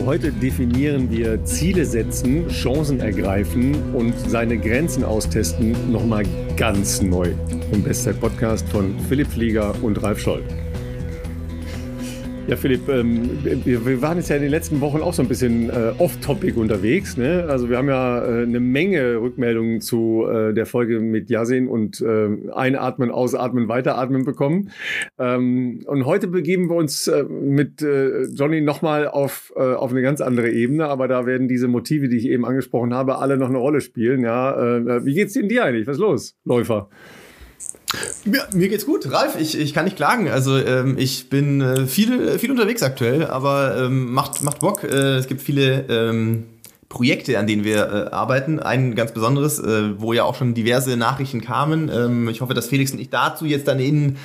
Also heute definieren wir Ziele setzen, Chancen ergreifen und seine Grenzen austesten nochmal ganz neu. Im Bestzeit-Podcast von Philipp Flieger und Ralf Scholl. Ja, Philipp, ähm, wir, waren jetzt ja in den letzten Wochen auch so ein bisschen äh, off-topic unterwegs. Ne? Also wir haben ja äh, eine Menge Rückmeldungen zu äh, der Folge mit Yasin und äh, Einatmen, Ausatmen, Weiteratmen bekommen. Ähm, und heute begeben wir uns äh, mit äh, Johnny nochmal auf, auf eine ganz andere Ebene, aber da werden diese Motive, die ich eben angesprochen habe, alle noch eine Rolle spielen. Ja? Wie geht's dir eigentlich? Was ist los, Läufer? Ja, mir geht's gut, Ralf. Ich, ich kann nicht klagen. Also ähm, ich bin äh, viel, viel unterwegs aktuell, aber ähm, macht, macht Bock. Äh, es gibt viele ähm, Projekte, an denen wir äh, arbeiten. Ein ganz besonderes, äh, wo ja auch schon diverse Nachrichten kamen. Ähm, ich hoffe, dass Felix und ich dazu jetzt dann in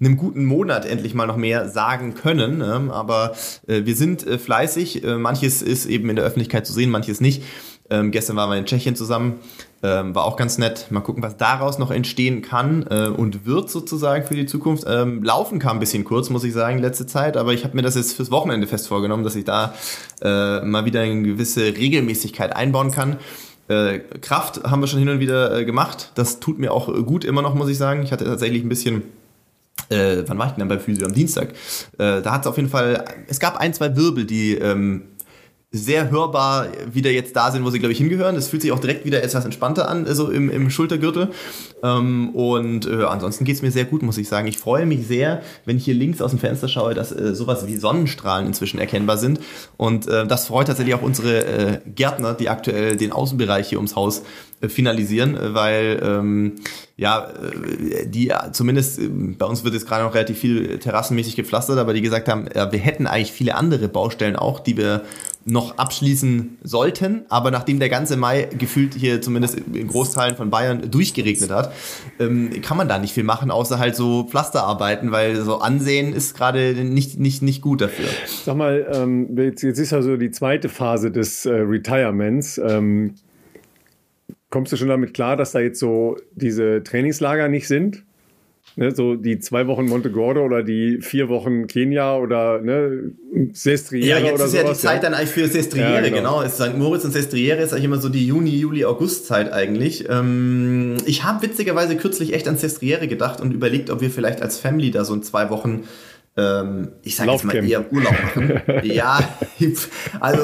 einem guten Monat endlich mal noch mehr sagen können. Ähm, aber äh, wir sind äh, fleißig. Äh, manches ist eben in der Öffentlichkeit zu sehen, manches nicht. Ähm, gestern waren wir in Tschechien zusammen. Ähm, war auch ganz nett. Mal gucken, was daraus noch entstehen kann äh, und wird sozusagen für die Zukunft. Ähm, Laufen kam ein bisschen kurz, muss ich sagen, letzte Zeit, aber ich habe mir das jetzt fürs Wochenende fest vorgenommen, dass ich da äh, mal wieder eine gewisse Regelmäßigkeit einbauen kann. Äh, Kraft haben wir schon hin und wieder äh, gemacht. Das tut mir auch gut immer noch, muss ich sagen. Ich hatte tatsächlich ein bisschen äh, wann war ich denn dann bei Physio? Am Dienstag. Äh, da hat es auf jeden Fall, es gab ein, zwei Wirbel, die ähm, sehr hörbar wieder jetzt da sind, wo sie, glaube ich, hingehören. Das fühlt sich auch direkt wieder etwas entspannter an, so im, im Schultergürtel. Ähm, und äh, ansonsten geht es mir sehr gut, muss ich sagen. Ich freue mich sehr, wenn ich hier links aus dem Fenster schaue, dass äh, sowas wie Sonnenstrahlen inzwischen erkennbar sind. Und äh, das freut tatsächlich auch unsere äh, Gärtner, die aktuell den Außenbereich hier ums Haus äh, finalisieren, äh, weil ähm, ja, äh, die zumindest bei uns wird jetzt gerade noch relativ viel terrassenmäßig gepflastert, aber die gesagt haben, ja, wir hätten eigentlich viele andere Baustellen auch, die wir noch abschließen sollten. Aber nachdem der ganze Mai gefühlt hier zumindest in Großteilen von Bayern durchgeregnet hat, ähm, kann man da nicht viel machen, außer halt so Pflasterarbeiten, weil so Ansehen ist gerade nicht, nicht, nicht gut dafür. Sag mal, ähm, jetzt, jetzt ist ja so die zweite Phase des äh, Retirements. Ähm, kommst du schon damit klar, dass da jetzt so diese Trainingslager nicht sind? Ne, so die zwei Wochen Monte Gordo oder die vier Wochen Kenia oder ne, Sestriere ja, jetzt oder ist ja die Zeit ja. dann eigentlich für Sestriere, ja, genau. genau. St. Moritz und Sestriere ist eigentlich immer so die Juni, Juli, August Zeit eigentlich. Ähm, ich habe witzigerweise kürzlich echt an Sestriere gedacht und überlegt, ob wir vielleicht als Family da so in zwei Wochen ähm, ich sage jetzt mal eher Urlaub machen. ja, also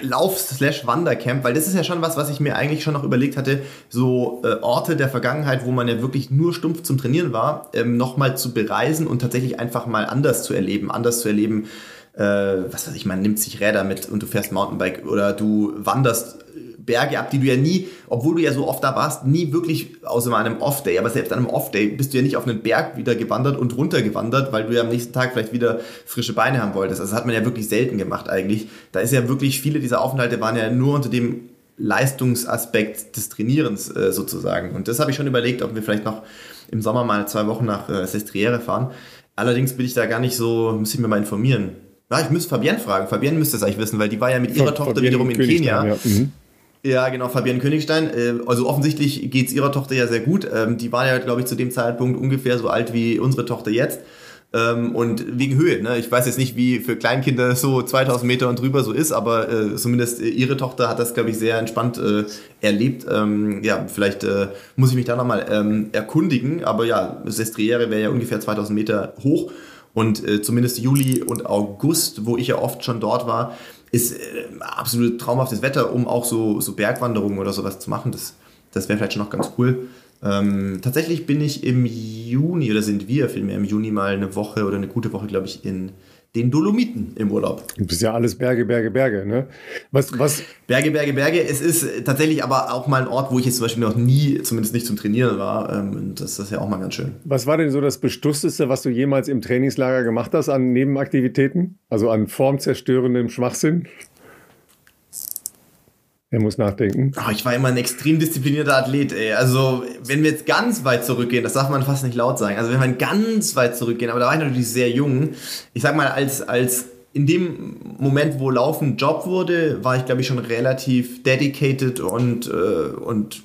Lauf slash Wandercamp, weil das ist ja schon was, was ich mir eigentlich schon noch überlegt hatte, so äh, Orte der Vergangenheit, wo man ja wirklich nur stumpf zum Trainieren war, ähm, nochmal zu bereisen und tatsächlich einfach mal anders zu erleben, anders zu erleben, äh, was weiß ich, man nimmt sich Räder mit und du fährst Mountainbike oder du wanderst Berge ab, die du ja nie, obwohl du ja so oft da warst, nie wirklich, außer mal an einem Off-Day, aber selbst an einem Off-Day bist du ja nicht auf einen Berg wieder gewandert und runtergewandert, weil du ja am nächsten Tag vielleicht wieder frische Beine haben wolltest. Also das hat man ja wirklich selten gemacht eigentlich. Da ist ja wirklich, viele dieser Aufenthalte waren ja nur unter dem Leistungsaspekt des Trainierens äh, sozusagen. Und das habe ich schon überlegt, ob wir vielleicht noch im Sommer mal zwei Wochen nach äh, Sestriere fahren. Allerdings bin ich da gar nicht so, muss ich mir mal informieren. Ja, ich müsste Fabienne fragen. Fabienne müsste es eigentlich wissen, weil die war ja mit ihrer Tochter Fabienne wiederum in Kenia. Ja. Mhm. Ja, genau, Fabienne Königstein. Äh, also offensichtlich geht es ihrer Tochter ja sehr gut. Ähm, die war ja, glaube ich, zu dem Zeitpunkt ungefähr so alt wie unsere Tochter jetzt. Ähm, und wegen Höhe, ne? ich weiß jetzt nicht, wie für Kleinkinder so 2000 Meter und drüber so ist, aber äh, zumindest ihre Tochter hat das, glaube ich, sehr entspannt äh, erlebt. Ähm, ja, vielleicht äh, muss ich mich da nochmal ähm, erkundigen, aber ja, Sestriere wäre ja ungefähr 2000 Meter hoch und äh, zumindest Juli und August, wo ich ja oft schon dort war, ist äh, absolut traumhaftes Wetter, um auch so, so Bergwanderungen oder sowas zu machen. Das, das wäre vielleicht schon noch ganz cool. Ähm, tatsächlich bin ich im Juni, oder sind wir vielmehr im Juni mal eine Woche oder eine gute Woche, glaube ich, in den Dolomiten im Urlaub. Du bist ja alles Berge, Berge, Berge, ne? Was, was? Berge, Berge, Berge. Es ist tatsächlich aber auch mal ein Ort, wo ich jetzt zum Beispiel noch nie, zumindest nicht zum Trainieren war. Ähm, und das ist ja auch mal ganz schön. Was war denn so das Bestusteste, was du jemals im Trainingslager gemacht hast an Nebenaktivitäten? Also an formzerstörendem Schwachsinn? Er muss nachdenken. Oh, ich war immer ein extrem disziplinierter Athlet, ey. Also, wenn wir jetzt ganz weit zurückgehen, das darf man fast nicht laut sagen. Also, wenn wir ganz weit zurückgehen, aber da war ich natürlich sehr jung. Ich sag mal, als, als in dem Moment, wo Laufen Job wurde, war ich, glaube ich, schon relativ dedicated und, äh, und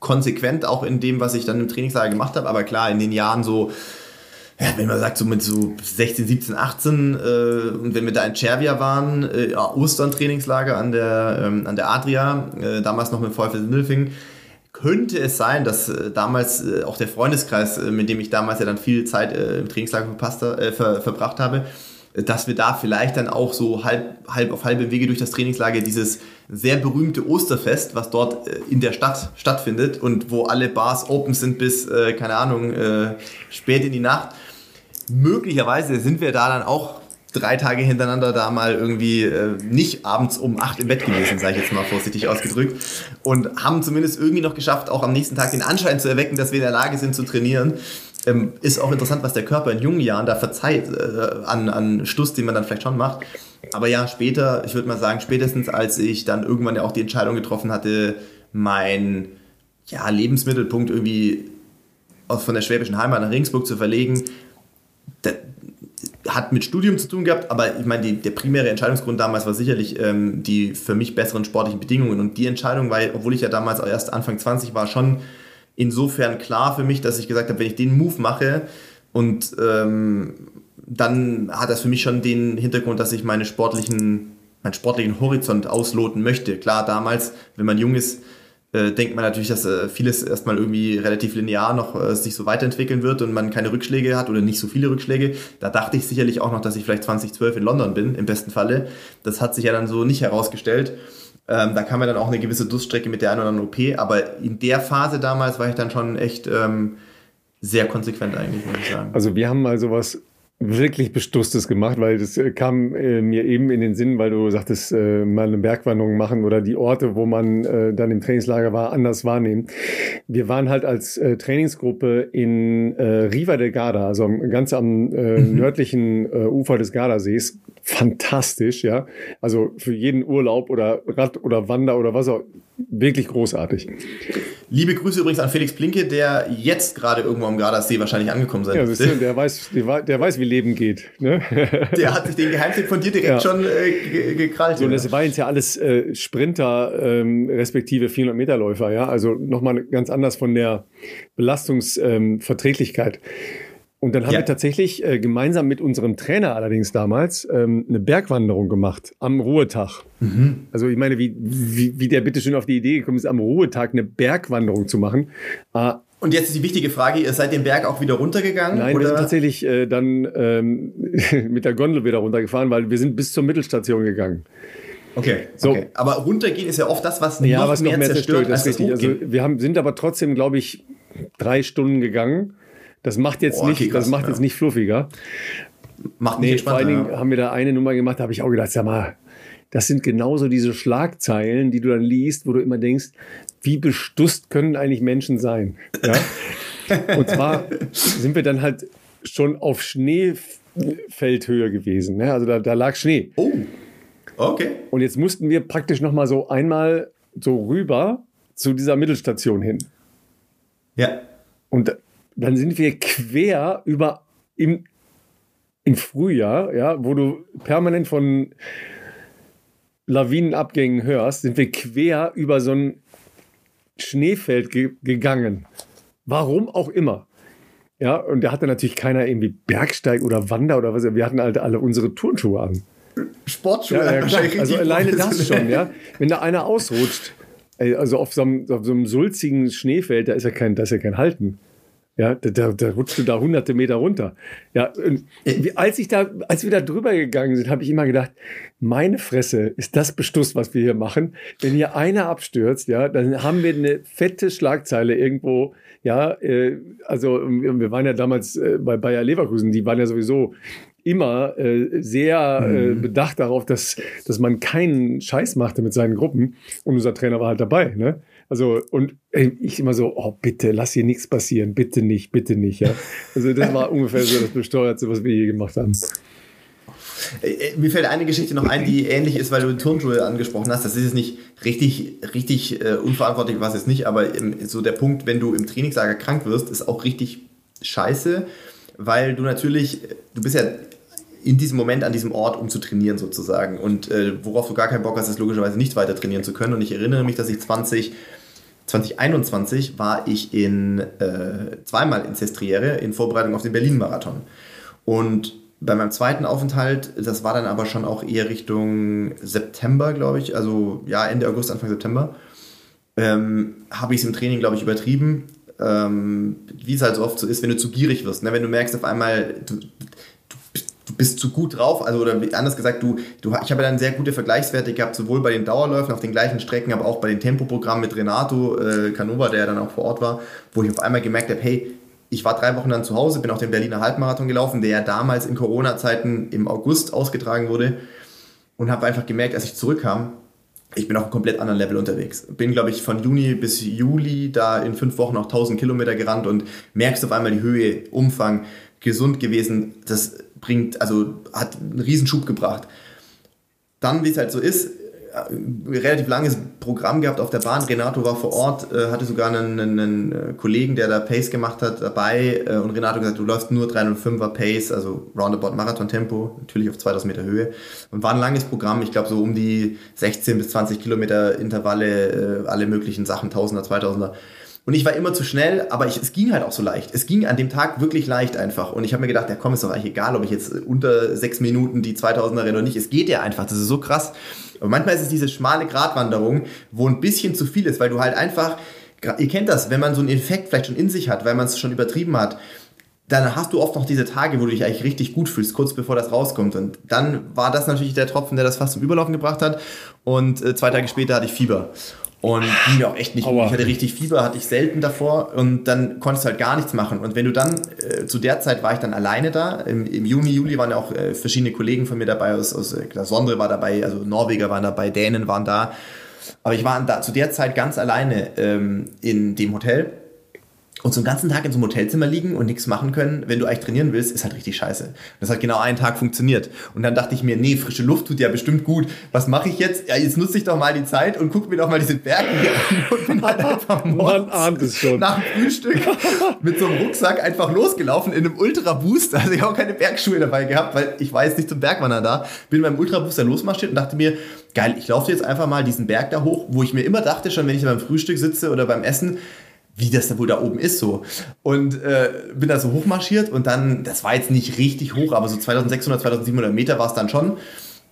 konsequent auch in dem, was ich dann im Trainingslager gemacht habe. Aber klar, in den Jahren so ja, wenn man sagt, so mit so 16, 17, 18 äh, und wenn wir da in Cervia waren, äh, Ostern-Trainingslager an der, ähm, an der Adria, äh, damals noch mit VfL Sindelfing, könnte es sein, dass äh, damals äh, auch der Freundeskreis, äh, mit dem ich damals ja dann viel Zeit im Trainingslager verpasst, ver, verbracht habe, dass wir da vielleicht dann auch so halb, halb auf halbem Wege durch das Trainingslager dieses sehr berühmte Osterfest, was dort in der Stadt stattfindet und wo alle Bars open sind bis, keine Ahnung, spät in die Nacht, möglicherweise sind wir da dann auch drei Tage hintereinander da mal irgendwie äh, nicht abends um acht im Bett gewesen, sage ich jetzt mal vorsichtig ausgedrückt. Und haben zumindest irgendwie noch geschafft, auch am nächsten Tag den Anschein zu erwecken, dass wir in der Lage sind zu trainieren. Ähm, ist auch interessant, was der Körper in jungen Jahren da verzeiht äh, an, an Stuss, den man dann vielleicht schon macht. Aber ja, später, ich würde mal sagen, spätestens als ich dann irgendwann ja auch die Entscheidung getroffen hatte, mein ja, Lebensmittelpunkt irgendwie von der schwäbischen Heimat nach Regensburg zu verlegen, hat mit Studium zu tun gehabt, aber ich meine, die, der primäre Entscheidungsgrund damals war sicherlich ähm, die für mich besseren sportlichen Bedingungen. Und die Entscheidung war, obwohl ich ja damals erst Anfang 20 war, schon insofern klar für mich, dass ich gesagt habe, wenn ich den Move mache und ähm, dann hat das für mich schon den Hintergrund, dass ich meine sportlichen, meinen sportlichen Horizont ausloten möchte. Klar, damals, wenn man jung ist, äh, denkt man natürlich, dass äh, vieles erstmal irgendwie relativ linear noch äh, sich so weiterentwickeln wird und man keine Rückschläge hat oder nicht so viele Rückschläge. Da dachte ich sicherlich auch noch, dass ich vielleicht 2012 in London bin, im besten Falle. Das hat sich ja dann so nicht herausgestellt. Ähm, da kam ja dann auch eine gewisse Durststrecke mit der einen oder anderen OP, aber in der Phase damals war ich dann schon echt ähm, sehr konsequent eigentlich, muss ich sagen. Also wir haben mal sowas wirklich Bestusstes gemacht, weil das äh, kam äh, mir eben in den Sinn, weil du sagtest, äh, mal eine Bergwanderung machen oder die Orte, wo man äh, dann im Trainingslager war, anders wahrnehmen. Wir waren halt als äh, Trainingsgruppe in äh, Riva del Garda, also ganz am mhm. nördlichen Ufer des Gardasees. Fantastisch, ja. Also für jeden Urlaub oder Rad oder Wander oder was auch wirklich großartig. Liebe Grüße übrigens an Felix Blinke, der jetzt gerade irgendwo am Gardasee wahrscheinlich angekommen sein ja, müsste. Der weiß, der weiß, wie Leben geht. Ne? Der hat sich den Geheimtipp von dir direkt ja. schon äh, gekrallt. So, und das waren jetzt ja alles äh, Sprinter ähm, respektive 400 Meter Läufer, ja. Also nochmal ganz anders von der Belastungsverträglichkeit. Ähm, und dann haben ja. wir tatsächlich äh, gemeinsam mit unserem Trainer allerdings damals ähm, eine Bergwanderung gemacht am Ruhetag. Mhm. Also ich meine, wie, wie, wie der bitte schön auf die Idee gekommen ist, am Ruhetag eine Bergwanderung zu machen. Äh, und jetzt ist die wichtige Frage, ihr seid den Berg auch wieder runtergegangen? Nein, oder? wir sind tatsächlich äh, dann ähm, mit der Gondel wieder runtergefahren, weil wir sind bis zur Mittelstation gegangen. Okay, so. Okay. aber runtergehen ist ja oft das, was ja, noch, was mehr noch mehr zerstört, zerstört als das richtig. Also wir haben, sind aber trotzdem, glaube ich, drei Stunden gegangen das macht jetzt oh, nicht, das macht ja. jetzt nicht fluffiger. Macht nicht nee, vor allen Dingen ja. haben wir da eine Nummer gemacht, da habe ich auch gedacht, sag mal, das sind genauso diese Schlagzeilen, die du dann liest, wo du immer denkst, wie bestusst können eigentlich Menschen sein? Ja? Und zwar sind wir dann halt schon auf Schneefeldhöhe gewesen. Ne? Also da, da lag Schnee. Oh, okay. Und jetzt mussten wir praktisch noch mal so einmal so rüber zu dieser Mittelstation hin. Ja. Und dann sind wir quer über im, im Frühjahr, ja, wo du permanent von Lawinenabgängen hörst, sind wir quer über so ein Schneefeld ge gegangen. Warum auch immer. Ja, und da hatte natürlich keiner irgendwie Bergsteig oder Wander oder was. Wir hatten halt alle unsere Turnschuhe an. Sportschuhe. Ja, ja, also alleine das schon, ja. Wenn da einer ausrutscht, also auf so einem, auf so einem sulzigen Schneefeld, da ist ja kein, da ist ja kein Halten. Ja, da, da, da rutscht du da hunderte Meter runter. Ja, als ich da, als wir da drüber gegangen sind, habe ich immer gedacht, meine Fresse, ist das Bestuss, was wir hier machen? Wenn hier einer abstürzt, ja, dann haben wir eine fette Schlagzeile irgendwo. Ja, äh, also wir waren ja damals äh, bei Bayer Leverkusen, die waren ja sowieso immer äh, sehr äh, mhm. bedacht darauf, dass, dass man keinen Scheiß machte mit seinen Gruppen. Und unser Trainer war halt dabei. Ne? Also, und ich immer so, oh, bitte, lass hier nichts passieren, bitte nicht, bitte nicht. Ja? Also, das war ungefähr so das Besteuerte, was wir je gemacht haben. Äh, äh, mir fällt eine Geschichte noch ein, die ähnlich ist, weil du Turnschuhe angesprochen hast. Das ist jetzt nicht richtig, richtig äh, unverantwortlich, was es nicht, aber im, so der Punkt, wenn du im Trainingslager krank wirst, ist auch richtig scheiße, weil du natürlich, du bist ja in diesem Moment an diesem Ort, um zu trainieren sozusagen. Und äh, worauf du gar keinen Bock hast, ist logischerweise nicht weiter trainieren zu können. Und ich erinnere mich, dass ich 20 2021 war ich in äh, zweimal in Sestriere in Vorbereitung auf den Berlin-Marathon. Und bei meinem zweiten Aufenthalt, das war dann aber schon auch eher Richtung September, glaube ich, also ja, Ende August, Anfang September, ähm, habe ich es im Training, glaube ich, übertrieben. Ähm, wie es halt so oft so ist, wenn du zu gierig wirst. Ne? Wenn du merkst auf einmal, du, bist zu gut drauf, also oder anders gesagt, du, du ich habe dann sehr gute Vergleichswerte gehabt, sowohl bei den Dauerläufen auf den gleichen Strecken, aber auch bei den Tempoprogrammen mit Renato äh, Canova, der ja dann auch vor Ort war, wo ich auf einmal gemerkt habe, hey, ich war drei Wochen dann zu Hause, bin auch den Berliner Halbmarathon gelaufen, der ja damals in Corona-Zeiten im August ausgetragen wurde und habe einfach gemerkt, als ich zurückkam, ich bin auf einem komplett anderen Level unterwegs. Bin, glaube ich, von Juni bis Juli da in fünf Wochen auch 1000 Kilometer gerannt und merkst auf einmal die Höhe, Umfang, gesund gewesen. Das bringt, also hat einen Riesenschub gebracht. Dann, wie es halt so ist, äh, relativ langes Programm gehabt auf der Bahn. Renato war vor Ort, äh, hatte sogar einen, einen, äh, Kollegen, der da Pace gemacht hat, dabei. und Renato gesagt, du läufst nur 305er Pace, also Roundabout Marathon-Tempo, natürlich auf 2000 Meter Höhe. Und war ein langes Programm, ich glaube so um die 16 bis 20 Kilometer Intervalle, alle möglichen Sachen, 1000er, 2000er. Und ich war immer zu schnell, aber ich, es ging halt auch so leicht. Es ging an dem Tag wirklich leicht einfach. Und ich habe mir gedacht, ja komm, ist doch eigentlich egal, ob ich jetzt unter sechs Minuten die 2000er renne oder nicht. Es geht ja einfach. Das ist so krass. Aber manchmal ist es diese schmale Gratwanderung, wo ein bisschen zu viel ist, weil du halt einfach, ihr kennt das, wenn man so einen Effekt vielleicht schon in sich hat, weil man es schon übertrieben hat, dann hast du oft noch diese Tage, wo du dich eigentlich richtig gut fühlst, kurz bevor das rauskommt. Und dann war das natürlich der Tropfen, der das fast zum Überlaufen gebracht hat. Und äh, zwei Tage später hatte ich Fieber. Und ging mir auch echt nicht gut. Ich hatte richtig Fieber, hatte ich selten davor und dann konntest du halt gar nichts machen. Und wenn du dann, äh, zu der Zeit war ich dann alleine da. Im, im Juni, Juli waren ja auch äh, verschiedene Kollegen von mir dabei, aus, aus äh, Sondre war dabei, also Norweger waren dabei, Dänen waren da. Aber ich war da zu der Zeit ganz alleine ähm, in dem Hotel und so einen ganzen Tag in so einem Hotelzimmer liegen und nichts machen können, wenn du eigentlich trainieren willst, ist halt richtig scheiße. Das hat genau einen Tag funktioniert. Und dann dachte ich mir, nee, frische Luft tut ja bestimmt gut. Was mache ich jetzt? Ja, jetzt nutze ich doch mal die Zeit und gucke mir doch mal diese Berge hier an und bin halt einfach Man ahnt es schon. nach dem Frühstück mit so einem Rucksack einfach losgelaufen in einem Ultra-Boost. Also ich habe auch keine Bergschuhe dabei gehabt, weil ich war jetzt nicht zum Bergwandern da. Bin beim Ultra-Booster losmarschiert und dachte mir, geil, ich laufe jetzt einfach mal diesen Berg da hoch, wo ich mir immer dachte, schon wenn ich beim Frühstück sitze oder beim Essen, wie das da wohl da oben ist so. Und äh, bin da so hochmarschiert und dann, das war jetzt nicht richtig hoch, aber so 2600, 2700 Meter war es dann schon.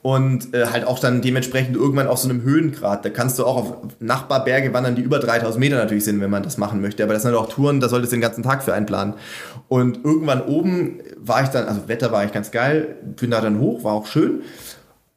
Und äh, halt auch dann dementsprechend irgendwann auf so einem Höhengrad. Da kannst du auch auf Nachbarberge wandern, die über 3000 Meter natürlich sind, wenn man das machen möchte. Aber das sind halt auch Touren, da solltest du den ganzen Tag für einplanen. Und irgendwann oben war ich dann, also Wetter war eigentlich ganz geil, bin da dann hoch, war auch schön.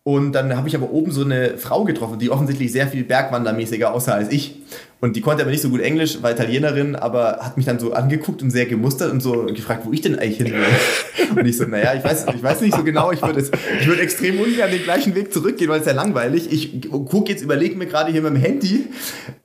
Und dann habe ich aber oben so eine Frau getroffen, die offensichtlich sehr viel bergwandermäßiger aussah als ich. Und die konnte aber nicht so gut Englisch, war Italienerin, aber hat mich dann so angeguckt und sehr gemustert und so gefragt, wo ich denn eigentlich hin will. Und ich so, naja, ich weiß, ich weiß nicht so genau, ich würde ich würde extrem ungern den gleichen Weg zurückgehen, weil es ja langweilig. Ich gucke jetzt, überlege mir gerade hier mit dem Handy,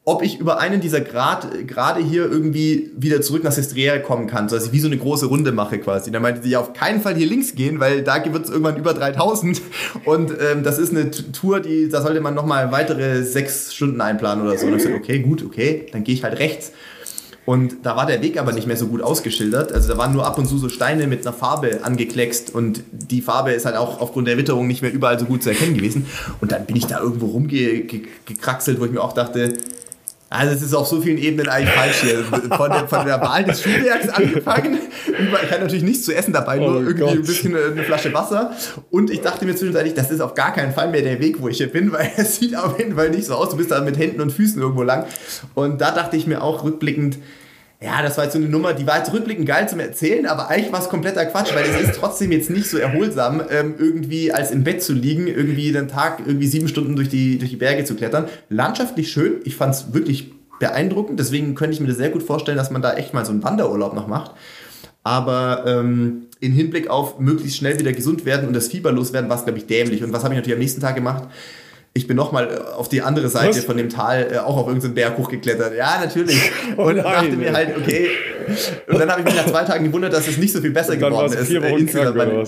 ob ich über einen dieser Grad, gerade hier irgendwie wieder zurück nach Sestriere kommen kann, so dass ich wie so eine große Runde mache quasi. Da meinte sie, auf keinen Fall hier links gehen, weil da wird es irgendwann über 3000 und ähm, das ist eine Tour, die, da sollte man nochmal weitere sechs Stunden einplanen oder so. Und ich so, okay, gut, okay, dann gehe ich halt rechts. Und da war der Weg aber nicht mehr so gut ausgeschildert. Also da waren nur ab und zu so Steine mit einer Farbe angekleckst und die Farbe ist halt auch aufgrund der Witterung nicht mehr überall so gut zu erkennen gewesen. Und dann bin ich da irgendwo rumgekraxelt, wo ich mir auch dachte, also es ist auf so vielen Ebenen eigentlich falsch hier. Von der, von der Wahl des Schuhwerks angefangen. Ich hatte natürlich nichts zu essen dabei, nur oh irgendwie Gott. ein bisschen eine Flasche Wasser. Und ich dachte mir zwischenzeitlich, das ist auf gar keinen Fall mehr der Weg, wo ich hier bin, weil es sieht auf jeden Fall nicht so aus. Du bist da mit Händen und Füßen irgendwo lang. Und da dachte ich mir auch rückblickend, ja, das war jetzt so eine Nummer, die war jetzt rückblickend geil zum Erzählen, aber eigentlich war es kompletter Quatsch, weil es ist trotzdem jetzt nicht so erholsam, ähm, irgendwie als im Bett zu liegen, irgendwie den Tag irgendwie sieben Stunden durch die, durch die Berge zu klettern. Landschaftlich schön, ich fand es wirklich beeindruckend, deswegen könnte ich mir das sehr gut vorstellen, dass man da echt mal so einen Wanderurlaub noch macht. Aber ähm, in Hinblick auf möglichst schnell wieder gesund werden und das Fieber loswerden, war es, glaube ich, dämlich. Und was habe ich natürlich am nächsten Tag gemacht? Ich bin nochmal äh, auf die andere Seite Was? von dem Tal äh, auch auf irgendeinen Berg hochgeklettert. Ja, natürlich. Oh und oh dachte mir halt, okay. Und dann habe ich mich nach zwei Tagen gewundert, dass es nicht so viel besser geworden ist. Vier Wochen äh, meine,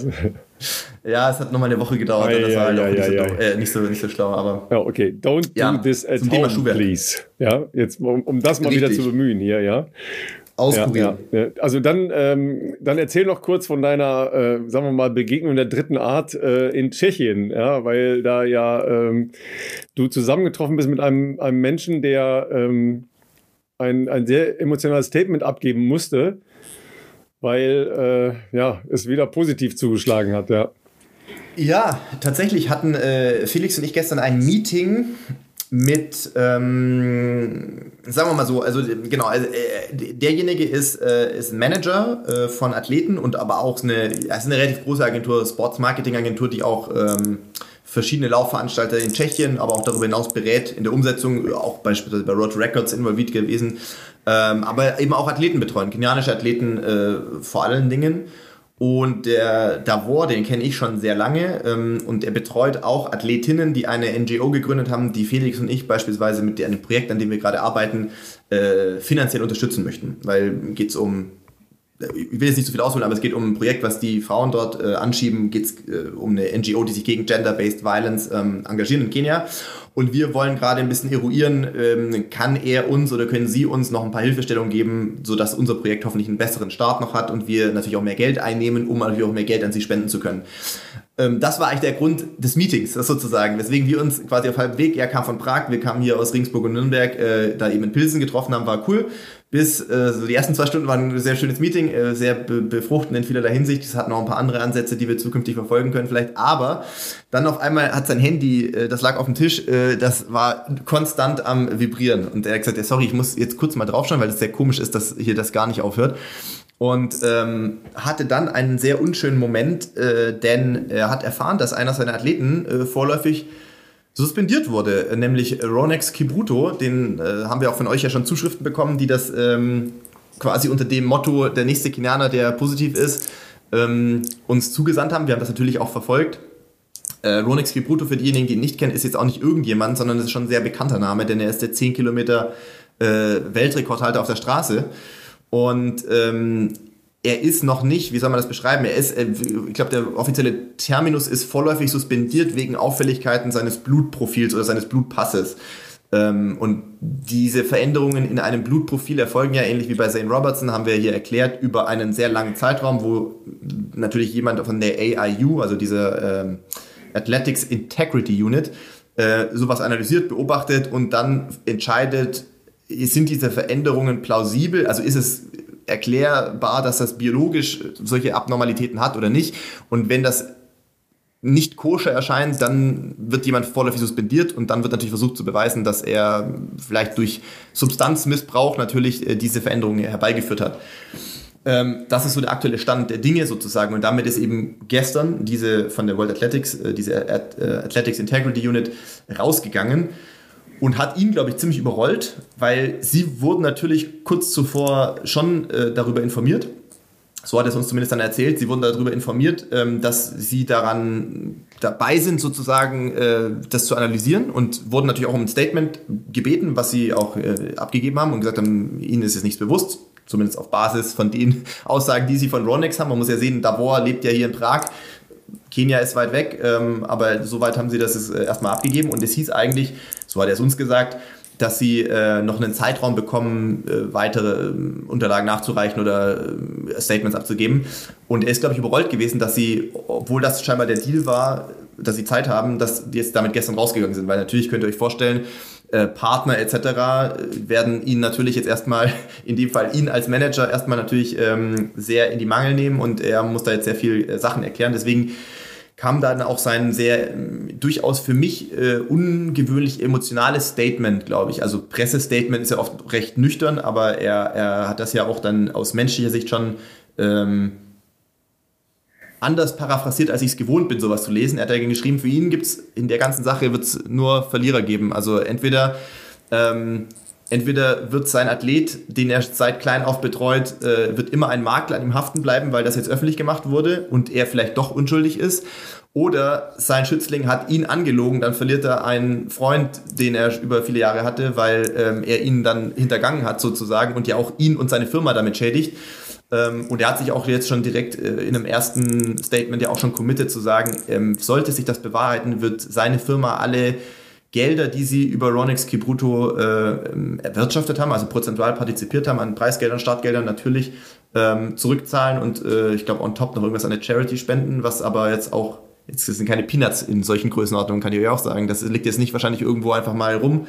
ja, es hat nochmal eine Woche gedauert. Ei, das war halt auch nicht, so, äh, nicht, so, nicht so schlau. Aber ja, okay. Don't ja, do this at home, please. Ja, jetzt, um, um das mal Richtig. wieder zu bemühen hier, ja auskurieren. Ja, ja. Also dann, ähm, dann erzähl noch kurz von deiner, äh, sagen wir mal, Begegnung der dritten Art äh, in Tschechien, ja, weil da ja ähm, du zusammengetroffen bist mit einem, einem Menschen, der ähm, ein, ein sehr emotionales Statement abgeben musste, weil äh, ja, es wieder positiv zugeschlagen hat, ja. Ja, tatsächlich hatten äh, Felix und ich gestern ein Meeting mit, ähm, sagen wir mal so, also genau, also, äh, derjenige ist, äh, ist Manager äh, von Athleten und aber auch eine, ist eine relativ große Agentur, Sports Marketing Agentur, die auch ähm, verschiedene Laufveranstalter in Tschechien, aber auch darüber hinaus berät in der Umsetzung, auch beispielsweise bei Road Records involviert gewesen, ähm, aber eben auch Athleten betreuen, kenianische Athleten äh, vor allen Dingen. Und der Davor, den kenne ich schon sehr lange ähm, und er betreut auch Athletinnen, die eine NGO gegründet haben, die Felix und ich beispielsweise mit einem Projekt, an dem wir gerade arbeiten, äh, finanziell unterstützen möchten. Weil geht es um ich will jetzt nicht so viel ausholen, aber es geht um ein Projekt, was die Frauen dort äh, anschieben, geht es äh, um eine NGO, die sich gegen Gender-Based Violence ähm, engagieren in Kenia. Und wir wollen gerade ein bisschen eruieren, ähm, kann er uns oder können Sie uns noch ein paar Hilfestellungen geben, sodass unser Projekt hoffentlich einen besseren Start noch hat und wir natürlich auch mehr Geld einnehmen, um natürlich auch mehr Geld an Sie spenden zu können. Ähm, das war eigentlich der Grund des Meetings, sozusagen, weswegen wir uns quasi auf halbem Weg, er kam von Prag, wir kamen hier aus Ringsburg und Nürnberg, äh, da eben in Pilsen getroffen haben, war cool. Bis äh, so die ersten zwei Stunden waren ein sehr schönes Meeting, äh, sehr be befruchtend in vielerlei Hinsicht. Es hat noch ein paar andere Ansätze, die wir zukünftig verfolgen können, vielleicht. Aber dann auf einmal hat sein Handy, äh, das lag auf dem Tisch, äh, das war konstant am Vibrieren. Und er hat gesagt, ja, sorry, ich muss jetzt kurz mal draufschauen, weil es sehr komisch ist, dass hier das gar nicht aufhört und ähm, hatte dann einen sehr unschönen Moment, äh, denn er hat erfahren, dass einer seiner Athleten äh, vorläufig suspendiert wurde, äh, nämlich Ronex Kibruto. Den äh, haben wir auch von euch ja schon Zuschriften bekommen, die das ähm, quasi unter dem Motto der nächste Kenianer, der positiv ist, ähm, uns zugesandt haben. Wir haben das natürlich auch verfolgt. Äh, Ronex Kibruto, für diejenigen, die ihn nicht kennen, ist jetzt auch nicht irgendjemand, sondern ist schon ein sehr bekannter Name, denn er ist der 10 Kilometer äh, Weltrekordhalter auf der Straße. Und ähm, er ist noch nicht, wie soll man das beschreiben? Er ist, äh, ich glaube, der offizielle Terminus ist vorläufig suspendiert wegen Auffälligkeiten seines Blutprofils oder seines Blutpasses. Ähm, und diese Veränderungen in einem Blutprofil erfolgen ja ähnlich wie bei Zane Robertson, haben wir hier erklärt, über einen sehr langen Zeitraum, wo natürlich jemand von der AIU, also dieser ähm, Athletics Integrity Unit, äh, sowas analysiert, beobachtet und dann entscheidet, sind diese Veränderungen plausibel? Also ist es erklärbar, dass das biologisch solche Abnormalitäten hat oder nicht? Und wenn das nicht koscher erscheint, dann wird jemand vorläufig suspendiert und dann wird natürlich versucht zu beweisen, dass er vielleicht durch Substanzmissbrauch natürlich äh, diese Veränderungen herbeigeführt hat. Ähm, das ist so der aktuelle Stand der Dinge sozusagen und damit ist eben gestern diese von der World Athletics, äh, diese äh, Athletics Integrity Unit rausgegangen und hat ihn, glaube ich, ziemlich überrollt, weil sie wurden natürlich kurz zuvor schon äh, darüber informiert. So hat er es uns zumindest dann erzählt. Sie wurden darüber informiert, ähm, dass sie daran dabei sind, sozusagen äh, das zu analysieren und wurden natürlich auch um ein Statement gebeten, was sie auch äh, abgegeben haben und gesagt haben, ihnen ist es nichts bewusst, zumindest auf Basis von den Aussagen, die sie von Ronex haben. Man muss ja sehen, Davor lebt ja hier in Prag. Kenia ist weit weg, ähm, aber soweit haben sie das äh, erstmal abgegeben und es hieß eigentlich, so hat er es uns gesagt, dass sie äh, noch einen Zeitraum bekommen, äh, weitere äh, Unterlagen nachzureichen oder äh, Statements abzugeben. Und er ist, glaube ich, überrollt gewesen, dass sie, obwohl das scheinbar der Deal war, dass sie Zeit haben, dass die jetzt damit gestern rausgegangen sind. Weil natürlich könnt ihr euch vorstellen, äh, Partner etc. werden ihn natürlich jetzt erstmal, in dem Fall ihn als Manager, erstmal natürlich ähm, sehr in die Mangel nehmen und er muss da jetzt sehr viel äh, Sachen erklären. Deswegen kam dann auch sein sehr durchaus für mich äh, ungewöhnlich emotionales Statement, glaube ich. Also Pressestatement ist ja oft recht nüchtern, aber er, er hat das ja auch dann aus menschlicher Sicht schon ähm, anders paraphrasiert, als ich es gewohnt bin, sowas zu lesen. Er hat ja geschrieben, für ihn gibt es in der ganzen Sache wird's nur Verlierer geben. Also entweder ähm, entweder wird sein Athlet, den er seit klein auf betreut, äh, wird immer ein Makler an ihm haften bleiben, weil das jetzt öffentlich gemacht wurde und er vielleicht doch unschuldig ist. Oder sein Schützling hat ihn angelogen, dann verliert er einen Freund, den er über viele Jahre hatte, weil ähm, er ihn dann hintergangen hat sozusagen und ja auch ihn und seine Firma damit schädigt. Ähm, und er hat sich auch jetzt schon direkt äh, in einem ersten Statement ja auch schon committed zu sagen, ähm, sollte sich das bewahrheiten, wird seine Firma alle Gelder, die sie über Ronix Kibruto äh, erwirtschaftet haben, also prozentual partizipiert haben an Preisgeldern, Startgeldern natürlich ähm, zurückzahlen und äh, ich glaube on top noch irgendwas an eine Charity spenden, was aber jetzt auch, jetzt sind keine Peanuts in solchen Größenordnungen, kann ich euch auch sagen. Das liegt jetzt nicht wahrscheinlich irgendwo einfach mal rum.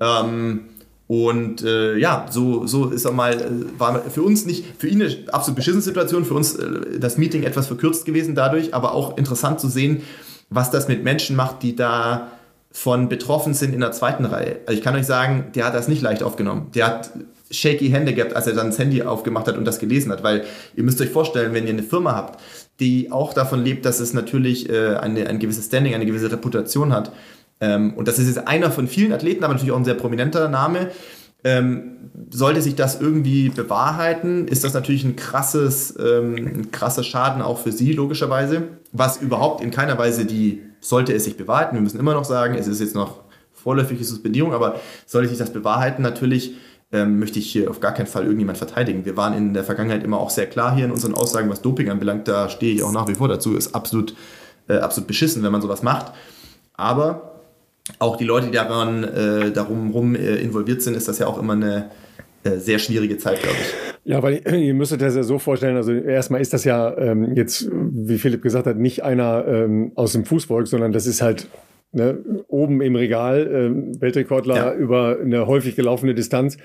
Ähm, Und äh, ja, so, so ist er mal, äh, war für uns nicht, für ihn eine absolut beschissene Situation, für uns äh, das Meeting etwas verkürzt gewesen dadurch, aber auch interessant zu sehen, was das mit Menschen macht, die da von betroffen sind in der zweiten Reihe. Also ich kann euch sagen, der hat das nicht leicht aufgenommen. Der hat shaky Hände gehabt, als er dann das Handy aufgemacht hat und das gelesen hat, weil ihr müsst euch vorstellen, wenn ihr eine Firma habt, die auch davon lebt, dass es natürlich äh, eine, ein gewisses Standing, eine gewisse Reputation hat, ähm, und das ist jetzt einer von vielen Athleten, aber natürlich auch ein sehr prominenter Name. Ähm, sollte sich das irgendwie bewahrheiten, ist das natürlich ein krasses, ähm, ein krasser Schaden auch für sie, logischerweise. Was überhaupt in keiner Weise die, sollte es sich bewahrheiten, wir müssen immer noch sagen, es ist jetzt noch vorläufige Suspendierung, aber sollte sich das bewahrheiten, natürlich ähm, möchte ich hier auf gar keinen Fall irgendjemand verteidigen. Wir waren in der Vergangenheit immer auch sehr klar hier in unseren Aussagen, was Doping anbelangt, da stehe ich auch nach wie vor dazu, ist absolut, äh, absolut beschissen, wenn man sowas macht. Aber auch die Leute, die daran, äh, darum rum äh, involviert sind, ist das ja auch immer eine äh, sehr schwierige Zeit, glaube ich. Ja, weil ihr müsstet das ja so vorstellen, also erstmal ist das ja ähm, jetzt, wie Philipp gesagt hat, nicht einer ähm, aus dem Fußvolk, sondern das ist halt ne, oben im Regal, äh, Weltrekordler ja. über eine häufig gelaufene Distanz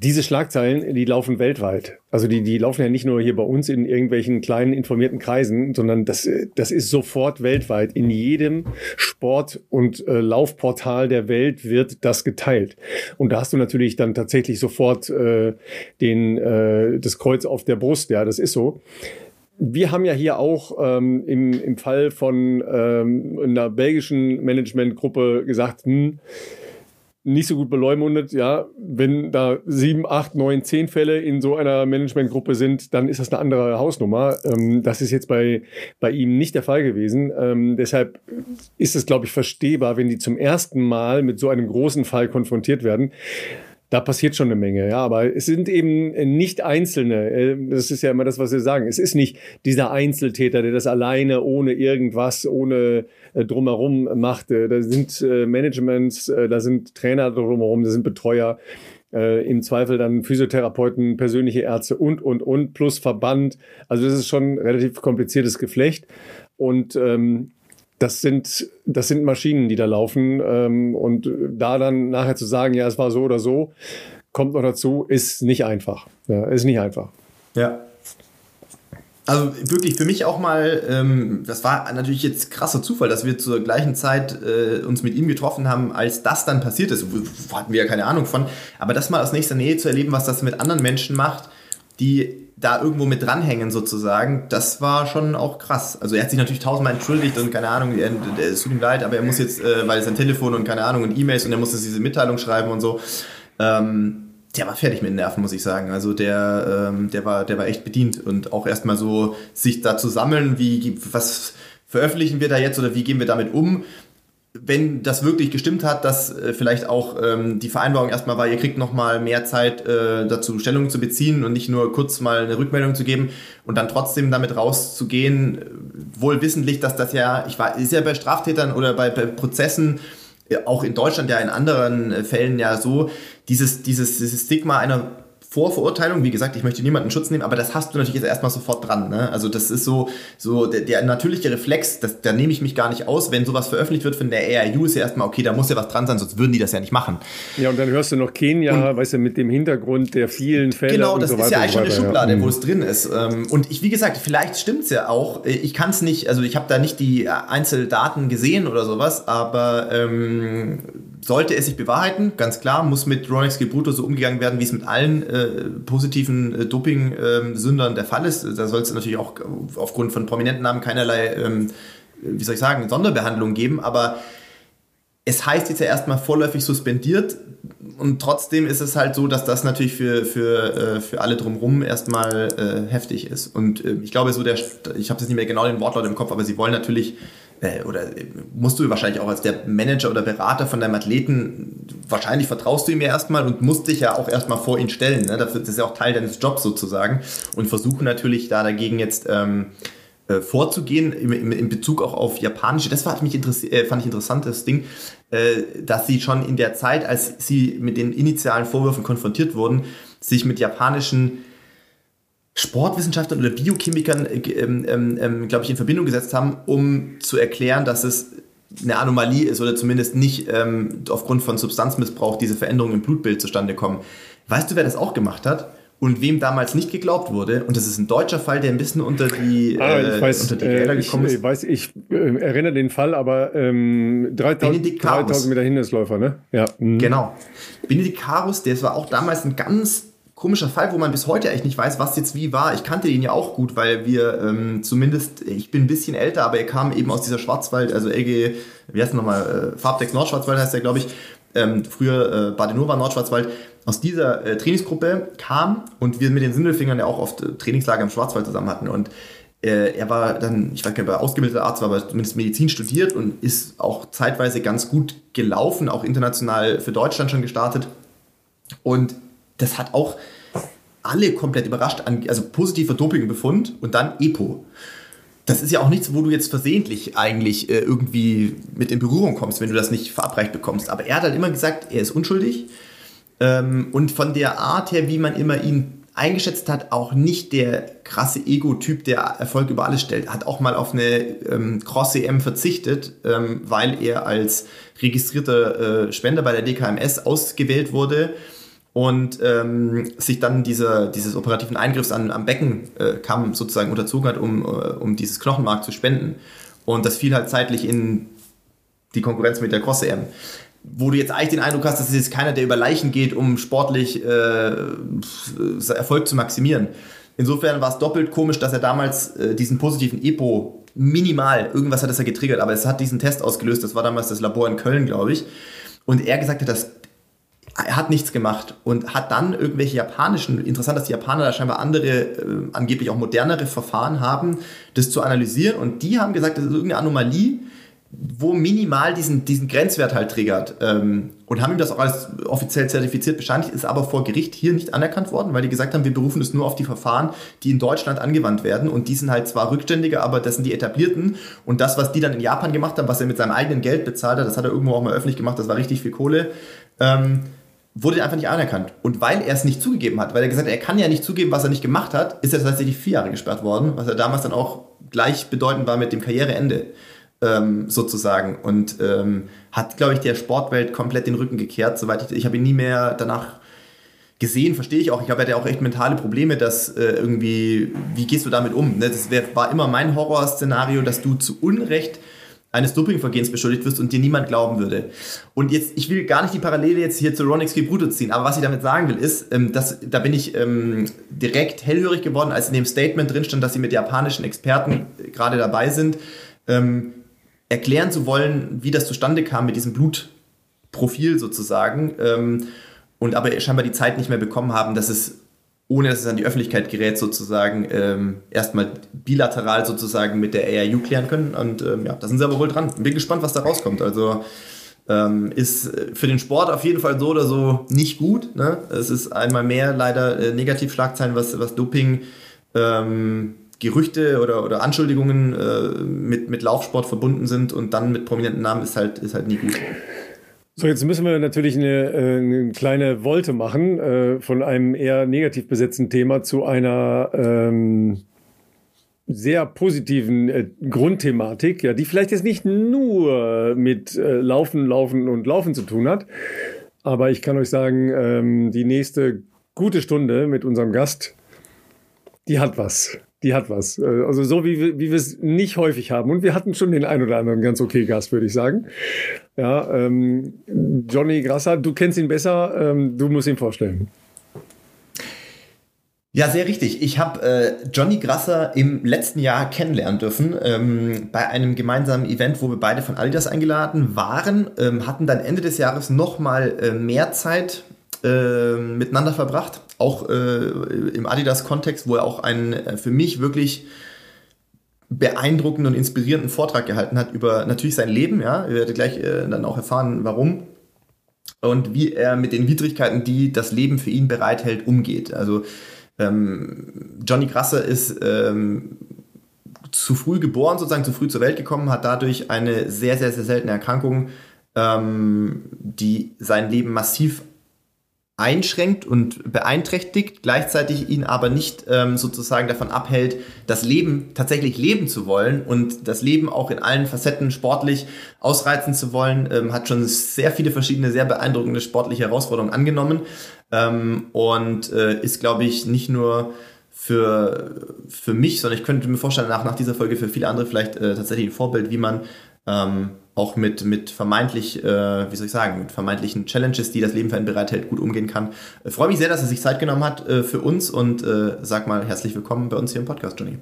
diese Schlagzeilen, die laufen weltweit. Also die, die laufen ja nicht nur hier bei uns in irgendwelchen kleinen informierten Kreisen, sondern das, das ist sofort weltweit. In jedem Sport- und äh, Laufportal der Welt wird das geteilt. Und da hast du natürlich dann tatsächlich sofort äh, den, äh, das Kreuz auf der Brust. Ja, das ist so. Wir haben ja hier auch ähm, im, im Fall von ähm, einer belgischen Managementgruppe gesagt, hm, nicht so gut beleumundet. Ja, wenn da sieben, acht, neun, zehn Fälle in so einer Managementgruppe sind, dann ist das eine andere Hausnummer. Ähm, das ist jetzt bei, bei ihm nicht der Fall gewesen. Ähm, deshalb ist es, glaube ich, verstehbar, wenn die zum ersten Mal mit so einem großen Fall konfrontiert werden da passiert schon eine Menge, ja, aber es sind eben nicht Einzelne. Äh, das ist ja immer das, was wir sagen. Es ist nicht dieser Einzeltäter, der das alleine ohne irgendwas, ohne äh, drumherum macht. Äh, da sind Managements, da sind Trainer drumherum, da sind Betreuer. Im Zweifel dann Physiotherapeuten, persönliche Ärzte und, und, und, plus Verband. Also das ist schon ein relativ kompliziertes Geflecht. Und ähm, das sind, das sind Maschinen, die da laufen. Ähm, und da dann nachher zu sagen, ja, es war so oder so, kommt noch dazu, ist nicht einfach. Ja, ist nicht einfach. Ja. Also wirklich für mich auch mal, ähm, das war natürlich jetzt krasser Zufall, dass wir zur gleichen Zeit äh, uns mit ihm getroffen haben, als das dann passiert ist. Hatten wir ja keine Ahnung von. Aber das mal aus nächster Nähe zu erleben, was das mit anderen Menschen macht, die da irgendwo mit dranhängen sozusagen, das war schon auch krass. Also er hat sich natürlich tausendmal entschuldigt und keine Ahnung, er, es tut ihm leid, aber er muss jetzt, äh, weil sein Telefon und keine Ahnung und E-Mails und er muss jetzt diese Mitteilung schreiben und so. Ähm, der war fertig mit den Nerven, muss ich sagen. Also der, ähm, der war, der war echt bedient und auch erstmal so sich da zu sammeln, wie, was veröffentlichen wir da jetzt oder wie gehen wir damit um? Wenn das wirklich gestimmt hat, dass äh, vielleicht auch ähm, die Vereinbarung erstmal war, ihr kriegt nochmal mehr Zeit äh, dazu Stellung zu beziehen und nicht nur kurz mal eine Rückmeldung zu geben und dann trotzdem damit rauszugehen, äh, wohl wissentlich, dass das ja, ich war, ist ja bei Straftätern oder bei, bei Prozessen, äh, auch in Deutschland ja in anderen äh, Fällen ja so, dieses, dieses, dieses Stigma einer Vorverurteilung, wie gesagt, ich möchte niemanden Schutz nehmen, aber das hast du natürlich jetzt erstmal sofort dran. Ne? Also das ist so, so der, der natürliche Reflex, das, da nehme ich mich gar nicht aus, wenn sowas veröffentlicht wird von der AIU, ist ja erstmal, okay, da muss ja was dran sein, sonst würden die das ja nicht machen. Ja, und dann hörst du noch Kenia, und, weißt du, mit dem Hintergrund der vielen Fälle. Genau, das so ist ja eigentlich schon eine Schublade, ja. wo es drin ist. Ähm, und ich, wie gesagt, vielleicht stimmt es ja auch. Ich kann es nicht, also ich habe da nicht die Einzeldaten gesehen oder sowas, aber ähm, sollte es sich bewahrheiten, ganz klar, muss mit Ronex Gebruto so umgegangen werden, wie es mit allen äh, positiven äh, Doping-Sündern äh, der Fall ist. Da soll es natürlich auch aufgrund von prominenten Namen keinerlei, ähm, wie soll ich sagen, Sonderbehandlung geben, aber es heißt jetzt ja erstmal vorläufig suspendiert und trotzdem ist es halt so, dass das natürlich für, für, äh, für alle drumherum erstmal äh, heftig ist. Und äh, ich glaube, so der, ich habe jetzt nicht mehr genau den Wortlaut im Kopf, aber sie wollen natürlich äh, oder musst du wahrscheinlich auch als der Manager oder Berater von deinem Athleten, wahrscheinlich vertraust du ihm ja erstmal und musst dich ja auch erstmal vor ihn stellen. Ne? Das ist ja auch Teil deines Jobs sozusagen und versuchen natürlich da dagegen jetzt ähm, äh, vorzugehen in, in, Bezug auch auf japanische. Das fand, mich äh, fand ich interessant, das Ding, äh, dass sie schon in der Zeit, als sie mit den initialen Vorwürfen konfrontiert wurden, sich mit japanischen Sportwissenschaftlern oder Biochemikern, äh, ähm, ähm, ähm glaube ich, in Verbindung gesetzt haben, um zu erklären, dass es eine Anomalie ist oder zumindest nicht ähm, aufgrund von Substanzmissbrauch diese Veränderungen im Blutbild zustande kommen. Weißt du, wer das auch gemacht hat? und wem damals nicht geglaubt wurde. Und das ist ein deutscher Fall, der ein bisschen unter die, ah, äh, weiß, unter die Räder äh, gekommen ist. Ich weiß, ich äh, erinnere den Fall, aber ähm, 3000, 3000 Meter Hindernisläufer, ne? Ja. Mhm. Genau. Benedikt Karus, der war auch damals ein ganz komischer Fall, wo man bis heute eigentlich nicht weiß, was jetzt wie war. Ich kannte ihn ja auch gut, weil wir ähm, zumindest, ich bin ein bisschen älter, aber er kam eben aus dieser Schwarzwald, also LG, wie heißt nochmal, äh, Farbtex Nordschwarzwald heißt der, glaube ich, ähm, früher äh, Badenova Nordschwarzwald, aus dieser äh, Trainingsgruppe kam und wir mit den Sindelfingern ja auch oft äh, Trainingslager im Schwarzwald zusammen hatten. Und äh, er war dann, ich weiß gar nicht, ob er ausgebildeter Arzt war, aber zumindest Medizin studiert und ist auch zeitweise ganz gut gelaufen, auch international für Deutschland schon gestartet. Und das hat auch alle komplett überrascht, also positiver Dopingbefund und dann EPO. Das ist ja auch nichts, wo du jetzt versehentlich eigentlich äh, irgendwie mit in Berührung kommst, wenn du das nicht verabreicht bekommst. Aber er hat halt immer gesagt, er ist unschuldig ähm, und von der Art her, wie man immer ihn eingeschätzt hat, auch nicht der krasse Ego-Typ, der Erfolg über alles stellt. Hat auch mal auf eine ähm, Cross-EM verzichtet, ähm, weil er als registrierter äh, Spender bei der DKMS ausgewählt wurde und ähm, sich dann dieser, dieses operativen Eingriffs an, am Beckenkamm äh, sozusagen unterzogen hat, um, äh, um dieses Knochenmark zu spenden. Und das fiel halt zeitlich in die Konkurrenz mit der Cross-EM wo du jetzt eigentlich den Eindruck hast, dass es jetzt keiner, der über Leichen geht, um sportlich äh, Erfolg zu maximieren. Insofern war es doppelt komisch, dass er damals äh, diesen positiven EPO minimal, irgendwas hat es ja getriggert, aber es hat diesen Test ausgelöst, das war damals das Labor in Köln, glaube ich. Und er gesagt hat, dass hat nichts gemacht und hat dann irgendwelche japanischen, interessant, dass die Japaner da scheinbar andere, äh, angeblich auch modernere Verfahren haben, das zu analysieren und die haben gesagt, das ist irgendeine Anomalie, wo minimal diesen, diesen Grenzwert halt triggert. Ähm, und haben ihm das auch als offiziell zertifiziert bescheinigt, ist aber vor Gericht hier nicht anerkannt worden, weil die gesagt haben, wir berufen es nur auf die Verfahren, die in Deutschland angewandt werden. Und die sind halt zwar rückständiger, aber das sind die etablierten. Und das, was die dann in Japan gemacht haben, was er mit seinem eigenen Geld bezahlt hat, das hat er irgendwo auch mal öffentlich gemacht, das war richtig viel Kohle. Ähm, wurde einfach nicht anerkannt. Und weil er es nicht zugegeben hat, weil er gesagt hat, er kann ja nicht zugeben, was er nicht gemacht hat, ist er tatsächlich vier Jahre gesperrt worden, was er damals dann auch gleichbedeutend war mit dem Karriereende ähm, sozusagen und ähm, hat, glaube ich, der Sportwelt komplett den Rücken gekehrt. Soweit ich, ich habe ihn nie mehr danach gesehen, verstehe ich auch. Ich glaube, er hatte auch echt mentale Probleme, dass äh, irgendwie, wie gehst du damit um? Ne? Das wär, war immer mein Horrorszenario, dass du zu Unrecht eines Dopingvergehens beschuldigt wirst und dir niemand glauben würde. Und jetzt, ich will gar nicht die Parallele jetzt hier zu Ronix Bruto ziehen, aber was ich damit sagen will, ist, ähm, dass, da bin ich ähm, direkt hellhörig geworden, als in dem Statement drin stand, dass sie mit japanischen Experten äh, gerade dabei sind. Ähm, erklären zu wollen, wie das zustande kam mit diesem Blutprofil sozusagen. Ähm, und aber scheinbar die Zeit nicht mehr bekommen haben, dass es, ohne dass es an die Öffentlichkeit gerät, sozusagen ähm, erstmal bilateral sozusagen mit der AIU klären können. Und ähm, ja, da sind sie aber wohl dran. Bin gespannt, was da rauskommt. Also ähm, ist für den Sport auf jeden Fall so oder so nicht gut. Ne? Es ist einmal mehr leider äh, Negativschlagzeilen, was, was Doping ähm, Gerüchte oder, oder Anschuldigungen äh, mit, mit Laufsport verbunden sind und dann mit prominenten Namen ist halt, ist halt nie gut. So, jetzt müssen wir natürlich eine, äh, eine kleine Wolte machen äh, von einem eher negativ besetzten Thema zu einer ähm, sehr positiven äh, Grundthematik, ja, die vielleicht jetzt nicht nur mit äh, Laufen, Laufen und Laufen zu tun hat, aber ich kann euch sagen, ähm, die nächste gute Stunde mit unserem Gast, die hat was die hat was. Äh, also so wie, wie wir es nicht häufig haben. Und wir hatten schon den ein oder anderen ganz okay Gast, würde ich sagen. Ja, ähm, Johnny Grasser, du kennst ihn besser, ähm, du musst ihn vorstellen. Ja, sehr richtig. Ich habe äh, Johnny Grasser im letzten Jahr kennenlernen dürfen ähm, bei einem gemeinsamen Event, wo wir beide von Adidas eingeladen waren, ähm, hatten dann Ende des Jahres nochmal äh, mehr Zeit äh, miteinander verbracht, auch äh, im Adidas-Kontext, wo er auch einen äh, für mich wirklich beeindruckenden und inspirierenden Vortrag gehalten hat über natürlich sein Leben, ja, ihr werdet gleich äh, dann auch erfahren, warum und wie er mit den Widrigkeiten, die das Leben für ihn bereithält, umgeht. Also ähm, Johnny Grasser ist ähm, zu früh geboren, sozusagen zu früh zur Welt gekommen, hat dadurch eine sehr, sehr, sehr seltene Erkrankung, ähm, die sein Leben massiv einschränkt und beeinträchtigt, gleichzeitig ihn aber nicht ähm, sozusagen davon abhält, das Leben tatsächlich leben zu wollen und das Leben auch in allen Facetten sportlich ausreizen zu wollen, ähm, hat schon sehr viele verschiedene, sehr beeindruckende sportliche Herausforderungen angenommen ähm, und äh, ist, glaube ich, nicht nur für, für mich, sondern ich könnte mir vorstellen, nach, nach dieser Folge für viele andere vielleicht äh, tatsächlich ein Vorbild, wie man ähm, auch mit, mit vermeintlich, äh, wie soll ich sagen, mit vermeintlichen Challenges, die das Leben für einen bereithält, gut umgehen kann. Ich freue mich sehr, dass er sich Zeit genommen hat äh, für uns und äh, sag mal herzlich willkommen bei uns hier im Podcast, Johnny.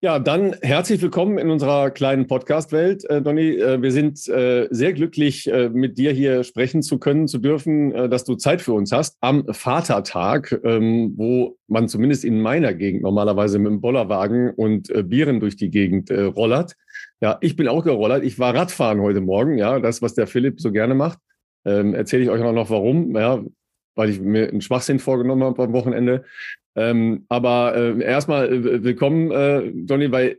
Ja, dann herzlich willkommen in unserer kleinen Podcast-Welt, äh, Donny. Äh, wir sind äh, sehr glücklich, äh, mit dir hier sprechen zu können, zu dürfen, äh, dass du Zeit für uns hast am Vatertag, ähm, wo man zumindest in meiner Gegend normalerweise mit dem Bollerwagen und äh, Bieren durch die Gegend rollert. Ja, ich bin auch gerollert. Ich war Radfahren heute Morgen, ja, das, was der Philipp so gerne macht. Ähm, Erzähle ich euch auch noch warum, ja, weil ich mir einen Schwachsinn vorgenommen habe am Wochenende. Ähm, aber äh, erstmal äh, willkommen, äh, Donny, weil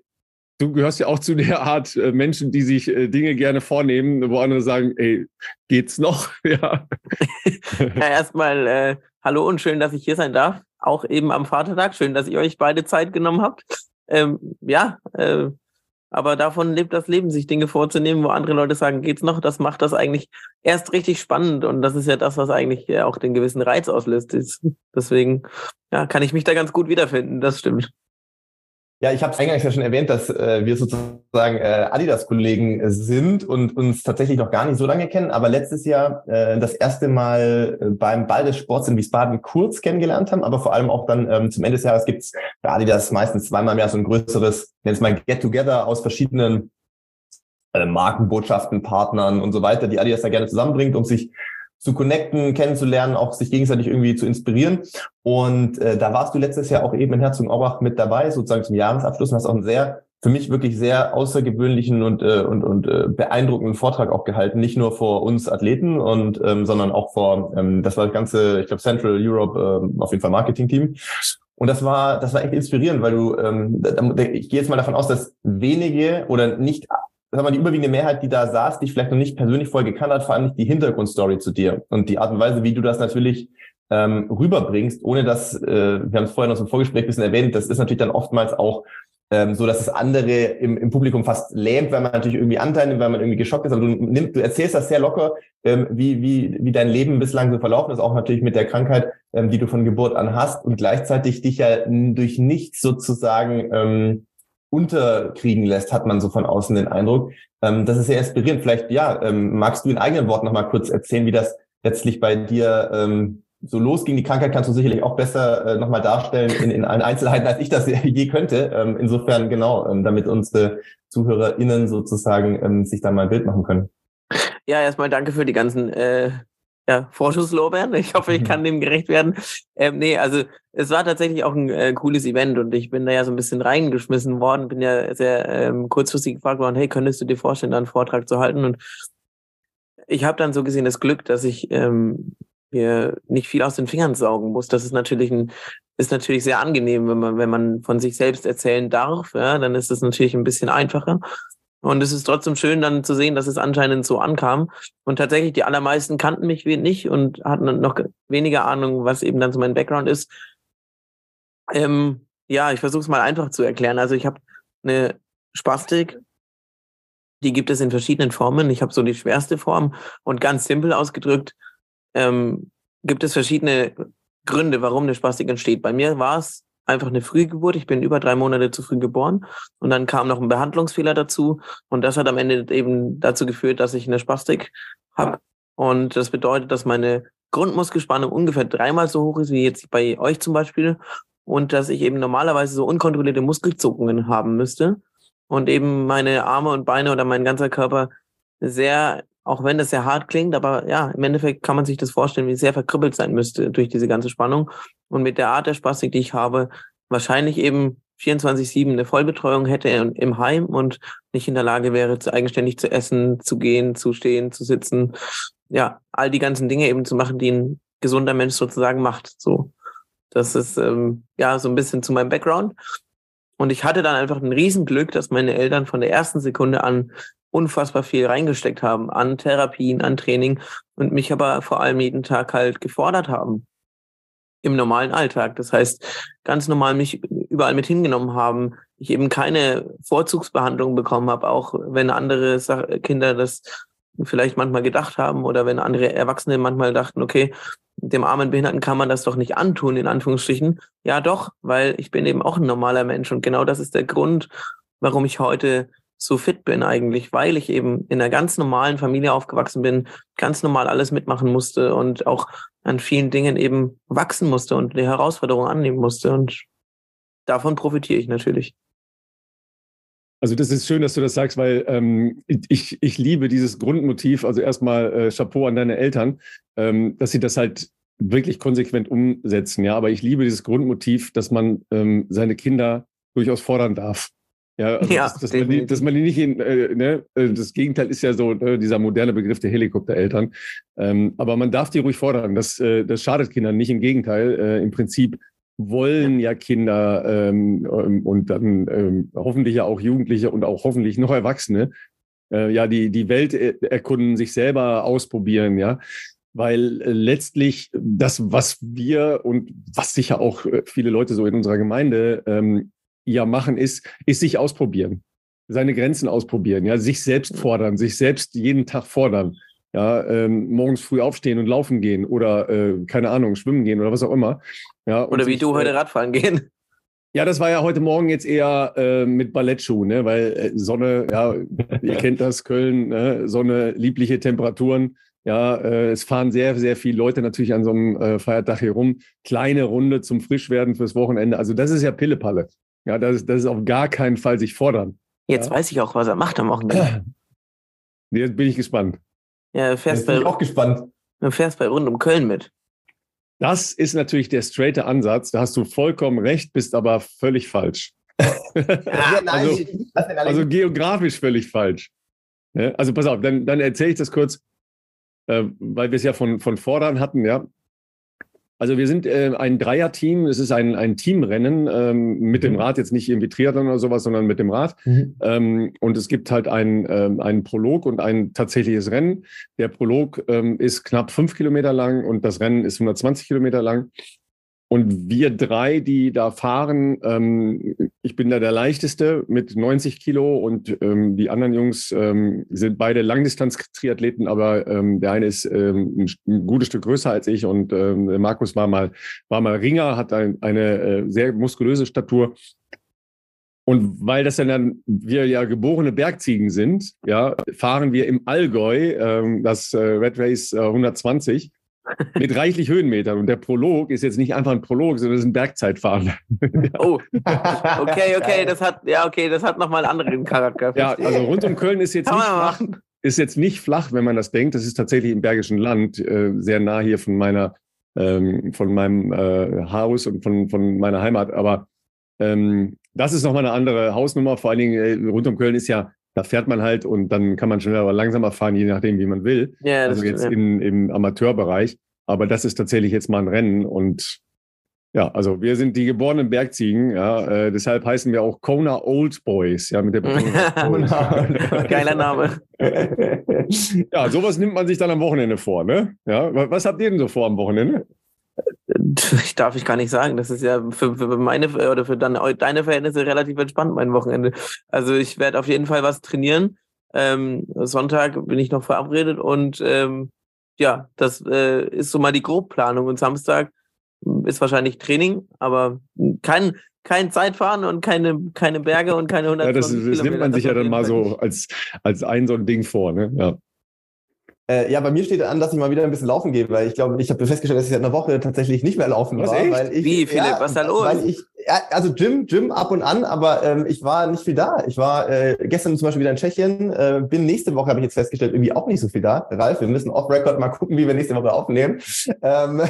du gehörst ja auch zu der Art äh, Menschen, die sich äh, Dinge gerne vornehmen, wo andere sagen, ey, geht's noch? ja. ja erstmal äh, hallo und schön, dass ich hier sein darf. Auch eben am Vatertag. Schön, dass ihr euch beide Zeit genommen habt. Ähm, ja, aber davon lebt das Leben, sich Dinge vorzunehmen, wo andere Leute sagen, geht's noch? Das macht das eigentlich erst richtig spannend. Und das ist ja das, was eigentlich auch den gewissen Reiz auslöst. Deswegen ja, kann ich mich da ganz gut wiederfinden. Das stimmt. Ja, ich habe es eingangs ja schon erwähnt, dass äh, wir sozusagen äh, Adidas-Kollegen sind und uns tatsächlich noch gar nicht so lange kennen, aber letztes Jahr äh, das erste Mal äh, beim Ball des Sports in Wiesbaden kurz kennengelernt haben, aber vor allem auch dann ähm, zum Ende des Jahres gibt's bei Adidas meistens zweimal mehr so ein größeres, nennt mal Get-Together aus verschiedenen äh, Markenbotschaften, Partnern und so weiter, die Adidas da gerne zusammenbringt, um sich zu connecten, kennenzulernen, auch sich gegenseitig irgendwie zu inspirieren. Und äh, da warst du letztes Jahr auch eben in Herzogenaurach mit dabei, sozusagen zum Jahresabschluss und hast auch einen sehr, für mich wirklich sehr außergewöhnlichen und, äh, und, und äh, beeindruckenden Vortrag auch gehalten, nicht nur vor uns Athleten und ähm, sondern auch vor, ähm, das war das ganze, ich glaube Central Europe, äh, auf jeden Fall Marketing-Team. Und das war, das war echt inspirierend, weil du, ähm, ich gehe jetzt mal davon aus, dass wenige oder nicht sag mal, die überwiegende Mehrheit, die da saß, die ich vielleicht noch nicht persönlich vorher gekannt hat, vor allem nicht die Hintergrundstory zu dir und die Art und Weise, wie du das natürlich ähm, rüberbringst, ohne dass, äh, wir haben es vorher noch im Vorgespräch ein bisschen erwähnt, das ist natürlich dann oftmals auch ähm, so, dass es andere im, im Publikum fast lähmt, weil man natürlich irgendwie Anteil nimmt, weil man irgendwie geschockt ist. Aber du, nimm, du erzählst das sehr locker, ähm, wie, wie, wie dein Leben bislang so verlaufen ist, auch natürlich mit der Krankheit, ähm, die du von Geburt an hast und gleichzeitig dich ja durch nichts sozusagen ähm, unterkriegen lässt, hat man so von außen den Eindruck. Ähm, das ist sehr inspirierend. Vielleicht, ja, ähm, magst du in eigenen Worten nochmal kurz erzählen, wie das letztlich bei dir ähm, so losging. Die Krankheit kannst du sicherlich auch besser äh, nochmal darstellen in, in allen Einzelheiten, als ich das je könnte. Ähm, insofern, genau, ähm, damit unsere ZuhörerInnen sozusagen ähm, sich da mal ein Bild machen können. Ja, erstmal danke für die ganzen äh, ja, Vorschusslorbeeren. Ich hoffe, ich kann dem gerecht werden. Ähm, nee, also es war tatsächlich auch ein äh, cooles Event und ich bin da ja so ein bisschen reingeschmissen worden, bin ja sehr ähm, kurzfristig gefragt worden, hey, könntest du dir vorstellen, da einen Vortrag zu halten? Und ich habe dann so gesehen das Glück, dass ich ähm, mir nicht viel aus den Fingern saugen muss. Das ist natürlich ein ist natürlich sehr angenehm, wenn man wenn man von sich selbst erzählen darf. Ja, dann ist es natürlich ein bisschen einfacher. Und es ist trotzdem schön dann zu sehen, dass es anscheinend so ankam. Und tatsächlich, die allermeisten kannten mich nicht und hatten noch weniger Ahnung, was eben dann so mein Background ist. Ähm, ja, ich versuche es mal einfach zu erklären. Also ich habe eine Spastik, die gibt es in verschiedenen Formen. Ich habe so die schwerste Form und ganz simpel ausgedrückt ähm, gibt es verschiedene Gründe, warum eine Spastik entsteht. Bei mir war es einfach eine Frühgeburt. Ich bin über drei Monate zu früh geboren. Und dann kam noch ein Behandlungsfehler dazu. Und das hat am Ende eben dazu geführt, dass ich eine Spastik habe. Und das bedeutet, dass meine Grundmuskelspannung ungefähr dreimal so hoch ist wie jetzt bei euch zum Beispiel. Und dass ich eben normalerweise so unkontrollierte Muskelzuckungen haben müsste. Und eben meine Arme und Beine oder mein ganzer Körper sehr, auch wenn das sehr hart klingt, aber ja, im Endeffekt kann man sich das vorstellen, wie sehr verkribbelt sein müsste durch diese ganze Spannung und mit der Art der Spastik, die ich habe, wahrscheinlich eben 24-7 eine Vollbetreuung hätte im Heim und nicht in der Lage wäre, eigenständig zu essen, zu gehen, zu stehen, zu sitzen. Ja, all die ganzen Dinge eben zu machen, die ein gesunder Mensch sozusagen macht. So, das ist ähm, ja so ein bisschen zu meinem Background. Und ich hatte dann einfach ein Riesenglück, dass meine Eltern von der ersten Sekunde an unfassbar viel reingesteckt haben an Therapien, an Training und mich aber vor allem jeden Tag halt gefordert haben im normalen Alltag. Das heißt, ganz normal mich überall mit hingenommen haben, ich eben keine Vorzugsbehandlung bekommen habe, auch wenn andere Kinder das vielleicht manchmal gedacht haben oder wenn andere Erwachsene manchmal dachten, okay, dem armen Behinderten kann man das doch nicht antun, in Anführungsstrichen. Ja, doch, weil ich bin eben auch ein normaler Mensch und genau das ist der Grund, warum ich heute so fit bin eigentlich, weil ich eben in einer ganz normalen Familie aufgewachsen bin, ganz normal alles mitmachen musste und auch an vielen Dingen eben wachsen musste und die Herausforderung annehmen musste. Und davon profitiere ich natürlich. Also das ist schön, dass du das sagst, weil ähm, ich, ich liebe dieses Grundmotiv. Also erstmal äh, Chapeau an deine Eltern, ähm, dass sie das halt wirklich konsequent umsetzen. Ja, aber ich liebe dieses Grundmotiv, dass man ähm, seine Kinder durchaus fordern darf. Ja, also ja dass, dass, man die, dass man die nicht in, äh, ne, äh, das Gegenteil ist ja so äh, dieser moderne Begriff der Helikoptereltern. Ähm, aber man darf die ruhig fordern. Das, äh, das schadet Kindern nicht. Im Gegenteil, äh, im Prinzip wollen ja Kinder ähm, ähm, und dann ähm, hoffentlich ja auch Jugendliche und auch hoffentlich noch Erwachsene äh, ja die, die Welt erkunden, sich selber ausprobieren, ja. Weil äh, letztlich das, was wir und was sicher auch viele Leute so in unserer Gemeinde ähm, ja machen, ist, ist sich ausprobieren, seine Grenzen ausprobieren, ja, sich selbst fordern, sich selbst jeden Tag fordern. Ja, ähm, morgens früh aufstehen und laufen gehen oder äh, keine Ahnung, schwimmen gehen oder was auch immer. Ja, oder wie sich, du heute äh, Radfahren gehen. Ja, das war ja heute Morgen jetzt eher äh, mit Ballettschuhen, ne? weil äh, Sonne, ja, ihr kennt das, Köln, ne? Sonne, liebliche Temperaturen. Ja, äh, es fahren sehr, sehr viele Leute natürlich an so einem äh, Feiertag hier rum. Kleine Runde zum Frischwerden fürs Wochenende. Also das ist ja Pillepalle. Ja, das ist, das ist auf gar keinen Fall sich fordern. Jetzt ja? weiß ich auch, was er macht am Wochenende. Jetzt bin ich gespannt. Ja, fährst Jetzt bin bei, ich auch gespannt. Du fährst bei Rund um Köln mit. Das ist natürlich der straighte Ansatz. Da hast du vollkommen recht, bist aber völlig falsch. ja, also, also, geografisch völlig falsch. Also pass auf, dann, dann erzähle ich das kurz, äh, weil wir es ja von, von Vordern hatten, ja. Also wir sind äh, ein Dreier-Team. Es ist ein, ein Teamrennen ähm, mit dem mhm. Rad, jetzt nicht irgendwie Triathlon oder sowas, sondern mit dem Rad. Mhm. Ähm, und es gibt halt ein, ähm, einen Prolog und ein tatsächliches Rennen. Der Prolog ähm, ist knapp fünf Kilometer lang und das Rennen ist 120 Kilometer lang. Und wir drei, die da fahren, ähm, ich bin da der leichteste mit 90 Kilo und ähm, die anderen Jungs ähm, sind beide Langdistanz-Triathleten, aber ähm, der eine ist ähm, ein, ein, gutes Stück größer als ich und ähm, Markus war mal, war mal Ringer, hat ein, eine äh, sehr muskulöse Statur. Und weil das dann, wir ja geborene Bergziegen sind, ja, fahren wir im Allgäu das äh, Red Race äh, 120 mit reichlich Höhenmetern. Und der Prolog ist jetzt nicht einfach ein Prolog, sondern es ist ein Bergzeitfahren. oh, okay, okay, das hat, ja, okay, das hat nochmal einen anderen Charakter. Ja, also rund um Köln ist jetzt nicht flach, ist jetzt nicht flach, wenn man das denkt. Das ist tatsächlich im Bergischen Land, äh, sehr nah hier von meiner, ähm, von meinem äh, Haus und von, von meiner Heimat. Aber ähm, das ist nochmal eine andere Hausnummer. Vor allen Dingen äh, rund um Köln ist ja da fährt man halt und dann kann man schneller oder langsamer fahren, je nachdem, wie man will. Ja, also jetzt ja. in, im Amateurbereich. Aber das ist tatsächlich jetzt mal ein Rennen und ja, also wir sind die geborenen Bergziegen, ja, äh, deshalb heißen wir auch Kona Old Boys, ja, mit der Geiler Name. ja, sowas nimmt man sich dann am Wochenende vor, ne? Ja, was habt ihr denn so vor am Wochenende? Darf ich gar nicht sagen. Das ist ja für, für meine oder für dann, deine Verhältnisse relativ entspannt mein Wochenende. Also ich werde auf jeden Fall was trainieren. Ähm, Sonntag bin ich noch verabredet und ähm, ja, das äh, ist so mal die Grobplanung. Und Samstag ist wahrscheinlich Training, aber kein, kein Zeitfahren und keine, keine Berge und keine 100 Ja, das, das nimmt man sich ja dann mal so als, als ein so ein Ding vor, ne? Ja. Äh, ja, bei mir steht an, dass ich mal wieder ein bisschen laufen gehe, weil ich glaube, ich habe festgestellt, dass ich seit einer Woche tatsächlich nicht mehr laufen was war. Echt? Weil ich, Wie, Philipp, ja, was da los? Ich, ja, also Gym, Gym ab und an, aber ähm, ich war nicht viel da. Ich war äh, gestern zum Beispiel wieder in Tschechien, äh, bin nächste Woche, habe ich jetzt festgestellt, irgendwie auch nicht so viel da. Ralf, wir müssen off-Record mal gucken, wie wir nächste Woche aufnehmen. Ähm,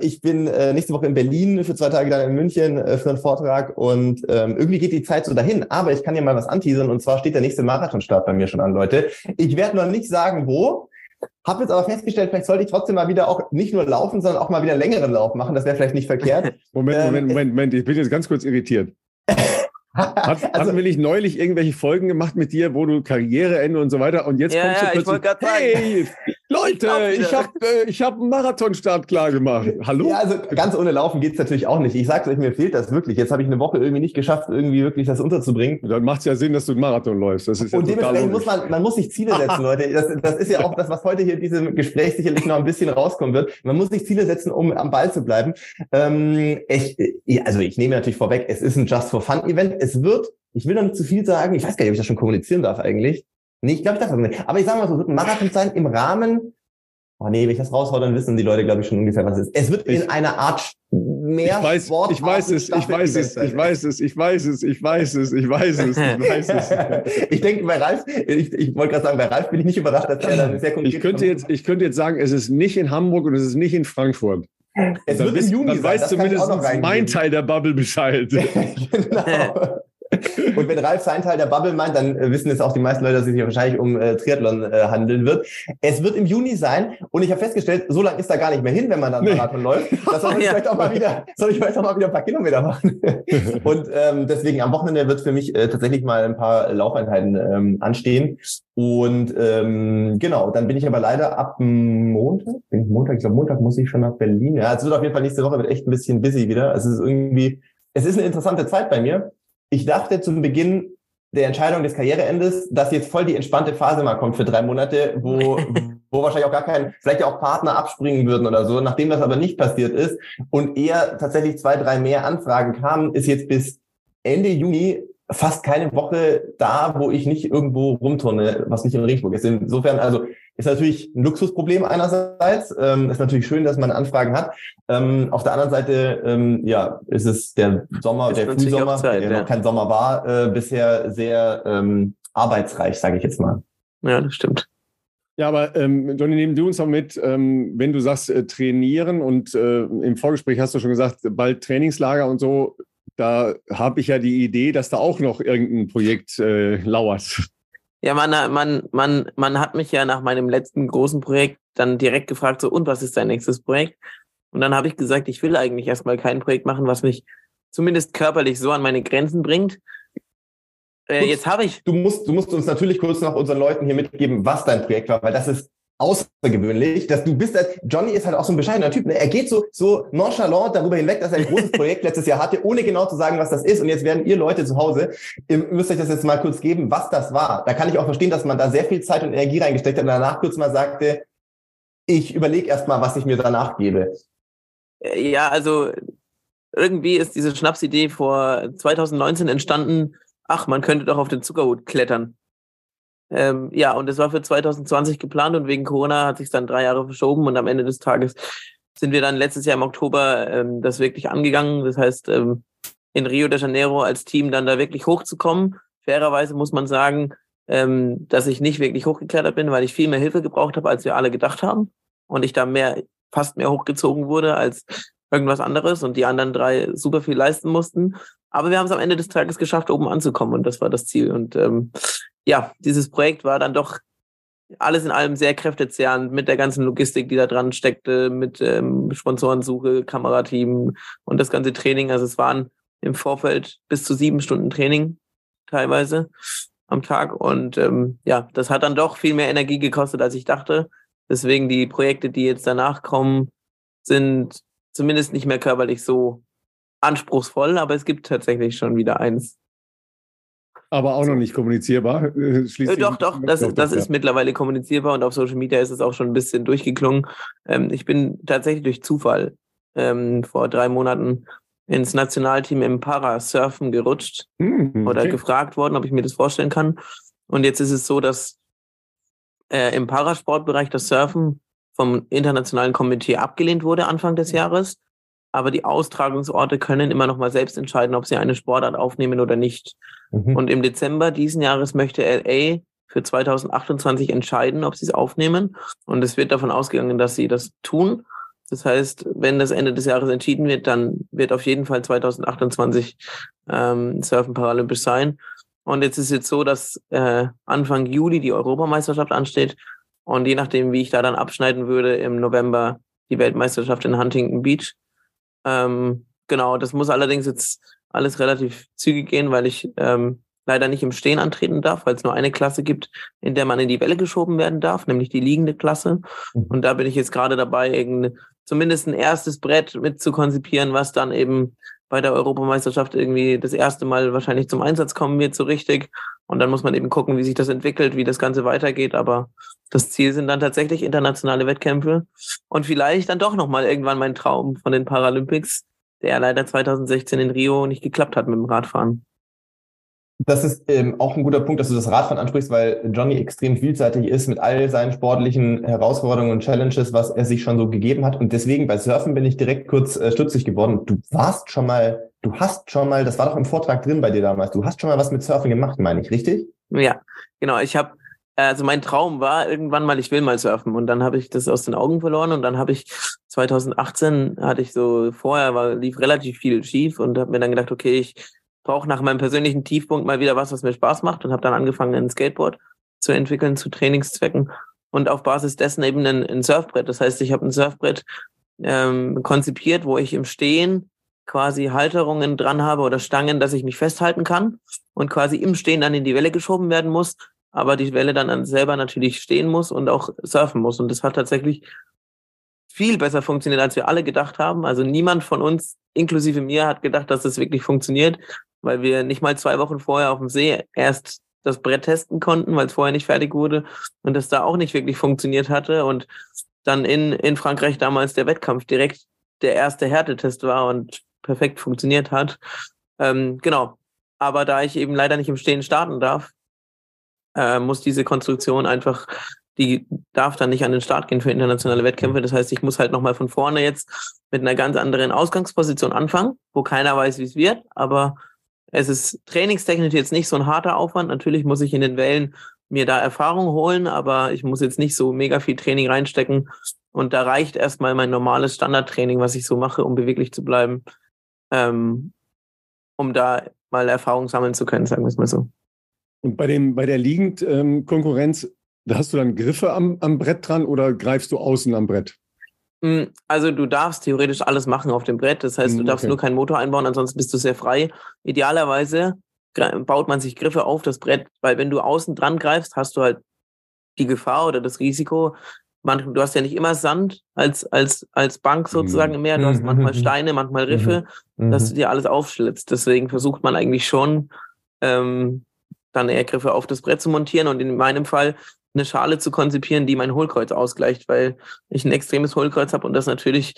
ich bin äh, nächste Woche in Berlin für zwei Tage dann in München äh, für einen Vortrag und ähm, irgendwie geht die Zeit so dahin. Aber ich kann ja mal was anteasern und zwar steht der nächste Marathonstart bei mir schon an, Leute. Ich werde noch nicht sagen, wo. Habe jetzt aber festgestellt, vielleicht sollte ich trotzdem mal wieder auch nicht nur laufen, sondern auch mal wieder einen längeren Lauf machen. Das wäre vielleicht nicht verkehrt. Moment, Moment, ähm, Moment, Moment. Ich bin jetzt ganz kurz irritiert. Hat, also, hatten wir nicht neulich irgendwelche Folgen gemacht mit dir, wo du Karriereende und so weiter und jetzt ja, kommst ja, du plötzlich, hey, Leute, ich habe äh, ich hab einen Marathonstart klar gemacht. Hallo? Ja, also ganz ohne Laufen geht's natürlich auch nicht. Ich sag's euch, mir fehlt das wirklich. Jetzt habe ich eine Woche irgendwie nicht geschafft, irgendwie wirklich das unterzubringen. Dann macht's ja Sinn, dass du einen Marathon läufst. Das ist ja und dementsprechend muss man, man muss sich Ziele setzen, Leute. Das, das ist ja auch das, was heute hier in diesem Gespräch sicherlich noch ein bisschen rauskommen wird. Man muss sich Ziele setzen, um am Ball zu bleiben. Ähm, ich, also ich nehme natürlich vorweg, es ist ein Just for Fun Event. Es wird ich will noch nicht zu viel sagen. Ich weiß gar nicht, ob ich das schon kommunizieren darf eigentlich. Nee, ich glaube, ich darf das nicht. Aber ich sage mal so, es wird ein Marathon sein im Rahmen. Oh nee, wenn ich das raushau, dann wissen die Leute, glaube ich, schon ungefähr, was es ist. Es wird ich, in einer Art mehr ich weiß, Sport ich weiß es, ich weiß es, ich weiß es, ich weiß es, ich weiß es, ich weiß es, ich weiß es. ich denke, bei Ralf, ich, ich wollte gerade sagen, bei Ralf bin ich nicht überrascht, dass er dann sehr konkret Ich könnte jetzt, ich könnte jetzt sagen, es ist nicht in Hamburg und es ist nicht in Frankfurt. Es dann wird bist, im Juni dann sein, weiß zumindest mein Teil der Bubble Bescheid. genau. Und wenn Ralf seinen Teil der Bubble meint, dann äh, wissen es auch die meisten Leute, dass es sich wahrscheinlich um äh, Triathlon äh, handeln wird. Es wird im Juni sein und ich habe festgestellt, so lange ist da gar nicht mehr hin, wenn man dann nee. Marathon läuft. Das soll ich ja. vielleicht auch mal wieder, soll ich vielleicht auch mal wieder ein paar Kilometer machen. und ähm, deswegen am Wochenende wird für mich äh, tatsächlich mal ein paar Laufeinheiten ähm, anstehen. Und ähm, genau, dann bin ich aber leider ab Montag, bin ich Montag, ich glaube Montag muss ich schon nach Berlin. Ja, es wird auf jeden Fall nächste Woche wird echt ein bisschen busy wieder. Also es ist irgendwie, es ist eine interessante Zeit bei mir ich dachte zum Beginn der Entscheidung des Karriereendes, dass jetzt voll die entspannte Phase mal kommt für drei Monate, wo, wo wahrscheinlich auch gar kein, vielleicht auch Partner abspringen würden oder so. Nachdem das aber nicht passiert ist und eher tatsächlich zwei, drei mehr Anfragen kamen, ist jetzt bis Ende Juni fast keine Woche da, wo ich nicht irgendwo rumturne, was nicht in Regensburg ist. Insofern, also ist natürlich ein Luxusproblem einerseits. Ähm, ist natürlich schön, dass man Anfragen hat. Ähm, auf der anderen Seite, ähm, ja, ist es der Sommer, der Frühsommer, Zeit, der ja. noch kein Sommer war, äh, bisher sehr ähm, arbeitsreich, sage ich jetzt mal. Ja, das stimmt. Ja, aber ähm, Johnny, nehmen du uns noch mit, ähm, wenn du sagst äh, trainieren und äh, im Vorgespräch hast du schon gesagt, bald Trainingslager und so, da habe ich ja die Idee, dass da auch noch irgendein Projekt äh, lauert. Ja, man, man, man, man hat mich ja nach meinem letzten großen Projekt dann direkt gefragt, so, und was ist dein nächstes Projekt? Und dann habe ich gesagt, ich will eigentlich erstmal kein Projekt machen, was mich zumindest körperlich so an meine Grenzen bringt. Äh, jetzt habe ich. Du musst, du musst uns natürlich kurz noch unseren Leuten hier mitgeben, was dein Projekt war, weil das ist außergewöhnlich, dass du bist, halt, Johnny ist halt auch so ein bescheidener Typ. Ne? Er geht so, so nonchalant darüber hinweg, dass er ein großes Projekt letztes Jahr hatte, ohne genau zu sagen, was das ist. Und jetzt werden ihr Leute zu Hause, ihr müsst euch das jetzt mal kurz geben, was das war. Da kann ich auch verstehen, dass man da sehr viel Zeit und Energie reingesteckt hat und danach kurz mal sagte, ich überlege erst mal, was ich mir danach gebe. Äh, ja, also irgendwie ist diese Schnapsidee vor 2019 entstanden, ach, man könnte doch auf den Zuckerhut klettern. Ähm, ja, und es war für 2020 geplant und wegen Corona hat sich dann drei Jahre verschoben und am Ende des Tages sind wir dann letztes Jahr im Oktober ähm, das wirklich angegangen. Das heißt, ähm, in Rio de Janeiro als Team dann da wirklich hochzukommen. Fairerweise muss man sagen, ähm, dass ich nicht wirklich hochgeklettert bin, weil ich viel mehr Hilfe gebraucht habe, als wir alle gedacht haben. Und ich da mehr, fast mehr hochgezogen wurde als irgendwas anderes und die anderen drei super viel leisten mussten. Aber wir haben es am Ende des Tages geschafft, oben anzukommen und das war das Ziel. Und ähm, ja, dieses Projekt war dann doch alles in allem sehr kräftezehrend mit der ganzen Logistik, die da dran steckte, mit ähm, Sponsorensuche, Kamerateam und das ganze Training. Also es waren im Vorfeld bis zu sieben Stunden Training teilweise am Tag. Und ähm, ja, das hat dann doch viel mehr Energie gekostet, als ich dachte. Deswegen die Projekte, die jetzt danach kommen, sind zumindest nicht mehr körperlich so anspruchsvoll, aber es gibt tatsächlich schon wieder eins, aber auch noch nicht kommunizierbar. Schließlich doch, doch, das, doch, das ist ja. mittlerweile kommunizierbar und auf Social Media ist es auch schon ein bisschen durchgeklungen. Ähm, ich bin tatsächlich durch Zufall ähm, vor drei Monaten ins Nationalteam im Parasurfen gerutscht hm, oder gefragt worden, ob ich mir das vorstellen kann. Und jetzt ist es so, dass äh, im Parasportbereich das Surfen vom internationalen Komitee abgelehnt wurde Anfang des Jahres. Aber die Austragungsorte können immer noch mal selbst entscheiden, ob sie eine Sportart aufnehmen oder nicht. Mhm. Und im Dezember diesen Jahres möchte LA für 2028 entscheiden, ob sie es aufnehmen. Und es wird davon ausgegangen, dass sie das tun. Das heißt, wenn das Ende des Jahres entschieden wird, dann wird auf jeden Fall 2028 ähm, Surfen paralympisch sein. Und jetzt ist es so, dass äh, Anfang Juli die Europameisterschaft ansteht. Und je nachdem, wie ich da dann abschneiden würde, im November die Weltmeisterschaft in Huntington Beach. Ähm, genau, das muss allerdings jetzt alles relativ zügig gehen, weil ich ähm, leider nicht im Stehen antreten darf, weil es nur eine Klasse gibt, in der man in die Welle geschoben werden darf, nämlich die liegende Klasse. Mhm. Und da bin ich jetzt gerade dabei, zumindest ein erstes Brett mit zu konzipieren, was dann eben bei der Europameisterschaft irgendwie das erste Mal wahrscheinlich zum Einsatz kommen wird, so richtig. Und dann muss man eben gucken, wie sich das entwickelt, wie das Ganze weitergeht. Aber das Ziel sind dann tatsächlich internationale Wettkämpfe und vielleicht dann doch nochmal irgendwann mein Traum von den Paralympics, der leider 2016 in Rio nicht geklappt hat mit dem Radfahren. Das ist ähm, auch ein guter Punkt, dass du das Radfahren ansprichst, weil Johnny extrem vielseitig ist mit all seinen sportlichen Herausforderungen und Challenges, was er sich schon so gegeben hat. Und deswegen bei Surfen bin ich direkt kurz äh, stutzig geworden. Du warst schon mal, du hast schon mal, das war doch im Vortrag drin bei dir damals, du hast schon mal was mit Surfen gemacht, meine ich, richtig? Ja, genau. Ich habe, also mein Traum war irgendwann mal, ich will mal surfen. Und dann habe ich das aus den Augen verloren und dann habe ich 2018 hatte ich so, vorher war, lief relativ viel schief und habe mir dann gedacht, okay, ich brauche nach meinem persönlichen Tiefpunkt mal wieder was, was mir Spaß macht und habe dann angefangen, ein Skateboard zu entwickeln zu Trainingszwecken und auf Basis dessen eben ein, ein Surfbrett. Das heißt, ich habe ein Surfbrett ähm, konzipiert, wo ich im Stehen quasi Halterungen dran habe oder Stangen, dass ich mich festhalten kann und quasi im Stehen dann in die Welle geschoben werden muss, aber die Welle dann selber natürlich stehen muss und auch surfen muss. Und das hat tatsächlich viel besser funktioniert, als wir alle gedacht haben. Also niemand von uns, inklusive mir, hat gedacht, dass das wirklich funktioniert weil wir nicht mal zwei Wochen vorher auf dem See erst das Brett testen konnten, weil es vorher nicht fertig wurde und das da auch nicht wirklich funktioniert hatte und dann in, in Frankreich damals der Wettkampf direkt der erste Härtetest war und perfekt funktioniert hat. Ähm, genau. Aber da ich eben leider nicht im Stehen starten darf, äh, muss diese Konstruktion einfach, die darf dann nicht an den Start gehen für internationale Wettkämpfe. Das heißt, ich muss halt nochmal von vorne jetzt mit einer ganz anderen Ausgangsposition anfangen, wo keiner weiß, wie es wird, aber es ist trainingstechnisch jetzt nicht so ein harter Aufwand. Natürlich muss ich in den Wellen mir da Erfahrung holen, aber ich muss jetzt nicht so mega viel Training reinstecken. Und da reicht erstmal mein normales Standardtraining, was ich so mache, um beweglich zu bleiben, ähm, um da mal Erfahrung sammeln zu können, sagen wir es mal so. Und bei dem, bei der Liegend-Konkurrenz, ähm, hast du dann Griffe am, am Brett dran oder greifst du außen am Brett? Hm, also du darfst theoretisch alles machen auf dem Brett. Das heißt, du hm, darfst okay. nur keinen Motor einbauen, ansonsten bist du sehr frei. Idealerweise baut man sich Griffe auf das Brett, weil wenn du außen dran greifst, hast du halt die Gefahr oder das Risiko. Man, du hast ja nicht immer Sand als, als, als Bank sozusagen im Meer. Du hast manchmal Steine, manchmal Riffe, dass du dir alles aufschlitzt. Deswegen versucht man eigentlich schon, ähm, dann eher Griffe auf das Brett zu montieren. Und in meinem Fall eine Schale zu konzipieren, die mein Hohlkreuz ausgleicht, weil ich ein extremes Hohlkreuz habe und das natürlich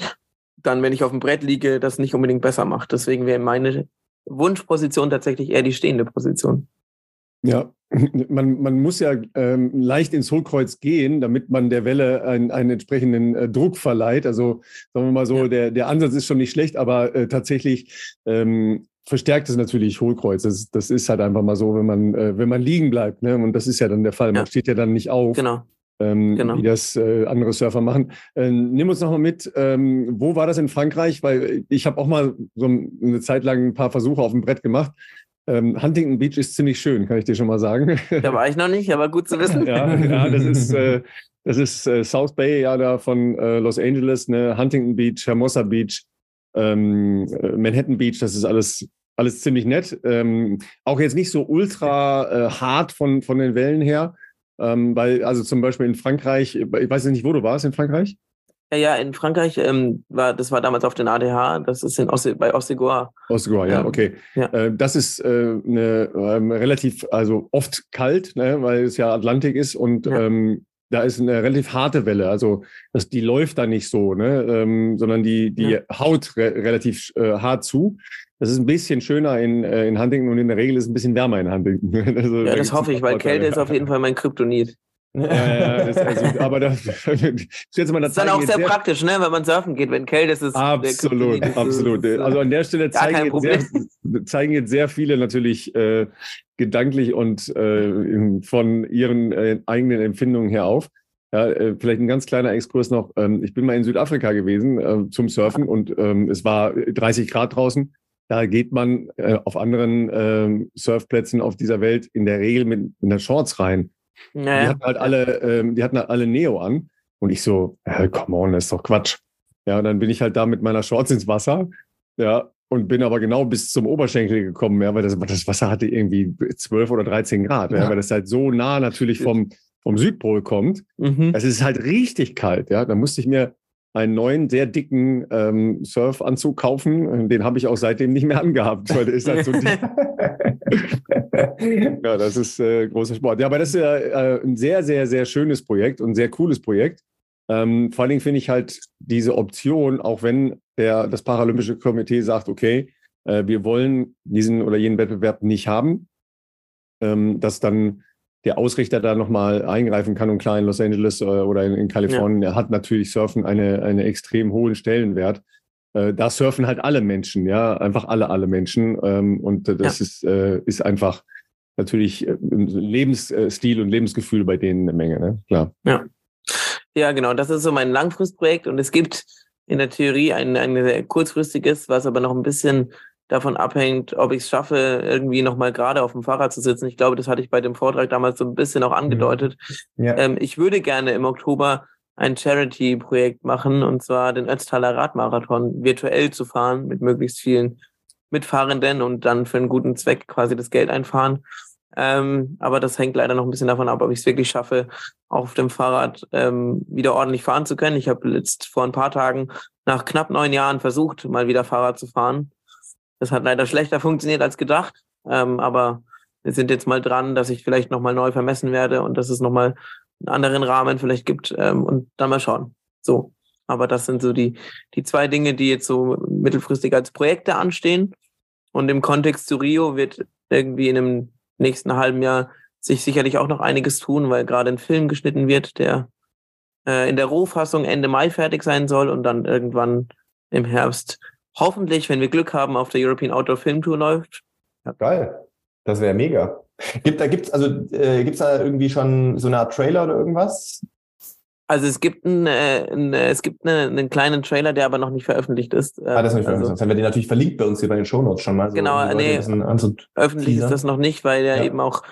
dann, wenn ich auf dem Brett liege, das nicht unbedingt besser macht. Deswegen wäre meine Wunschposition tatsächlich eher die stehende Position. Ja, man, man muss ja ähm, leicht ins Hohlkreuz gehen, damit man der Welle einen, einen entsprechenden äh, Druck verleiht. Also sagen wir mal so, ja. der, der Ansatz ist schon nicht schlecht, aber äh, tatsächlich ähm, verstärkt es natürlich Hohlkreuz. Das, das ist halt einfach mal so, wenn man, äh, wenn man liegen bleibt. Ne? Und das ist ja dann der Fall. Man ja. steht ja dann nicht auf. Genau. Ähm, genau. wie das äh, andere Surfer machen. Ähm, nimm uns noch mal mit, ähm, wo war das in Frankreich? Weil ich habe auch mal so eine Zeit lang ein paar Versuche auf dem Brett gemacht. Ähm, Huntington Beach ist ziemlich schön, kann ich dir schon mal sagen. Da war ich noch nicht, aber gut zu wissen. ja, ja, das ist, äh, das ist äh, South Bay, ja, da von äh, Los Angeles, ne? Huntington Beach, Hermosa Beach ähm, äh, Manhattan Beach, das ist alles, alles ziemlich nett. Ähm, auch jetzt nicht so ultra äh, hart von, von den Wellen her, ähm, weil, also zum Beispiel in Frankreich, ich weiß nicht, wo du warst in Frankreich? Ja, ja, in Frankreich ähm, war das war damals auf den ADH, das ist in Ossi, bei Ossegoa. Ossegoa, ja, okay. Ja. Äh, das ist äh, eine, ähm, relativ, also oft kalt, ne, weil es ja Atlantik ist und ja. Da ist eine relativ harte Welle. Also das, die läuft da nicht so, ne? ähm, sondern die, die ja. haut re relativ äh, hart zu. Das ist ein bisschen schöner in, äh, in Huntington und in der Regel ist es ein bisschen wärmer in Huntington. also, ja, das hoffe ich, weil Kälte ist auf jeden Fall mein Kryptonit. Ja, ja, das, also, aber das, das ist jetzt mal das ist dann auch sehr, sehr, praktisch, ne, wenn man surfen geht, wenn Kälte ist. ist absolut, absolut. Also an der Stelle zeigen jetzt, sehr, zeigen jetzt, sehr, viele natürlich äh, gedanklich und äh, von ihren äh, eigenen Empfindungen her auf. Ja, äh, vielleicht ein ganz kleiner Exkurs noch. Ähm, ich bin mal in Südafrika gewesen äh, zum Surfen und ähm, es war 30 Grad draußen. Da geht man äh, auf anderen ähm, Surfplätzen auf dieser Welt in der Regel mit, mit einer Shorts rein. Naja. Die hatten halt alle, ähm, die hatten halt alle Neo an. Und ich so, äh, come on, das ist doch Quatsch. Ja, und dann bin ich halt da mit meiner Shorts ins Wasser. Ja, und bin aber genau bis zum Oberschenkel gekommen, ja, weil das, das Wasser hatte irgendwie 12 oder 13 Grad, ja, ja weil das halt so nah natürlich vom, vom Südpol kommt. Mhm. Es ist halt richtig kalt, ja. Da musste ich mir einen neuen, sehr dicken ähm, Surfanzug kaufen. Den habe ich auch seitdem nicht mehr angehabt, weil der ist halt so dick. ja, das ist äh, großer Sport. Ja, aber das ist ja äh, ein sehr, sehr, sehr schönes Projekt und ein sehr cooles Projekt. Ähm, vor allen Dingen finde ich halt diese Option, auch wenn der, das Paralympische Komitee sagt, okay, äh, wir wollen diesen oder jenen Wettbewerb nicht haben, ähm, dass dann der Ausrichter da nochmal eingreifen kann und klar in Los Angeles äh, oder in, in Kalifornien ja. hat natürlich Surfen eine, eine extrem hohen Stellenwert. Äh, da surfen halt alle Menschen, ja, einfach alle, alle Menschen. Ähm, und äh, das ja. ist, äh, ist einfach natürlich äh, Lebensstil und Lebensgefühl bei denen eine Menge, ne? Klar. Ja. Ja, genau. Das ist so mein Langfristprojekt und es gibt in der Theorie ein, ein sehr kurzfristiges, was aber noch ein bisschen davon abhängt, ob ich es schaffe, irgendwie nochmal gerade auf dem Fahrrad zu sitzen. Ich glaube, das hatte ich bei dem Vortrag damals so ein bisschen auch angedeutet. Mhm. Ja. Ähm, ich würde gerne im Oktober ein Charity-Projekt machen, und zwar den Ötztaler Radmarathon virtuell zu fahren mit möglichst vielen Mitfahrenden und dann für einen guten Zweck quasi das Geld einfahren. Ähm, aber das hängt leider noch ein bisschen davon ab, ob ich es wirklich schaffe, auch auf dem Fahrrad ähm, wieder ordentlich fahren zu können. Ich habe jetzt vor ein paar Tagen nach knapp neun Jahren versucht, mal wieder Fahrrad zu fahren. Das hat leider schlechter funktioniert als gedacht. Ähm, aber wir sind jetzt mal dran, dass ich vielleicht nochmal neu vermessen werde und dass es nochmal einen anderen Rahmen vielleicht gibt ähm, und dann mal schauen. So. Aber das sind so die, die zwei Dinge, die jetzt so mittelfristig als Projekte anstehen. Und im Kontext zu Rio wird irgendwie in einem nächsten halben Jahr sich sicherlich auch noch einiges tun, weil gerade ein Film geschnitten wird, der äh, in der Rohfassung Ende Mai fertig sein soll und dann irgendwann im Herbst hoffentlich, wenn wir Glück haben, auf der European Outdoor Film Tour läuft. Ja, geil. Das wäre mega. Gibt da gibt's also äh, gibt's da irgendwie schon so eine Art Trailer oder irgendwas? Also es gibt einen, äh, ein, es gibt eine, einen kleinen Trailer, der aber noch nicht veröffentlicht ist. Ah, das ist nicht veröffentlicht. Also, Sonst haben wir den natürlich verlinkt bei uns hier bei den Shownotes schon mal. So, genau, nee, öffentlich ist das noch nicht, weil der ja. eben auch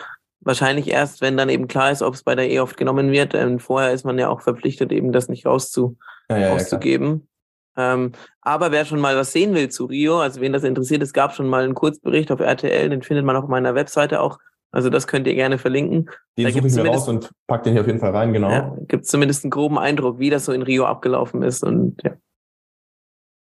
wahrscheinlich erst, wenn dann eben klar ist, ob es bei der E oft genommen wird. Ähm, vorher ist man ja auch verpflichtet, eben das nicht rauszu, ja, ja, rauszugeben. Ähm, aber wer schon mal was sehen will zu Rio, also wen das interessiert, es gab schon mal einen Kurzbericht auf RTL, den findet man auf meiner Webseite auch. Also das könnt ihr gerne verlinken. Den da suche ich mir raus und pack den hier auf jeden Fall rein, genau. Ja, Gibt zumindest einen groben Eindruck, wie das so in Rio abgelaufen ist. Und ja.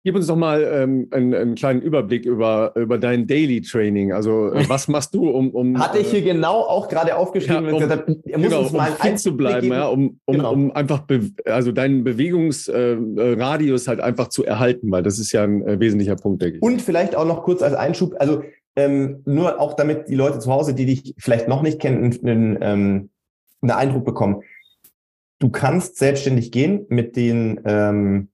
Gib uns doch mal ähm, einen, einen, kleinen Überblick über, über dein Daily Training. Also äh, was machst du, um... um Hatte ich hier äh, genau auch gerade aufgeschrieben. Ja, um, gesagt, er muss genau, uns mal um fit zu bleiben, ja, um, um, genau. um einfach also deinen Bewegungsradius äh, halt einfach zu erhalten, weil das ist ja ein äh, wesentlicher Punkt, denke ich. Und vielleicht auch noch kurz als Einschub, also ähm, nur auch damit die Leute zu Hause, die dich vielleicht noch nicht kennen, einen, ähm, einen Eindruck bekommen. Du kannst selbstständig gehen mit den... Ähm,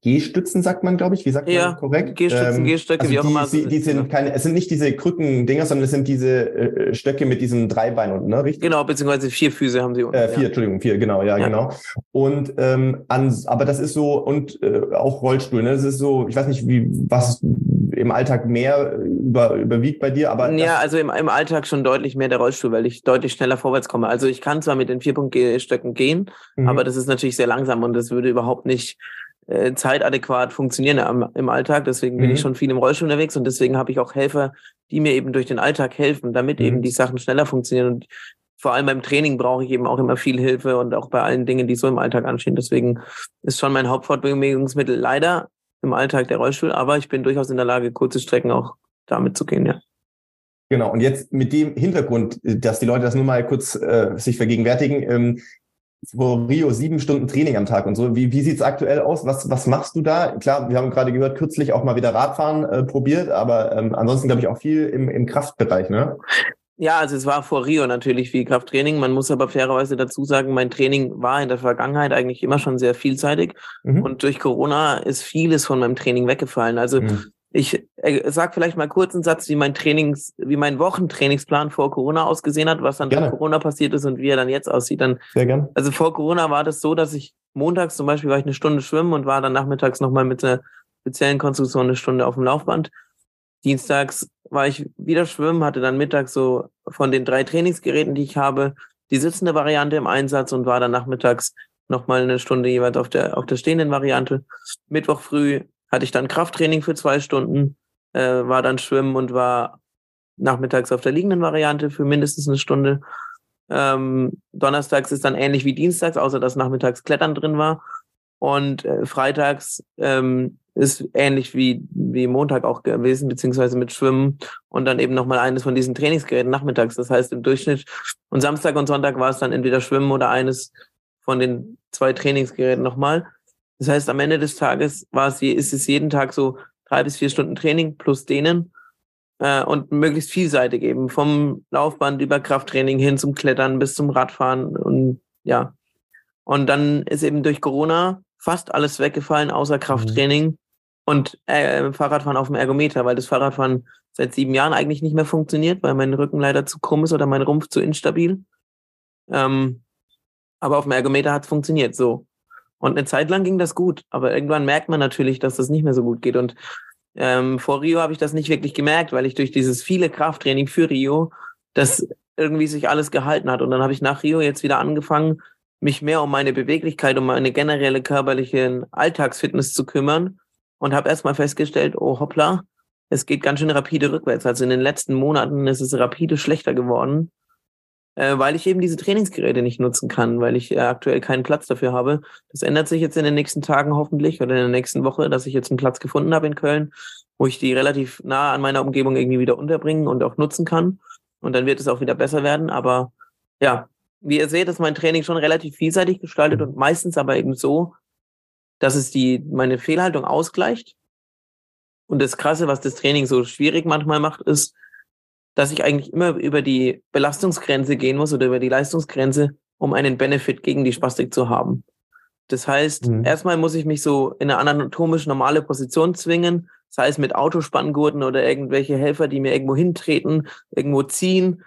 Gehstützen, sagt man, glaube ich. Wie sagt ja, man korrekt? Gehstützen, ähm, Gehstöcke, also wie auch immer. Die, die sind ja. keine, es sind nicht diese Krücken-Dinger, sondern es sind diese äh, Stöcke mit diesen drei Beinen unten, ne? Richtig? Genau, beziehungsweise vier Füße haben sie unten. Äh, vier, ja. Entschuldigung, vier, genau, ja, ja. genau. Und ähm, an, aber das ist so, und äh, auch Rollstuhl, ne? Das ist so, ich weiß nicht, wie was im Alltag mehr über, überwiegt bei dir, aber. Ja, also im, im Alltag schon deutlich mehr der Rollstuhl, weil ich deutlich schneller vorwärts komme. Also ich kann zwar mit den Vierpunkt-Stöcken gehen, mhm. aber das ist natürlich sehr langsam und das würde überhaupt nicht äh, zeitadäquat funktionieren am, im Alltag. Deswegen bin mhm. ich schon viel im Rollstuhl unterwegs und deswegen habe ich auch Helfer, die mir eben durch den Alltag helfen, damit mhm. eben die Sachen schneller funktionieren. Und vor allem beim Training brauche ich eben auch immer viel Hilfe und auch bei allen Dingen, die so im Alltag anstehen. Deswegen ist schon mein Hauptfortbewegungsmittel leider im Alltag der Rollstuhl, aber ich bin durchaus in der Lage, kurze Strecken auch damit zu gehen, ja. Genau, und jetzt mit dem Hintergrund, dass die Leute das nur mal kurz äh, sich vergegenwärtigen, ähm, vor Rio sieben Stunden Training am Tag und so. Wie, wie sieht's aktuell aus? Was, was machst du da? Klar, wir haben gerade gehört, kürzlich auch mal wieder Radfahren äh, probiert, aber ähm, ansonsten glaube ich auch viel im, im Kraftbereich, ne? Ja, also es war vor Rio natürlich viel Krafttraining. Man muss aber fairerweise dazu sagen, mein Training war in der Vergangenheit eigentlich immer schon sehr vielseitig. Mhm. Und durch Corona ist vieles von meinem Training weggefallen. Also mhm. Ich äh, sag vielleicht mal kurz einen Satz, wie mein Trainings, wie mein Wochentrainingsplan vor Corona ausgesehen hat, was dann gerne. durch Corona passiert ist und wie er dann jetzt aussieht. Dann, Sehr gerne. Also vor Corona war das so, dass ich montags zum Beispiel war ich eine Stunde schwimmen und war dann nachmittags nochmal mit einer speziellen Konstruktion eine Stunde auf dem Laufband. Dienstags war ich wieder schwimmen, hatte dann mittags so von den drei Trainingsgeräten, die ich habe, die sitzende Variante im Einsatz und war dann nachmittags nochmal eine Stunde jeweils auf der, auf der stehenden Variante. Mittwoch früh hatte ich dann Krafttraining für zwei Stunden, äh, war dann schwimmen und war nachmittags auf der liegenden Variante für mindestens eine Stunde. Ähm, donnerstags ist dann ähnlich wie dienstags, außer dass nachmittags Klettern drin war. Und äh, freitags ähm, ist ähnlich wie, wie Montag auch gewesen, beziehungsweise mit Schwimmen und dann eben nochmal eines von diesen Trainingsgeräten nachmittags. Das heißt im Durchschnitt. Und Samstag und Sonntag war es dann entweder Schwimmen oder eines von den zwei Trainingsgeräten nochmal. Das heißt, am Ende des Tages war es, ist es jeden Tag so drei bis vier Stunden Training plus Dehnen äh, und möglichst vielseitig eben vom Laufband über Krafttraining hin zum Klettern bis zum Radfahren und ja. Und dann ist eben durch Corona fast alles weggefallen, außer Krafttraining mhm. Und äh, Fahrradfahren auf dem Ergometer, weil das Fahrradfahren seit sieben Jahren eigentlich nicht mehr funktioniert, weil mein Rücken leider zu krumm ist oder mein Rumpf zu instabil. Ähm, aber auf dem Ergometer hat es funktioniert so. Und eine Zeit lang ging das gut, aber irgendwann merkt man natürlich, dass das nicht mehr so gut geht. Und ähm, vor Rio habe ich das nicht wirklich gemerkt, weil ich durch dieses viele Krafttraining für Rio, das irgendwie sich alles gehalten hat. Und dann habe ich nach Rio jetzt wieder angefangen, mich mehr um meine Beweglichkeit, um meine generelle körperliche Alltagsfitness zu kümmern und habe erstmal festgestellt, oh hoppla, es geht ganz schön rapide rückwärts. Also in den letzten Monaten ist es rapide schlechter geworden äh, weil ich eben diese Trainingsgeräte nicht nutzen kann, weil ich äh, aktuell keinen Platz dafür habe. Das ändert sich jetzt in den nächsten Tagen hoffentlich oder in der nächsten Woche, dass ich jetzt einen Platz gefunden habe in Köln, wo ich die relativ nah an meiner Umgebung irgendwie wieder unterbringen und auch nutzen kann. Und dann wird es auch wieder besser werden. Aber ja, wie ihr seht, ist mein Training schon relativ vielseitig gestaltet und meistens aber eben so, dass es die, meine Fehlhaltung ausgleicht. Und das Krasse, was das Training so schwierig manchmal macht, ist, dass ich eigentlich immer über die Belastungsgrenze gehen muss oder über die Leistungsgrenze, um einen Benefit gegen die Spastik zu haben. Das heißt, mhm. erstmal muss ich mich so in eine anatomisch normale Position zwingen, sei es mit Autospanngurten oder irgendwelche Helfer, die mir irgendwo hintreten, irgendwo ziehen.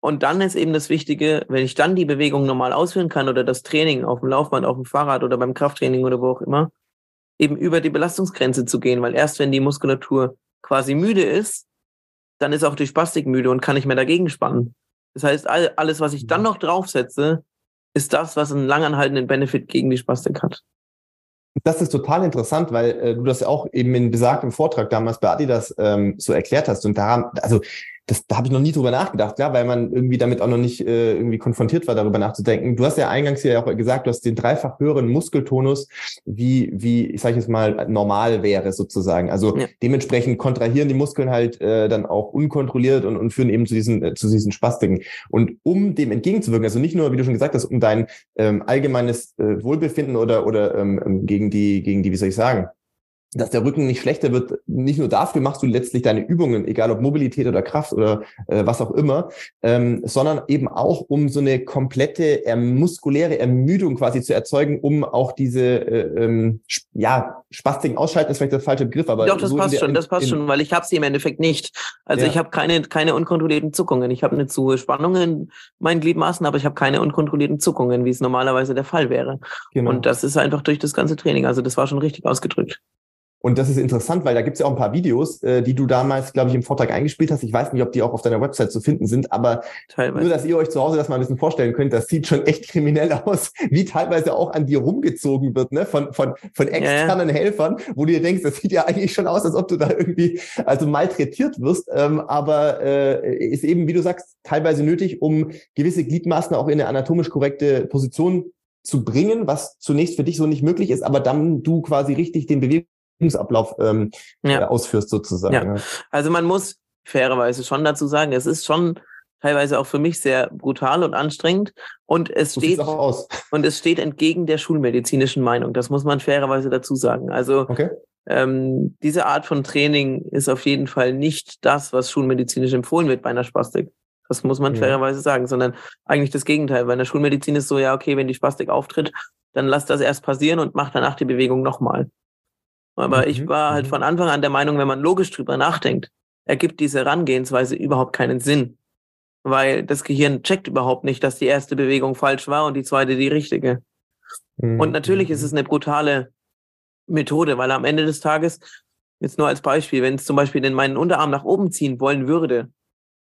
Und dann ist eben das Wichtige, wenn ich dann die Bewegung normal ausführen kann oder das Training auf dem Laufband, auf dem Fahrrad oder beim Krafttraining oder wo auch immer, eben über die Belastungsgrenze zu gehen, weil erst wenn die Muskulatur quasi müde ist, dann ist auch die Spastik müde und kann nicht mehr dagegen spannen. Das heißt, all, alles, was ich dann noch draufsetze, ist das, was einen langanhaltenden Benefit gegen die Spastik hat. Das ist total interessant, weil äh, du das auch eben in besagtem Vortrag damals bei Adidas ähm, so erklärt hast. Und da, also das, da habe ich noch nie drüber nachgedacht, klar, weil man irgendwie damit auch noch nicht äh, irgendwie konfrontiert war, darüber nachzudenken. Du hast ja eingangs ja auch gesagt, du hast den dreifach höheren Muskeltonus, wie, wie, ich sage jetzt mal, normal wäre sozusagen. Also ja. dementsprechend kontrahieren die Muskeln halt äh, dann auch unkontrolliert und, und führen eben zu diesen, äh, zu diesen Spastiken. Und um dem entgegenzuwirken, also nicht nur, wie du schon gesagt hast, um dein ähm, allgemeines äh, Wohlbefinden oder, oder ähm, ähm gegen die, gegen die, wie soll ich sagen, dass der Rücken nicht schlechter wird. Nicht nur dafür machst du letztlich deine Übungen, egal ob Mobilität oder Kraft oder äh, was auch immer, ähm, sondern eben auch, um so eine komplette äh, muskuläre Ermüdung quasi zu erzeugen, um auch diese äh, ähm, ja spastigen Ausschalten ist vielleicht der falsche Begriff, aber doch das so passt der, schon, das passt in, schon, weil ich habe sie im Endeffekt nicht. Also ja. ich habe keine keine unkontrollierten Zuckungen. Ich habe eine zu Spannung in meinen Gliedmaßen, aber ich habe keine unkontrollierten Zuckungen, wie es normalerweise der Fall wäre. Genau. Und das ist einfach durch das ganze Training. Also das war schon richtig ausgedrückt. Und das ist interessant, weil da gibt es ja auch ein paar Videos, äh, die du damals, glaube ich, im Vortrag eingespielt hast. Ich weiß nicht, ob die auch auf deiner Website zu finden sind, aber teilweise. nur, dass ihr euch zu Hause das mal ein bisschen vorstellen könnt, das sieht schon echt kriminell aus, wie teilweise auch an dir rumgezogen wird, ne, von, von, von externen ja, ja. Helfern, wo du dir denkst, das sieht ja eigentlich schon aus, als ob du da irgendwie also malträtiert wirst, ähm, aber äh, ist eben, wie du sagst, teilweise nötig, um gewisse Gliedmaßen auch in eine anatomisch korrekte Position zu bringen, was zunächst für dich so nicht möglich ist, aber dann du quasi richtig den Bewegung Übungsablauf ähm, ja. äh, ausführst sozusagen. Ja. Also man muss fairerweise schon dazu sagen, es ist schon teilweise auch für mich sehr brutal und anstrengend und es so steht und es steht entgegen der schulmedizinischen Meinung. Das muss man fairerweise dazu sagen. Also okay. ähm, diese Art von Training ist auf jeden Fall nicht das, was schulmedizinisch empfohlen wird bei einer Spastik. Das muss man ja. fairerweise sagen, sondern eigentlich das Gegenteil. Weil in der Schulmedizin ist so, ja, okay, wenn die Spastik auftritt, dann lass das erst passieren und mach danach die Bewegung nochmal. Aber mhm. ich war halt mhm. von Anfang an der Meinung, wenn man logisch drüber nachdenkt, ergibt diese Herangehensweise überhaupt keinen Sinn. Weil das Gehirn checkt überhaupt nicht, dass die erste Bewegung falsch war und die zweite die richtige. Mhm. Und natürlich ist es eine brutale Methode, weil am Ende des Tages, jetzt nur als Beispiel, wenn es zum Beispiel den meinen Unterarm nach oben ziehen wollen würde,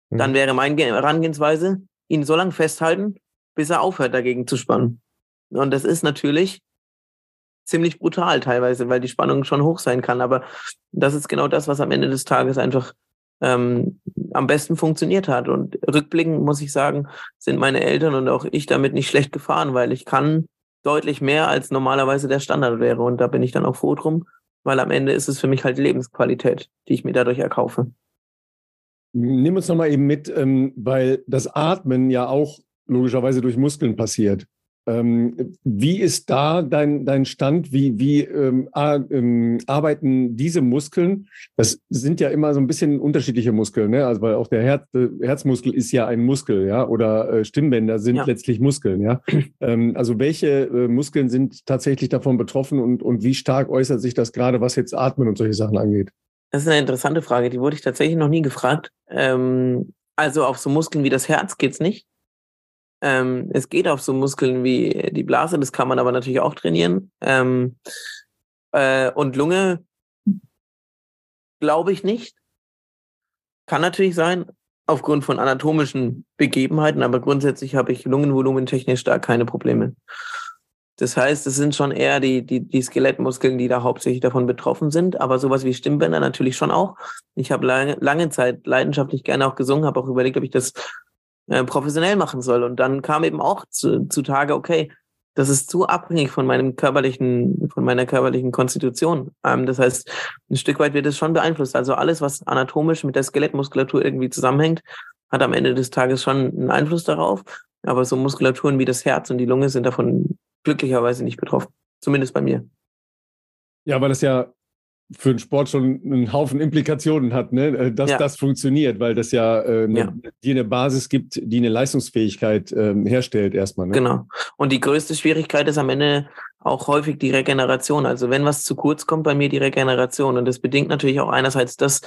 mhm. dann wäre meine Herangehensweise, ihn so lange festhalten, bis er aufhört, dagegen zu spannen. Und das ist natürlich ziemlich brutal teilweise, weil die Spannung schon hoch sein kann. Aber das ist genau das, was am Ende des Tages einfach ähm, am besten funktioniert hat. Und rückblickend muss ich sagen, sind meine Eltern und auch ich damit nicht schlecht gefahren, weil ich kann deutlich mehr als normalerweise der Standard wäre. Und da bin ich dann auch froh drum, weil am Ende ist es für mich halt Lebensqualität, die ich mir dadurch erkaufe. Nimm uns nochmal eben mit, ähm, weil das Atmen ja auch logischerweise durch Muskeln passiert. Ähm, wie ist da dein, dein Stand? Wie, wie ähm, ähm, arbeiten diese Muskeln? Das sind ja immer so ein bisschen unterschiedliche Muskeln, ne? Also weil auch der Herz, äh, Herzmuskel ist ja ein Muskel, ja, oder äh, Stimmbänder sind ja. letztlich Muskeln, ja. Ähm, also welche äh, Muskeln sind tatsächlich davon betroffen und, und wie stark äußert sich das gerade, was jetzt Atmen und solche Sachen angeht? Das ist eine interessante Frage, die wurde ich tatsächlich noch nie gefragt. Ähm, also auf so Muskeln wie das Herz geht's nicht. Ähm, es geht auf so Muskeln wie die Blase, das kann man aber natürlich auch trainieren. Ähm, äh, und Lunge glaube ich nicht. Kann natürlich sein, aufgrund von anatomischen Begebenheiten, aber grundsätzlich habe ich lungenvolumentechnisch da keine Probleme. Das heißt, es sind schon eher die, die, die Skelettmuskeln, die da hauptsächlich davon betroffen sind, aber sowas wie Stimmbänder natürlich schon auch. Ich habe lange, lange Zeit leidenschaftlich gerne auch gesungen, habe auch überlegt, ob ich das äh, professionell machen soll. Und dann kam eben auch zu, zutage, okay, das ist zu abhängig von meinem körperlichen, von meiner körperlichen Konstitution. Ähm, das heißt, ein Stück weit wird es schon beeinflusst. Also alles, was anatomisch mit der Skelettmuskulatur irgendwie zusammenhängt, hat am Ende des Tages schon einen Einfluss darauf. Aber so Muskulaturen wie das Herz und die Lunge sind davon glücklicherweise nicht betroffen. Zumindest bei mir. Ja, weil das ja für den Sport schon einen Haufen Implikationen hat, ne? Äh, dass ja. das funktioniert, weil das ja, äh, ne, ja. dir eine Basis gibt, die eine Leistungsfähigkeit äh, herstellt erstmal. Ne? Genau. Und die größte Schwierigkeit ist am Ende auch häufig die Regeneration. Also wenn was zu kurz kommt, bei mir die Regeneration. Und das bedingt natürlich auch einerseits das,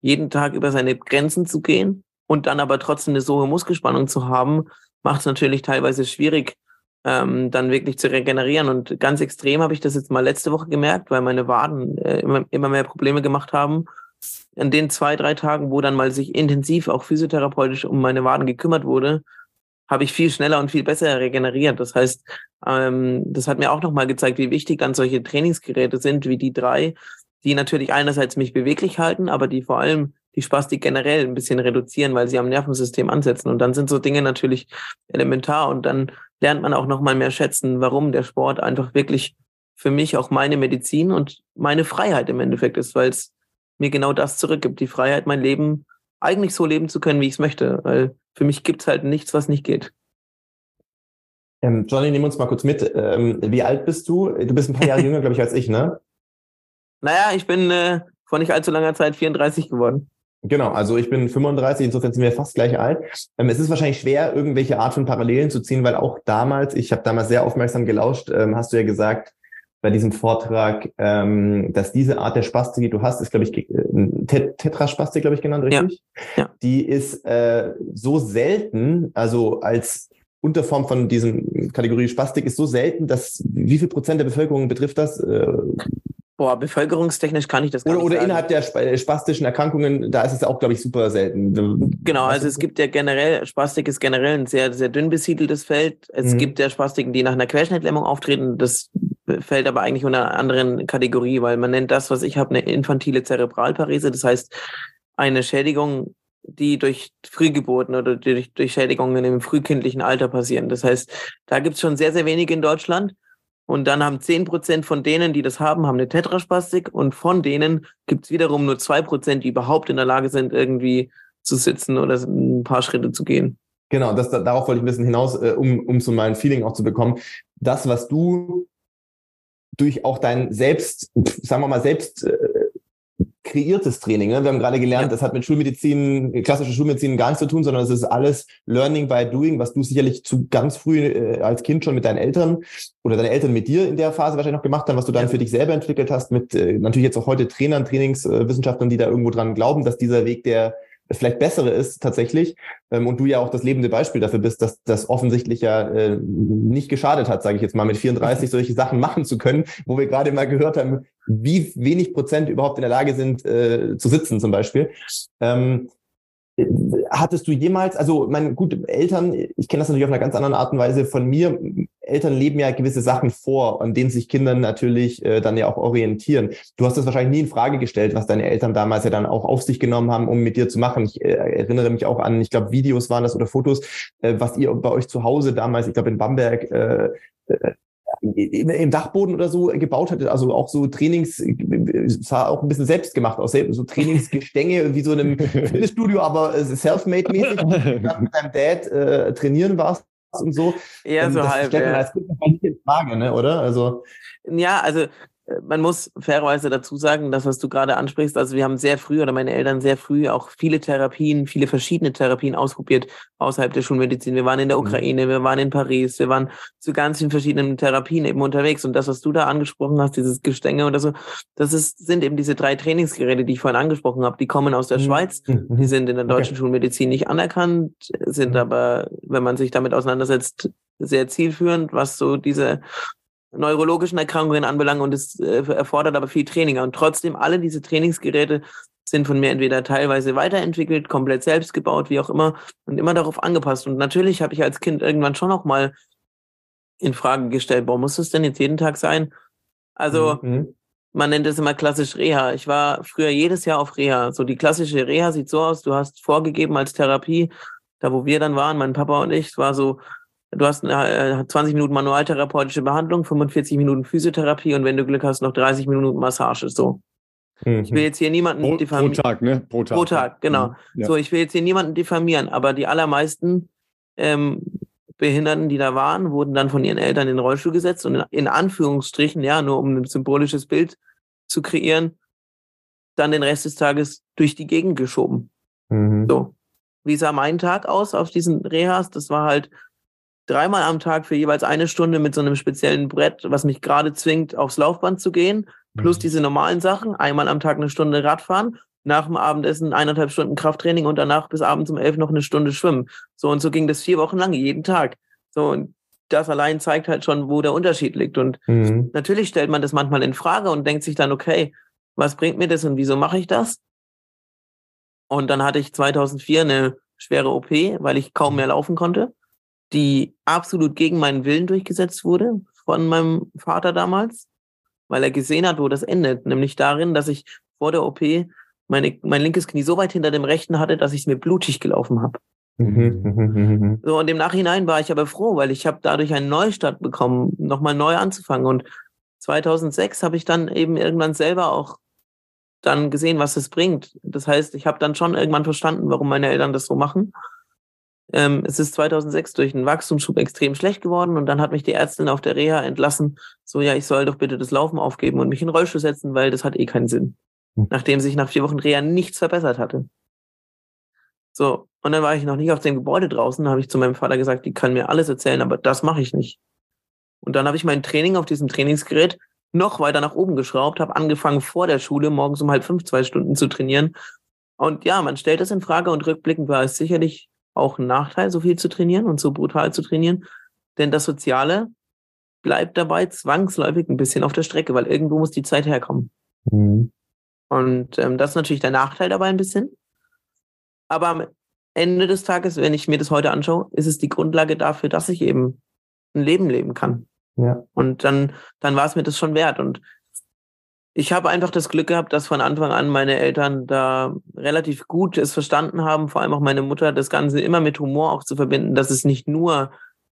jeden Tag über seine Grenzen zu gehen und dann aber trotzdem eine so hohe Muskelspannung zu haben, macht es natürlich teilweise schwierig, ähm, dann wirklich zu regenerieren. Und ganz extrem habe ich das jetzt mal letzte Woche gemerkt, weil meine Waden äh, immer, immer mehr Probleme gemacht haben. An den zwei, drei Tagen, wo dann mal sich intensiv auch physiotherapeutisch um meine Waden gekümmert wurde, habe ich viel schneller und viel besser regeneriert. Das heißt, ähm, das hat mir auch nochmal gezeigt, wie wichtig dann solche Trainingsgeräte sind, wie die drei, die natürlich einerseits mich beweglich halten, aber die vor allem die Spastik generell ein bisschen reduzieren, weil sie am Nervensystem ansetzen. Und dann sind so Dinge natürlich elementar. Und dann lernt man auch nochmal mehr schätzen, warum der Sport einfach wirklich für mich auch meine Medizin und meine Freiheit im Endeffekt ist, weil es mir genau das zurückgibt, die Freiheit, mein Leben eigentlich so leben zu können, wie ich es möchte. Weil für mich gibt es halt nichts, was nicht geht. Ähm, Johnny, nimm uns mal kurz mit. Ähm, wie alt bist du? Du bist ein paar Jahre jünger, glaube ich, als ich, ne? Naja, ich bin äh, vor nicht allzu langer Zeit 34 geworden. Genau, also ich bin 35, insofern sind wir fast gleich alt. Ähm, es ist wahrscheinlich schwer, irgendwelche Art von Parallelen zu ziehen, weil auch damals, ich habe damals sehr aufmerksam gelauscht, ähm, hast du ja gesagt, bei diesem Vortrag, ähm, dass diese Art der Spastik, die du hast, ist, glaube ich, äh, Tetraspastik, glaube ich, genannt, richtig? Ja. ja. Die ist äh, so selten, also als Unterform von diesem Kategorie Spastik ist so selten, dass wie viel Prozent der Bevölkerung betrifft das? Äh, Boah, bevölkerungstechnisch kann ich das gar oder, nicht Oder innerhalb der äh, spastischen Erkrankungen, da ist es auch, glaube ich, super selten. Genau, also es gibt ja generell, Spastik ist generell ein sehr, sehr dünn besiedeltes Feld. Es mhm. gibt ja Spastiken, die nach einer Querschnittlähmung auftreten. Das fällt aber eigentlich unter einer anderen Kategorie, weil man nennt das, was ich habe, eine infantile Zerebralparese. Das heißt, eine Schädigung, die durch Frühgeburten oder durch, durch Schädigungen im frühkindlichen Alter passieren. Das heißt, da gibt es schon sehr, sehr wenige in Deutschland. Und dann haben zehn Prozent von denen, die das haben, haben eine Tetraspastik. Und von denen gibt es wiederum nur zwei Prozent, die überhaupt in der Lage sind, irgendwie zu sitzen oder ein paar Schritte zu gehen. Genau, das, darauf wollte ich ein bisschen hinaus, äh, um, um so mal ein Feeling auch zu bekommen. Das, was du durch auch dein selbst, sagen wir mal, selbst äh, kreiertes Training. Ne? Wir haben gerade gelernt, ja. das hat mit Schulmedizin, klassischer Schulmedizin gar nichts zu tun, sondern es ist alles Learning by Doing, was du sicherlich zu ganz früh äh, als Kind schon mit deinen Eltern oder deine Eltern mit dir in der Phase wahrscheinlich noch gemacht haben, was du dann für dich selber entwickelt hast, mit äh, natürlich jetzt auch heute Trainern, Trainingswissenschaftlern, die da irgendwo dran glauben, dass dieser Weg der vielleicht bessere ist tatsächlich. Ähm, und du ja auch das lebende Beispiel dafür bist, dass das offensichtlich ja äh, nicht geschadet hat, sage ich jetzt mal, mit 34 solche Sachen machen zu können, wo wir gerade mal gehört haben, wie wenig Prozent überhaupt in der Lage sind äh, zu sitzen zum Beispiel. Ähm, hattest du jemals, also mein gut, Eltern, ich kenne das natürlich auf einer ganz anderen Art und Weise von mir, Eltern leben ja gewisse Sachen vor, an denen sich Kinder natürlich äh, dann ja auch orientieren. Du hast das wahrscheinlich nie in Frage gestellt, was deine Eltern damals ja dann auch auf sich genommen haben, um mit dir zu machen. Ich äh, erinnere mich auch an, ich glaube, Videos waren das oder Fotos, äh, was ihr bei euch zu Hause damals, ich glaube in Bamberg, äh, äh im Dachboden oder so gebaut hattet, also auch so Trainings, sah auch ein bisschen selbst gemacht aus, so Trainingsgestänge wie so in einem Fitnessstudio, aber self-made-mäßig, mit deinem Dad äh, trainieren warst und so. Ja, ähm, so halb. Ja. als Kind nicht in Frage, ne, oder? Also, ja, also man muss fairerweise dazu sagen, das, was du gerade ansprichst, also wir haben sehr früh oder meine Eltern sehr früh auch viele Therapien, viele verschiedene Therapien ausprobiert außerhalb der Schulmedizin. Wir waren in der Mhm. Ukraine, wir waren in Paris, wir waren zu ganz vielen verschiedenen Therapien eben unterwegs. Und das, was du da angesprochen hast, dieses Gestänge oder so, das ist, sind eben diese drei Trainingsgeräte, die ich vorhin angesprochen habe. Die kommen aus der Mhm. Schweiz. Die mhm. sind in der deutschen Schulmedizin nicht anerkannt, sind aber, wenn man sich damit auseinandersetzt, sehr zielführend, was so diese neurologischen Erkrankungen anbelangt und es äh, erfordert aber viel Training. Und trotzdem, alle diese Trainingsgeräte sind von mir entweder teilweise weiterentwickelt, komplett selbst gebaut, wie auch immer, und immer darauf angepasst. Und natürlich habe ich als Kind irgendwann schon auch mal in Frage gestellt, warum muss das denn jetzt jeden Tag sein? Also, Mhm. man nennt es immer klassisch Reha. Ich war früher jedes Jahr auf Reha. So die klassische Reha sieht so aus, du hast vorgegeben als Therapie, da wo wir dann waren, mein Papa und ich, war so, du hast äh, 20 Minuten manualtherapeutische Behandlung, 45 Minuten Physiotherapie und wenn du Glück hast, noch 30 Minuten Massage. So. Ich will jetzt hier niemanden Pro, pro diffamieren. Tag, ne? Pro Tag. Pro Tag, genau. Ja. So, ich will jetzt hier niemanden diffamieren, aber die allermeisten ähm, Behinderten, die da waren, wurden dann von ihren Eltern in den Rollstuhl gesetzt und in, in Anführungsstrichen, ja, nur um ein symbolisches Bild zu kreieren, dann den Rest des Tages durch die Gegend geschoben. Mhm. So. Wie sah mein Tag aus auf diesen Rehas? Das war halt dreimal am Tag für jeweils eine Stunde mit so einem speziellen Brett, was mich gerade zwingt, aufs Laufband zu gehen, plus Mhm. diese normalen Sachen, einmal am Tag eine Stunde Radfahren, nach dem Abendessen eineinhalb Stunden Krafttraining und danach bis abends um elf noch eine Stunde schwimmen. So und so ging das vier Wochen lang, jeden Tag. So und das allein zeigt halt schon, wo der Unterschied liegt. Und Mhm. natürlich stellt man das manchmal in Frage und denkt sich dann, okay, was bringt mir das und wieso mache ich das? Und dann hatte ich 2004 eine schwere OP, weil ich kaum mehr laufen konnte, die absolut gegen meinen Willen durchgesetzt wurde von meinem Vater damals, weil er gesehen hat, wo das endet, nämlich darin, dass ich vor der OP meine, mein linkes Knie so weit hinter dem rechten hatte, dass ich es mir blutig gelaufen habe. Mhm. So, und im Nachhinein war ich aber froh, weil ich habe dadurch einen Neustart bekommen, nochmal neu anzufangen. Und 2006 habe ich dann eben irgendwann selber auch dann gesehen, was es bringt. Das heißt, ich habe dann schon irgendwann verstanden, warum meine Eltern das so machen. Ähm, es ist 2006 durch einen Wachstumsschub extrem schlecht geworden und dann hat mich die Ärztin auf der Reha entlassen, so ja, ich soll doch bitte das Laufen aufgeben und mich in Rollstuhl setzen, weil das hat eh keinen Sinn. Hm. Nachdem sich nach vier Wochen Reha nichts verbessert hatte. So, und dann war ich noch nicht auf dem Gebäude draußen, habe ich zu meinem Vater gesagt, die kann mir alles erzählen, aber das mache ich nicht. Und dann habe ich mein Training auf diesem Trainingsgerät noch weiter nach oben geschraubt, habe angefangen vor der Schule morgens um halb fünf, zwei Stunden zu trainieren. Und ja, man stellt das in Frage und rückblickend war es sicherlich auch ein Nachteil, so viel zu trainieren und so brutal zu trainieren. Denn das Soziale bleibt dabei zwangsläufig ein bisschen auf der Strecke, weil irgendwo muss die Zeit herkommen. Mhm. Und ähm, das ist natürlich der Nachteil dabei ein bisschen. Aber am Ende des Tages, wenn ich mir das heute anschaue, ist es die Grundlage dafür, dass ich eben ein Leben leben kann. Ja. Und dann, dann war es mir das schon wert. Und ich habe einfach das Glück gehabt, dass von Anfang an meine Eltern da relativ gut es verstanden haben, vor allem auch meine Mutter, das Ganze immer mit Humor auch zu verbinden, dass es nicht nur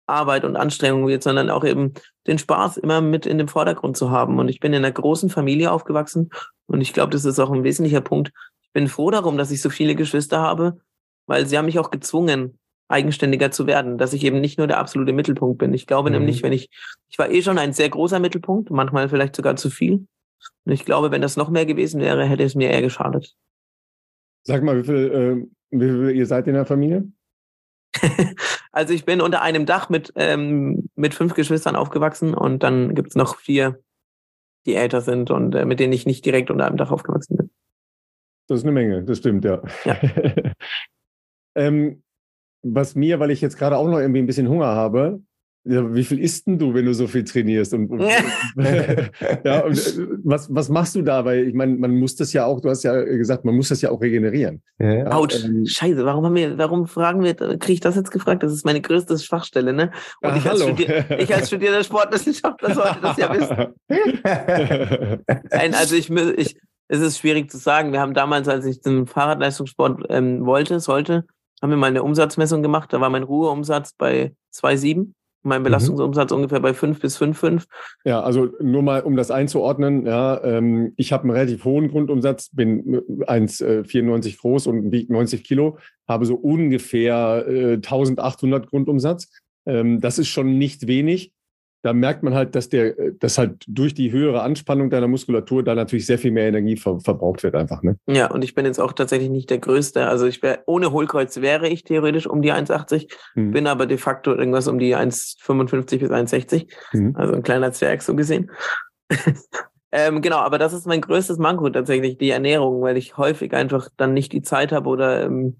Arbeit und Anstrengung wird, sondern auch eben den Spaß immer mit in dem Vordergrund zu haben. Und ich bin in einer großen Familie aufgewachsen und ich glaube, das ist auch ein wesentlicher Punkt. Ich bin froh darum, dass ich so viele Geschwister habe, weil sie haben mich auch gezwungen, eigenständiger zu werden, dass ich eben nicht nur der absolute Mittelpunkt bin. Ich glaube Mhm. nämlich, wenn ich, ich war eh schon ein sehr großer Mittelpunkt, manchmal vielleicht sogar zu viel. Und ich glaube, wenn das noch mehr gewesen wäre, hätte es mir eher geschadet. Sag mal, wie viel, äh, wie viel ihr seid in der Familie? also ich bin unter einem Dach mit, ähm, mit fünf Geschwistern aufgewachsen und dann gibt's noch vier, die älter sind und äh, mit denen ich nicht direkt unter einem Dach aufgewachsen bin. Das ist eine Menge, das stimmt, ja. Ja. ähm, was mir, weil ich jetzt gerade auch noch irgendwie ein bisschen Hunger habe, ja, wie viel isst denn du, wenn du so viel trainierst? Und, und ja, und äh, was, was machst du da? Weil ich meine, man muss das ja auch, du hast ja gesagt, man muss das ja auch regenerieren. Ja, Autsch, ähm, scheiße, warum haben wir, warum fragen wir, kriege ich das jetzt gefragt? Das ist meine größte Schwachstelle, ne? Und ah, ich, als ich als studierter Sportwissenschaftler sollte das ja wissen. Nein, also ich, ich, es ist schwierig zu sagen. Wir haben damals, als ich zum Fahrradleistungssport ähm, wollte, sollte, haben wir mal eine Umsatzmessung gemacht. Da war mein Ruheumsatz bei 2,7 mein mhm. Belastungsumsatz mhm. ungefähr bei 5 bis 5,5. Ja, also nur mal, um das einzuordnen, ja, ähm, ich habe einen relativ hohen Grundumsatz, bin 1,94 äh, groß und wiege 90 Kilo, habe so ungefähr äh, 1800 Grundumsatz. Ähm, das ist schon nicht wenig da merkt man halt, dass der, dass halt durch die höhere Anspannung deiner Muskulatur da natürlich sehr viel mehr Energie ver verbraucht wird einfach. Ne? Ja, und ich bin jetzt auch tatsächlich nicht der Größte. Also ich wäre ohne Hohlkreuz wäre ich theoretisch um die 1,80, hm. bin aber de facto irgendwas um die 1,55 bis 1,60. Hm. Also ein kleiner Zwerg so gesehen. ähm, genau, aber das ist mein größtes Manko tatsächlich, die Ernährung, weil ich häufig einfach dann nicht die Zeit habe oder ähm,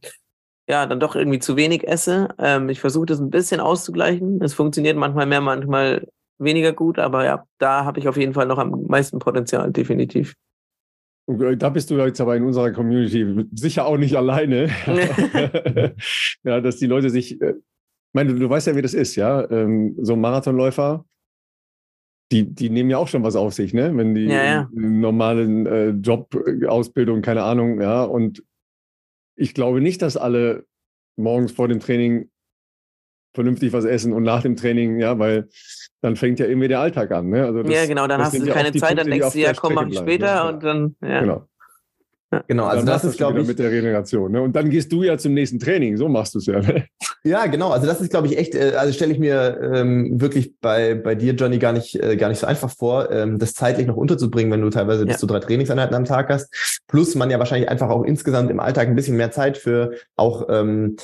ja, dann doch irgendwie zu wenig esse. Ähm, ich versuche das ein bisschen auszugleichen. Es funktioniert manchmal mehr, manchmal weniger gut, aber ja, da habe ich auf jeden Fall noch am meisten Potenzial, definitiv. Da bist du jetzt aber in unserer Community sicher auch nicht alleine. ja, dass die Leute sich, äh, ich meine, du, du weißt ja, wie das ist, ja. Ähm, so Marathonläufer, die, die nehmen ja auch schon was auf sich, ne? Wenn die ja, ja. normalen äh, Job, äh, Ausbildung, keine Ahnung, ja, und ich glaube nicht, dass alle morgens vor dem Training vernünftig was essen und nach dem Training, ja, weil dann fängt ja irgendwie der Alltag an. Ne? Also das, ja, genau, dann hast du keine Zeit, Punkte, dann denkst du, ja, komm, mach ich später ja. und dann, ja. Genau. Genau, also das ist, glaube ich. Mit der Regeneration. Ne? Und dann gehst du ja zum nächsten Training. So machst du es ja. Ne? Ja, genau. Also das ist, glaube ich, echt, äh, also stelle ich mir ähm, wirklich bei, bei dir, Johnny, gar nicht, äh, gar nicht so einfach vor, ähm, das zeitlich noch unterzubringen, wenn du teilweise ja. bis zu drei Trainingseinheiten am Tag hast. Plus man ja wahrscheinlich einfach auch insgesamt im Alltag ein bisschen mehr Zeit für auch ähm,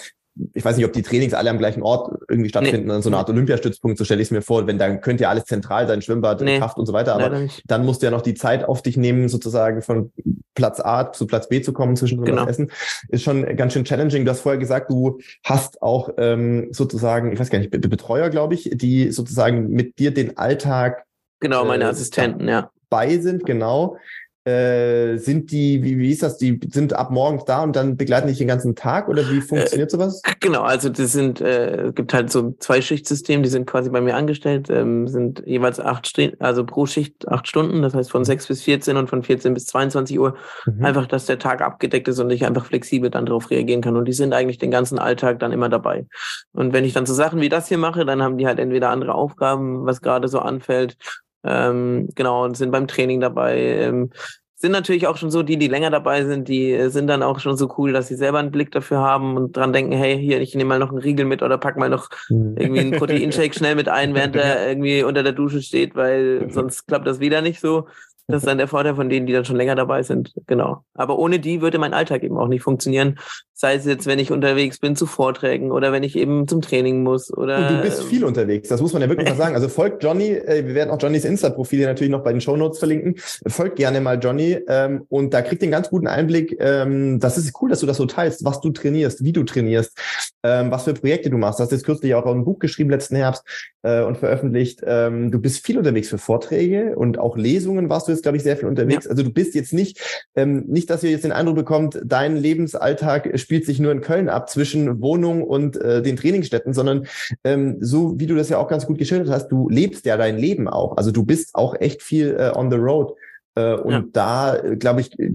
ich weiß nicht, ob die Trainings alle am gleichen Ort irgendwie stattfinden, nee. so eine Art Olympiastützpunkt, so stelle ich es mir vor, wenn dann könnte ja alles zentral sein, Schwimmbad, nee. Kraft und so weiter, aber dann musst du ja noch die Zeit auf dich nehmen, sozusagen von Platz A zu Platz B zu kommen, zwischen genau. essen, ist schon ganz schön challenging. Du hast vorher gesagt, du hast auch ähm, sozusagen, ich weiß gar nicht, Betreuer, glaube ich, die sozusagen mit dir den Alltag Genau, meine äh, Assistenten, ja. Bei sind, genau äh, sind die, wie, wie ist das, die sind ab morgens da und dann begleiten dich den ganzen Tag oder wie funktioniert äh, sowas? Genau, also das sind, äh, gibt halt so ein Zweischichtsystem, die sind quasi bei mir angestellt, ähm, sind jeweils acht Stunden, also pro Schicht acht Stunden, das heißt von mhm. sechs bis 14 und von 14 bis 22 Uhr. Mhm. Einfach, dass der Tag abgedeckt ist und ich einfach flexibel dann darauf reagieren kann. Und die sind eigentlich den ganzen Alltag dann immer dabei. Und wenn ich dann so Sachen wie das hier mache, dann haben die halt entweder andere Aufgaben, was gerade so anfällt, ähm, genau, und sind beim Training dabei. Ähm, sind natürlich auch schon so, die, die länger dabei sind, die äh, sind dann auch schon so cool, dass sie selber einen Blick dafür haben und dran denken, hey, hier, ich nehme mal noch einen Riegel mit oder pack mal noch mhm. irgendwie einen Proteinshake schnell mit ein, während er irgendwie unter der Dusche steht, weil sonst klappt das wieder nicht so. Das ist dann der Vorteil von denen, die dann schon länger dabei sind. Genau. Aber ohne die würde mein Alltag eben auch nicht funktionieren. Sei es jetzt, wenn ich unterwegs bin zu Vorträgen oder wenn ich eben zum Training muss oder. Und du bist viel unterwegs. Das muss man ja wirklich mal sagen. Also folgt Johnny. Äh, wir werden auch Johnnys Insta-Profil natürlich noch bei den Show Notes verlinken. Folgt gerne mal Johnny. Ähm, und da kriegt ihr einen ganz guten Einblick. Ähm, das ist cool, dass du das so teilst, was du trainierst, wie du trainierst, ähm, was für Projekte du machst. Du hast jetzt kürzlich auch ein Buch geschrieben letzten Herbst äh, und veröffentlicht. Du bist viel unterwegs für Vorträge und auch Lesungen warst du jetzt, glaube ich, sehr viel unterwegs. Ja. Also du bist jetzt nicht, ähm, nicht, dass ihr jetzt den Eindruck bekommt, dein Lebensalltag spielt sich nur in Köln ab zwischen Wohnung und äh, den Trainingsstätten, sondern ähm, so wie du das ja auch ganz gut geschildert hast, du lebst ja dein Leben auch. Also du bist auch echt viel äh, on the road. Äh, und ja. da, äh, glaube ich, äh,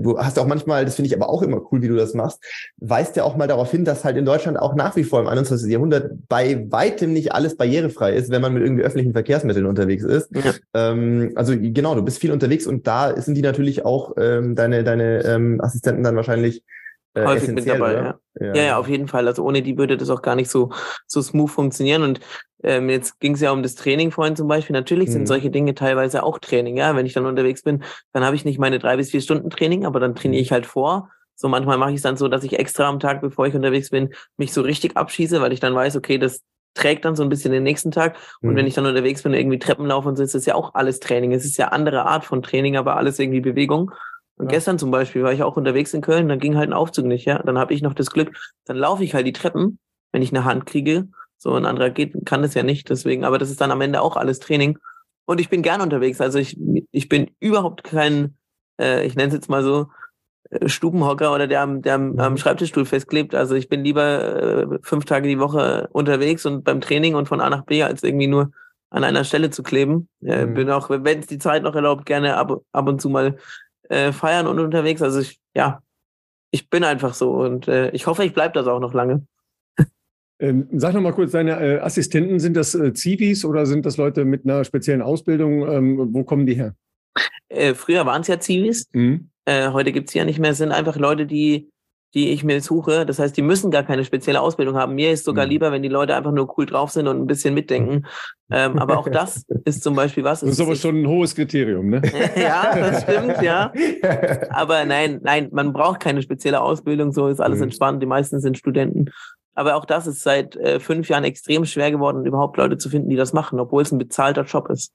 du hast auch manchmal, das finde ich aber auch immer cool, wie du das machst, weist ja auch mal darauf hin, dass halt in Deutschland auch nach wie vor im 21. Jahrhundert bei weitem nicht alles barrierefrei ist, wenn man mit irgendwie öffentlichen Verkehrsmitteln unterwegs ist. Ja. Ähm, also genau, du bist viel unterwegs und da sind die natürlich auch ähm, deine, deine ähm, Assistenten dann wahrscheinlich häufig mit dabei, ja. ja. ja. Ja, auf jeden Fall. Also ohne die würde das auch gar nicht so, so smooth funktionieren. Und ähm, jetzt ging es ja um das Training vorhin zum Beispiel. Natürlich sind mhm. solche Dinge teilweise auch Training, ja. Wenn ich dann unterwegs bin, dann habe ich nicht meine drei bis vier Stunden Training, aber dann trainiere mhm. ich halt vor. So manchmal mache ich es dann so, dass ich extra am Tag, bevor ich unterwegs bin, mich so richtig abschieße, weil ich dann weiß, okay, das trägt dann so ein bisschen den nächsten Tag. Und mhm. wenn ich dann unterwegs bin, irgendwie Treppen laufe und so, ist das ja auch alles Training. Es ist ja andere Art von Training, aber alles irgendwie Bewegung. Und ja. gestern zum Beispiel war ich auch unterwegs in Köln, dann ging halt ein Aufzug nicht, ja. Dann habe ich noch das Glück, dann laufe ich halt die Treppen, wenn ich eine Hand kriege. So ein anderer geht, kann das ja nicht. Deswegen, aber das ist dann am Ende auch alles Training. Und ich bin gern unterwegs. Also ich, ich bin überhaupt kein, äh, ich nenne es jetzt mal so, äh, Stubenhocker oder der am, der am, am mhm. Schreibtischstuhl festklebt. Also ich bin lieber äh, fünf Tage die Woche unterwegs und beim Training und von A nach B, als irgendwie nur an einer Stelle zu kleben. Äh, mhm. Bin auch, wenn es die Zeit noch erlaubt, gerne ab, ab und zu mal äh, feiern und unterwegs. Also ich, ja, ich bin einfach so und äh, ich hoffe, ich bleibe das auch noch lange. Ähm, sag noch mal kurz, deine äh, Assistenten, sind das äh, Zivis oder sind das Leute mit einer speziellen Ausbildung? Ähm, wo kommen die her? Äh, früher waren es ja Zivis, mhm. Äh, heute gibt es ja nicht mehr. Es sind einfach Leute, die die ich mir suche. Das heißt, die müssen gar keine spezielle Ausbildung haben. Mir ist sogar mhm. lieber, wenn die Leute einfach nur cool drauf sind und ein bisschen mitdenken. Ähm, aber auch das ist zum Beispiel was. Das ist aber schon ein hohes Kriterium, ne? ja, das stimmt, ja. Aber nein, nein, man braucht keine spezielle Ausbildung. So ist alles mhm. entspannt. Die meisten sind Studenten. Aber auch das ist seit äh, fünf Jahren extrem schwer geworden, überhaupt Leute zu finden, die das machen, obwohl es ein bezahlter Job ist.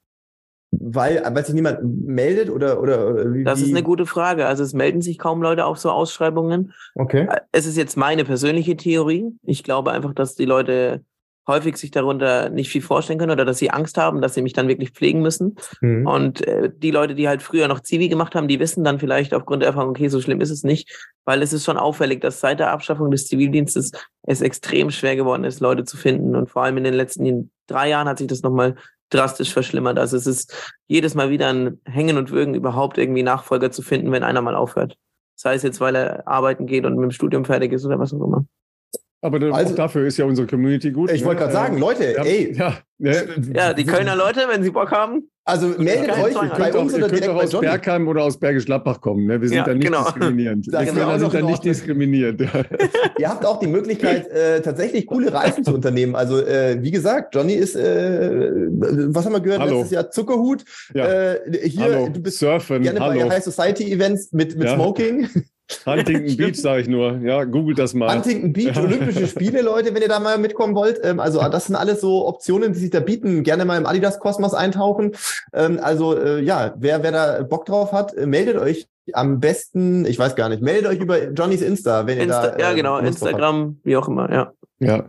Weil, weil sich niemand meldet oder, oder wie? Das ist eine gute Frage. Also es melden sich kaum Leute auf so Ausschreibungen. Okay. Äh, es ist jetzt meine persönliche Theorie. Ich glaube einfach, dass die Leute häufig sich darunter nicht viel vorstellen können oder dass sie Angst haben, dass sie mich dann wirklich pflegen müssen. Mhm. Und äh, die Leute, die halt früher noch Zivi gemacht haben, die wissen dann vielleicht aufgrund der Erfahrung, okay, so schlimm ist es nicht, weil es ist schon auffällig, dass seit der Abschaffung des Zivildienstes es extrem schwer geworden ist, Leute zu finden. Und vor allem in den letzten drei Jahren hat sich das nochmal drastisch verschlimmert. Also es ist jedes Mal wieder ein Hängen und Würgen, überhaupt irgendwie Nachfolger zu finden, wenn einer mal aufhört. Sei es jetzt, weil er arbeiten geht und mit dem Studium fertig ist oder was auch immer. Aber also, auch dafür ist ja unsere Community gut. Ich ne? wollte gerade sagen, Leute, ja, ey. Ja, ne? ja, die Kölner Leute, wenn sie Bock haben. Also meldet euch bei uns oder direkt bei aus. Bergheim oder aus Bergisch Gladbach kommen. Ne? Wir sind ja, da nicht genau. diskriminierend. Wir genau. sind da nicht diskriminiert. Ihr habt auch die Möglichkeit, äh, tatsächlich coole Reisen zu unternehmen. Also äh, wie gesagt, Johnny ist, äh, was haben wir gehört Hallo. letztes Jahr? Zuckerhut. Ja. Äh, hier, Hallo. du bist Surfen. gerne Hallo. bei High Society Events mit, mit Smoking. Huntington Beach, sage ich nur. Ja, googelt das mal. Huntington Beach, Olympische Spiele, Leute, wenn ihr da mal mitkommen wollt. Ähm, also das sind alles so Optionen, die sich da bieten. Gerne mal im Adidas-Kosmos eintauchen. Ähm, also äh, ja, wer, wer da Bock drauf hat, äh, meldet euch am besten, ich weiß gar nicht, meldet euch über Johnnys Insta, wenn Insta, ihr da. ja, genau, Instagram, wie auch immer, ja. Ja.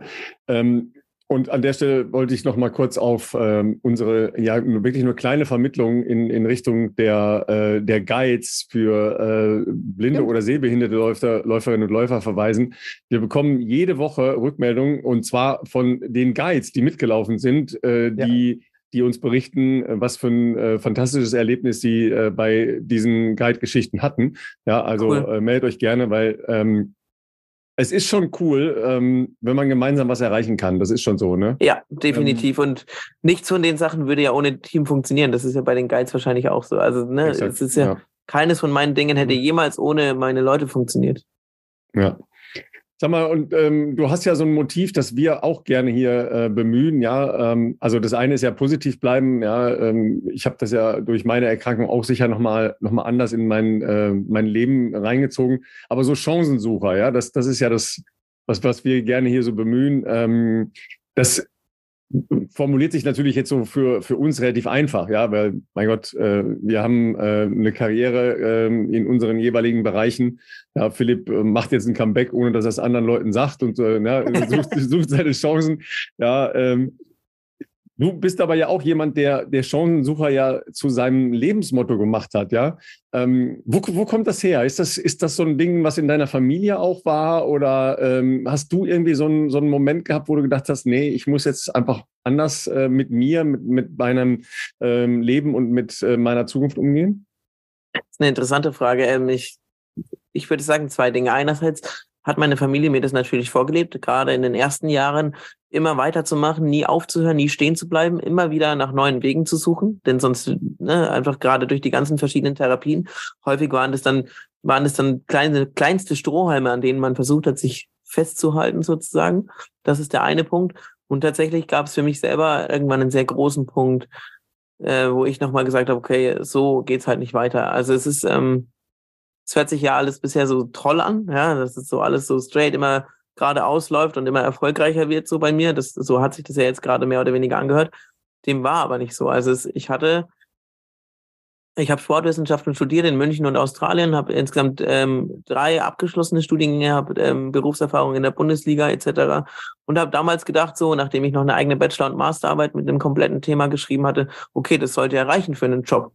Ähm, und an der Stelle wollte ich noch mal kurz auf ähm, unsere, ja, wirklich nur kleine Vermittlung in, in Richtung der, äh, der Guides für äh, blinde ja. oder sehbehinderte Läufer, Läuferinnen und Läufer verweisen. Wir bekommen jede Woche Rückmeldungen und zwar von den Guides, die mitgelaufen sind, äh, die ja die uns berichten, was für ein äh, fantastisches Erlebnis sie äh, bei diesen Guide-Geschichten hatten. Ja, also cool. äh, meldet euch gerne, weil ähm, es ist schon cool, ähm, wenn man gemeinsam was erreichen kann. Das ist schon so, ne? Ja, definitiv. Ähm, und nichts von den Sachen würde ja ohne Team funktionieren. Das ist ja bei den Guides wahrscheinlich auch so. Also, ne, es ist ja, ja, keines von meinen Dingen hätte mhm. jemals ohne meine Leute funktioniert. Ja. Sag mal, und ähm, du hast ja so ein Motiv, das wir auch gerne hier äh, bemühen, ja. Ähm, also das eine ist ja positiv bleiben, ja. Ähm, ich habe das ja durch meine Erkrankung auch sicher nochmal noch mal anders in mein, äh, mein Leben reingezogen. Aber so Chancensucher, ja, das, das ist ja das, was, was wir gerne hier so bemühen. Ähm, das formuliert sich natürlich jetzt so für, für uns relativ einfach, ja, weil, mein Gott, äh, wir haben äh, eine Karriere äh, in unseren jeweiligen Bereichen. Ja, Philipp äh, macht jetzt ein Comeback, ohne dass er es anderen Leuten sagt und äh, ja, sucht, sucht seine Chancen. Ja, ähm, Du bist aber ja auch jemand, der der Chancensucher ja zu seinem Lebensmotto gemacht hat, ja. Ähm, wo, wo kommt das her? Ist das, ist das so ein Ding, was in deiner Familie auch war? Oder ähm, hast du irgendwie so einen, so einen Moment gehabt, wo du gedacht hast, nee, ich muss jetzt einfach anders äh, mit mir, mit, mit meinem ähm, Leben und mit äh, meiner Zukunft umgehen? Das ist eine interessante Frage. Ähm, ich, ich würde sagen zwei Dinge. Einerseits hat meine Familie mir das natürlich vorgelebt, gerade in den ersten Jahren immer weiterzumachen, nie aufzuhören, nie stehen zu bleiben, immer wieder nach neuen Wegen zu suchen, denn sonst ne, einfach gerade durch die ganzen verschiedenen Therapien häufig waren das dann waren es dann kleine kleinste Strohhalme, an denen man versucht hat, sich festzuhalten sozusagen. Das ist der eine Punkt. Und tatsächlich gab es für mich selber irgendwann einen sehr großen Punkt, äh, wo ich nochmal gesagt habe, okay, so geht's halt nicht weiter. Also es ist ähm, es hört sich ja alles bisher so toll an, ja, das ist so alles so straight immer geradeaus läuft und immer erfolgreicher wird so bei mir. Das, so hat sich das ja jetzt gerade mehr oder weniger angehört. Dem war aber nicht so. Also es, ich hatte Ich habe Sportwissenschaften studiert in München und Australien, habe insgesamt ähm, drei abgeschlossene Studiengänge, habe ähm, Berufserfahrung in der Bundesliga etc. Und habe damals gedacht, so nachdem ich noch eine eigene Bachelor- und Masterarbeit mit einem kompletten Thema geschrieben hatte, okay, das sollte ja reichen für einen Job.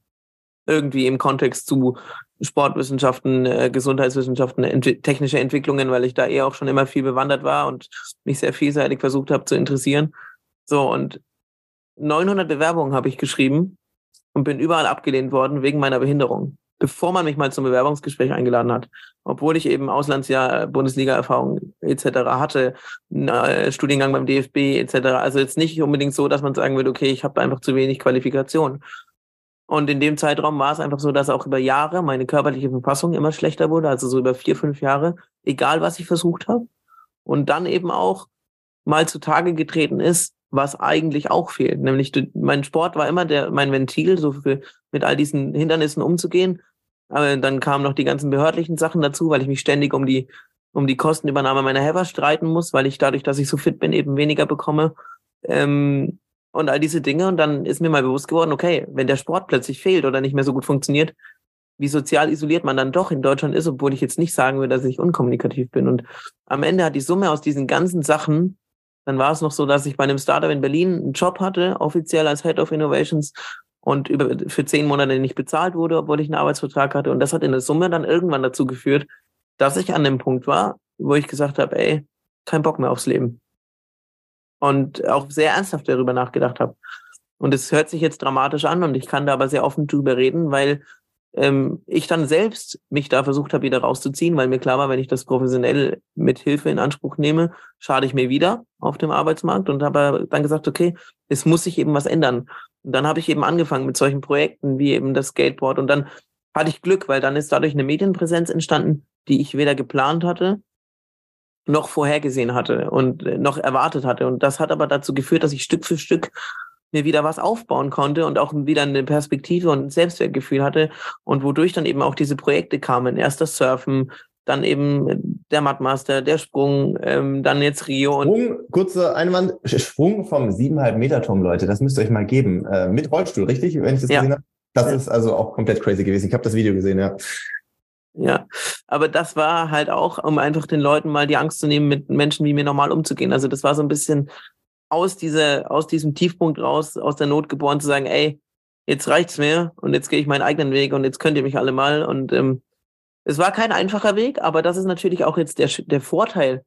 Irgendwie im Kontext zu Sportwissenschaften, äh, Gesundheitswissenschaften, ent technische Entwicklungen, weil ich da eher auch schon immer viel bewandert war und mich sehr vielseitig versucht habe zu interessieren. So und 900 Bewerbungen habe ich geschrieben und bin überall abgelehnt worden wegen meiner Behinderung, bevor man mich mal zum Bewerbungsgespräch eingeladen hat. Obwohl ich eben Auslandsjahr, Bundesliga-Erfahrung etc. hatte, äh, Studiengang beim DFB etc. Also jetzt nicht unbedingt so, dass man sagen würde, okay, ich habe einfach zu wenig Qualifikation. Und in dem Zeitraum war es einfach so, dass auch über Jahre meine körperliche Verfassung immer schlechter wurde, also so über vier, fünf Jahre, egal was ich versucht habe. Und dann eben auch mal zutage getreten ist, was eigentlich auch fehlt. Nämlich mein Sport war immer der, mein Ventil, so für, mit all diesen Hindernissen umzugehen. Aber dann kamen noch die ganzen behördlichen Sachen dazu, weil ich mich ständig um die, um die Kostenübernahme meiner Helfer streiten muss, weil ich dadurch, dass ich so fit bin, eben weniger bekomme. Ähm, und all diese Dinge. Und dann ist mir mal bewusst geworden, okay, wenn der Sport plötzlich fehlt oder nicht mehr so gut funktioniert, wie sozial isoliert man dann doch in Deutschland ist, obwohl ich jetzt nicht sagen würde, dass ich unkommunikativ bin. Und am Ende hat die Summe aus diesen ganzen Sachen dann war es noch so, dass ich bei einem Startup in Berlin einen Job hatte, offiziell als Head of Innovations und über, für zehn Monate nicht bezahlt wurde, obwohl ich einen Arbeitsvertrag hatte. Und das hat in der Summe dann irgendwann dazu geführt, dass ich an dem Punkt war, wo ich gesagt habe, ey, kein Bock mehr aufs Leben. Und auch sehr ernsthaft darüber nachgedacht habe. Und es hört sich jetzt dramatisch an und ich kann da aber sehr offen drüber reden, weil ähm, ich dann selbst mich da versucht habe, wieder rauszuziehen, weil mir klar war, wenn ich das professionell mit Hilfe in Anspruch nehme, schade ich mir wieder auf dem Arbeitsmarkt und habe dann gesagt, okay, es muss sich eben was ändern. Und dann habe ich eben angefangen mit solchen Projekten wie eben das Skateboard und dann hatte ich Glück, weil dann ist dadurch eine Medienpräsenz entstanden, die ich weder geplant hatte, noch vorhergesehen hatte und äh, noch erwartet hatte. Und das hat aber dazu geführt, dass ich Stück für Stück mir wieder was aufbauen konnte und auch wieder eine Perspektive und ein Selbstwertgefühl hatte und wodurch dann eben auch diese Projekte kamen. Erst das Surfen, dann eben der Mattmaster, der Sprung, ähm, dann jetzt Rio. Sprung, kurzer Einwand, Sprung vom 7,5 Meter Turm, Leute, das müsst ihr euch mal geben. Äh, mit Rollstuhl, richtig, wenn ich das ja. gesehen habe? Das ja. ist also auch komplett crazy gewesen. Ich habe das Video gesehen, ja. Ja, aber das war halt auch, um einfach den Leuten mal die Angst zu nehmen, mit Menschen wie mir normal umzugehen. Also das war so ein bisschen aus dieser, aus diesem Tiefpunkt raus, aus der Not geboren, zu sagen, ey, jetzt reicht's mir und jetzt gehe ich meinen eigenen Weg und jetzt könnt ihr mich alle mal. Und ähm, es war kein einfacher Weg, aber das ist natürlich auch jetzt der, der Vorteil,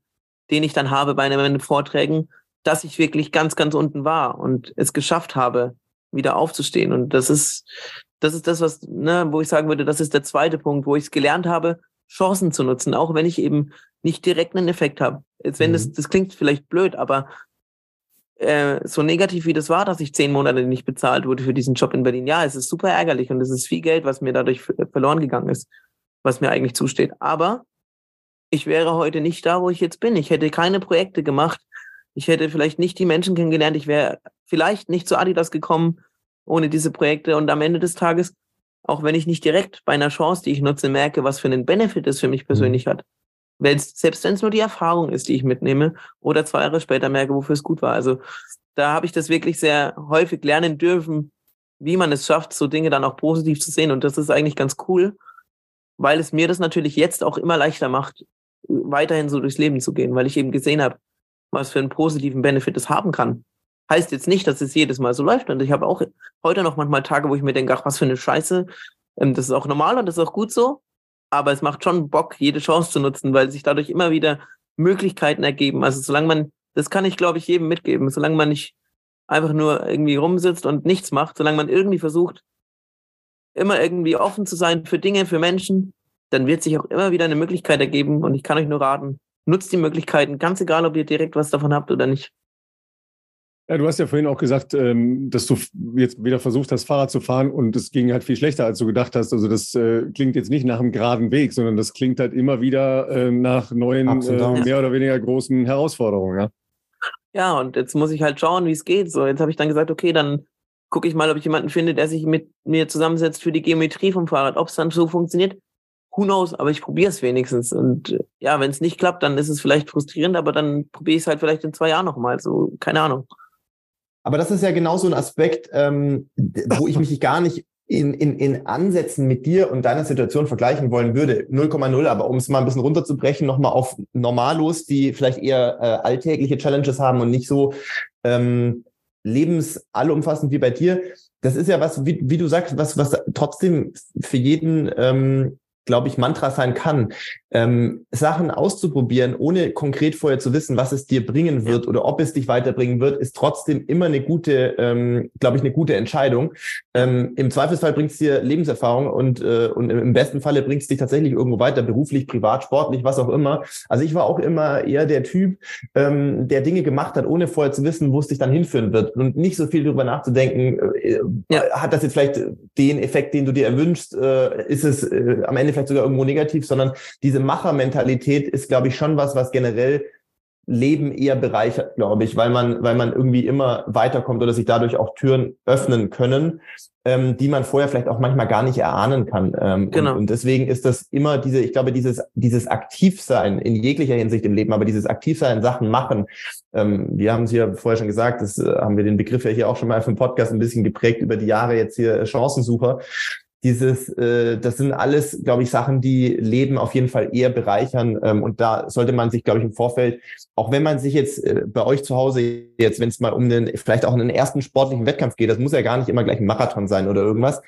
den ich dann habe bei meinen Vorträgen, dass ich wirklich ganz, ganz unten war und es geschafft habe, wieder aufzustehen. Und das ist, das ist das, was, ne, wo ich sagen würde, das ist der zweite Punkt, wo ich es gelernt habe, Chancen zu nutzen, auch wenn ich eben nicht direkt einen Effekt habe. Jetzt, wenn mhm. das, das klingt vielleicht blöd, aber äh, so negativ wie das war, dass ich zehn Monate nicht bezahlt wurde für diesen Job in Berlin, ja, es ist super ärgerlich und es ist viel Geld, was mir dadurch verloren gegangen ist, was mir eigentlich zusteht. Aber ich wäre heute nicht da, wo ich jetzt bin. Ich hätte keine Projekte gemacht. Ich hätte vielleicht nicht die Menschen kennengelernt. Ich wäre vielleicht nicht zu Adidas gekommen ohne diese Projekte. Und am Ende des Tages, auch wenn ich nicht direkt bei einer Chance, die ich nutze, merke, was für einen Benefit es für mich persönlich mhm. hat, wenn's, selbst wenn es nur die Erfahrung ist, die ich mitnehme, oder zwei Jahre später merke, wofür es gut war. Also da habe ich das wirklich sehr häufig lernen dürfen, wie man es schafft, so Dinge dann auch positiv zu sehen. Und das ist eigentlich ganz cool, weil es mir das natürlich jetzt auch immer leichter macht, weiterhin so durchs Leben zu gehen, weil ich eben gesehen habe, was für einen positiven Benefit es haben kann. Heißt jetzt nicht, dass es jedes Mal so läuft. Und ich habe auch heute noch manchmal Tage, wo ich mir denke, ach, was für eine Scheiße. Ähm, das ist auch normal und das ist auch gut so aber es macht schon Bock, jede Chance zu nutzen, weil sich dadurch immer wieder Möglichkeiten ergeben. Also solange man, das kann ich glaube ich jedem mitgeben, solange man nicht einfach nur irgendwie rumsitzt und nichts macht, solange man irgendwie versucht, immer irgendwie offen zu sein für Dinge, für Menschen, dann wird sich auch immer wieder eine Möglichkeit ergeben und ich kann euch nur raten, nutzt die Möglichkeiten, ganz egal, ob ihr direkt was davon habt oder nicht. Ja, du hast ja vorhin auch gesagt, ähm, dass du jetzt wieder versucht hast, Fahrrad zu fahren und es ging halt viel schlechter, als du gedacht hast. Also das äh, klingt jetzt nicht nach einem geraden Weg, sondern das klingt halt immer wieder äh, nach neuen, äh, mehr oder weniger großen Herausforderungen. Ja? ja, und jetzt muss ich halt schauen, wie es geht. So, jetzt habe ich dann gesagt, okay, dann gucke ich mal, ob ich jemanden finde, der sich mit mir zusammensetzt für die Geometrie vom Fahrrad. Ob es dann so funktioniert, who knows, aber ich probiere es wenigstens. Und ja, wenn es nicht klappt, dann ist es vielleicht frustrierend, aber dann probiere ich es halt vielleicht in zwei Jahren nochmal. So, keine Ahnung. Aber das ist ja genau so ein Aspekt, ähm, wo ich mich gar nicht in, in, in Ansätzen mit dir und deiner Situation vergleichen wollen würde, 0,0, aber um es mal ein bisschen runterzubrechen, nochmal auf Normalos, die vielleicht eher äh, alltägliche Challenges haben und nicht so ähm, lebensallumfassend wie bei dir. Das ist ja was, wie, wie du sagst, was, was trotzdem für jeden ähm, glaube ich, Mantra sein kann, ähm, Sachen auszuprobieren, ohne konkret vorher zu wissen, was es dir bringen wird oder ob es dich weiterbringen wird, ist trotzdem immer eine gute, ähm, glaube ich, eine gute Entscheidung. Ähm, Im Zweifelsfall bringt es dir Lebenserfahrung und, äh, und im besten Falle bringt es dich tatsächlich irgendwo weiter, beruflich, privat, sportlich, was auch immer. Also ich war auch immer eher der Typ, ähm, der Dinge gemacht hat, ohne vorher zu wissen, wo es dich dann hinführen wird und nicht so viel darüber nachzudenken, äh, ja. hat das jetzt vielleicht den Effekt, den du dir erwünschst, äh, ist es äh, am Ende vielleicht sogar irgendwo negativ, sondern diese Machermentalität ist, glaube ich, schon was, was generell Leben eher bereichert, glaube ich, weil man, weil man irgendwie immer weiterkommt oder sich dadurch auch Türen öffnen können, ähm, die man vorher vielleicht auch manchmal gar nicht erahnen kann. Ähm, genau. Und, und, deswegen ist das immer diese, ich glaube, dieses, dieses Aktivsein in jeglicher Hinsicht im Leben, aber dieses Aktivsein, Sachen machen. Ähm, wir haben es ja vorher schon gesagt, das äh, haben wir den Begriff ja hier auch schon mal für den Podcast ein bisschen geprägt über die Jahre jetzt hier äh, Chancensucher dieses, äh, das sind alles, glaube ich, Sachen, die Leben auf jeden Fall eher bereichern. Ähm, und da sollte man sich, glaube ich, im Vorfeld, auch wenn man sich jetzt äh, bei euch zu Hause jetzt, wenn es mal um den, vielleicht auch einen ersten sportlichen Wettkampf geht, das muss ja gar nicht immer gleich ein Marathon sein oder irgendwas.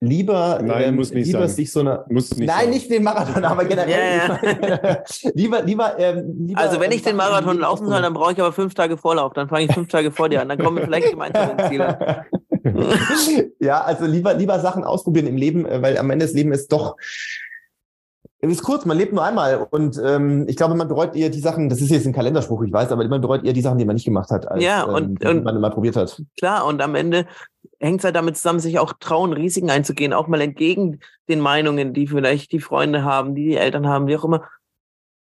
Lieber, Nein, ähm, muss nicht lieber sein. sich so eine, muss nicht nein, sein. nicht den Marathon, aber generell. Ja. lieber, lieber, ähm, lieber. Also wenn ich den Marathon laufen soll, dann brauche ich aber fünf Tage Vorlauf. Dann fange ich fünf Tage vor dir an. Dann kommen wir vielleicht gemeinsam ins Ziel. Ja, also lieber, lieber Sachen ausprobieren im Leben, äh, weil am Ende des Lebens ist doch, es ist kurz, man lebt nur einmal und ähm, ich glaube, man bereut eher die Sachen, das ist jetzt ein Kalenderspruch, ich weiß, aber man bereut eher die Sachen, die man nicht gemacht hat, als ja, und, ähm, und man immer probiert hat. Klar, und am Ende hängt es halt damit zusammen, sich auch trauen, Risiken einzugehen, auch mal entgegen den Meinungen, die vielleicht die Freunde haben, die die Eltern haben, wie auch immer.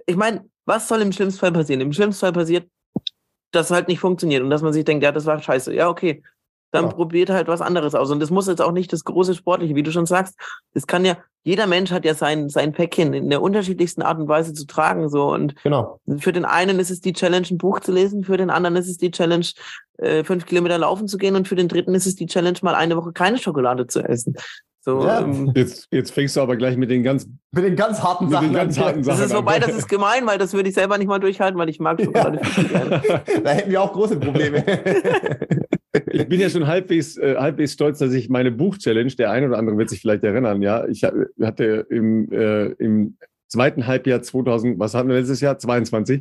Ich meine, was soll im schlimmsten Fall passieren? Im schlimmsten Fall passiert, dass es halt nicht funktioniert und dass man sich denkt, ja, das war scheiße. Ja, okay, dann ja. probiert halt was anderes aus. Und das muss jetzt auch nicht das große Sportliche, wie du schon sagst. Das kann ja, jeder Mensch hat ja sein, sein Päckchen in der unterschiedlichsten Art und Weise zu tragen, so. Und genau. für den einen ist es die Challenge, ein Buch zu lesen. Für den anderen ist es die Challenge, äh, fünf Kilometer laufen zu gehen. Und für den dritten ist es die Challenge, mal eine Woche keine Schokolade zu essen. So, ja. ähm, jetzt, jetzt fängst du aber gleich mit den ganz, mit den ganz harten mit Sachen den ganz harten Das Sachen ist wobei, das ist gemein, weil das würde ich selber nicht mal durchhalten, weil ich mag Schokolade viel gerne. da hätten wir auch große Probleme. ich bin ja schon halbwegs, äh, halbwegs stolz, dass ich meine Buch-Challenge, der eine oder andere wird sich vielleicht erinnern, ja, ich hatte im, äh, im zweiten Halbjahr 2000, was hatten wir letztes Jahr? 22.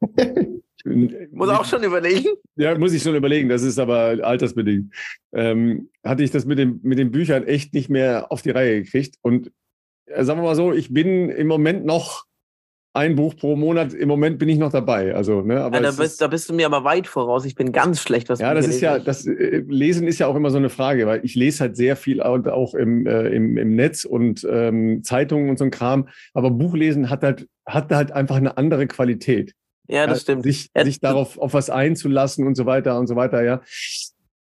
muss auch schon überlegen. Ja, muss ich schon überlegen. Das ist aber altersbedingt. Ähm, hatte ich das mit, dem, mit den Büchern echt nicht mehr auf die Reihe gekriegt. Und äh, sagen wir mal so, ich bin im Moment noch ein Buch pro Monat. Im Moment bin ich noch dabei. Also, ne, aber ja, da, bist, ist, da bist du mir aber weit voraus. Ich bin ganz schlecht, was Ja, das ist ja, das äh, Lesen ist ja auch immer so eine Frage, weil ich lese halt sehr viel auch im, äh, im, im Netz und ähm, Zeitungen und so ein Kram. Aber Buchlesen hat halt, hat halt einfach eine andere Qualität. Ja, das ja, stimmt. Sich, ja, sich darauf auf was einzulassen und so weiter und so weiter, ja.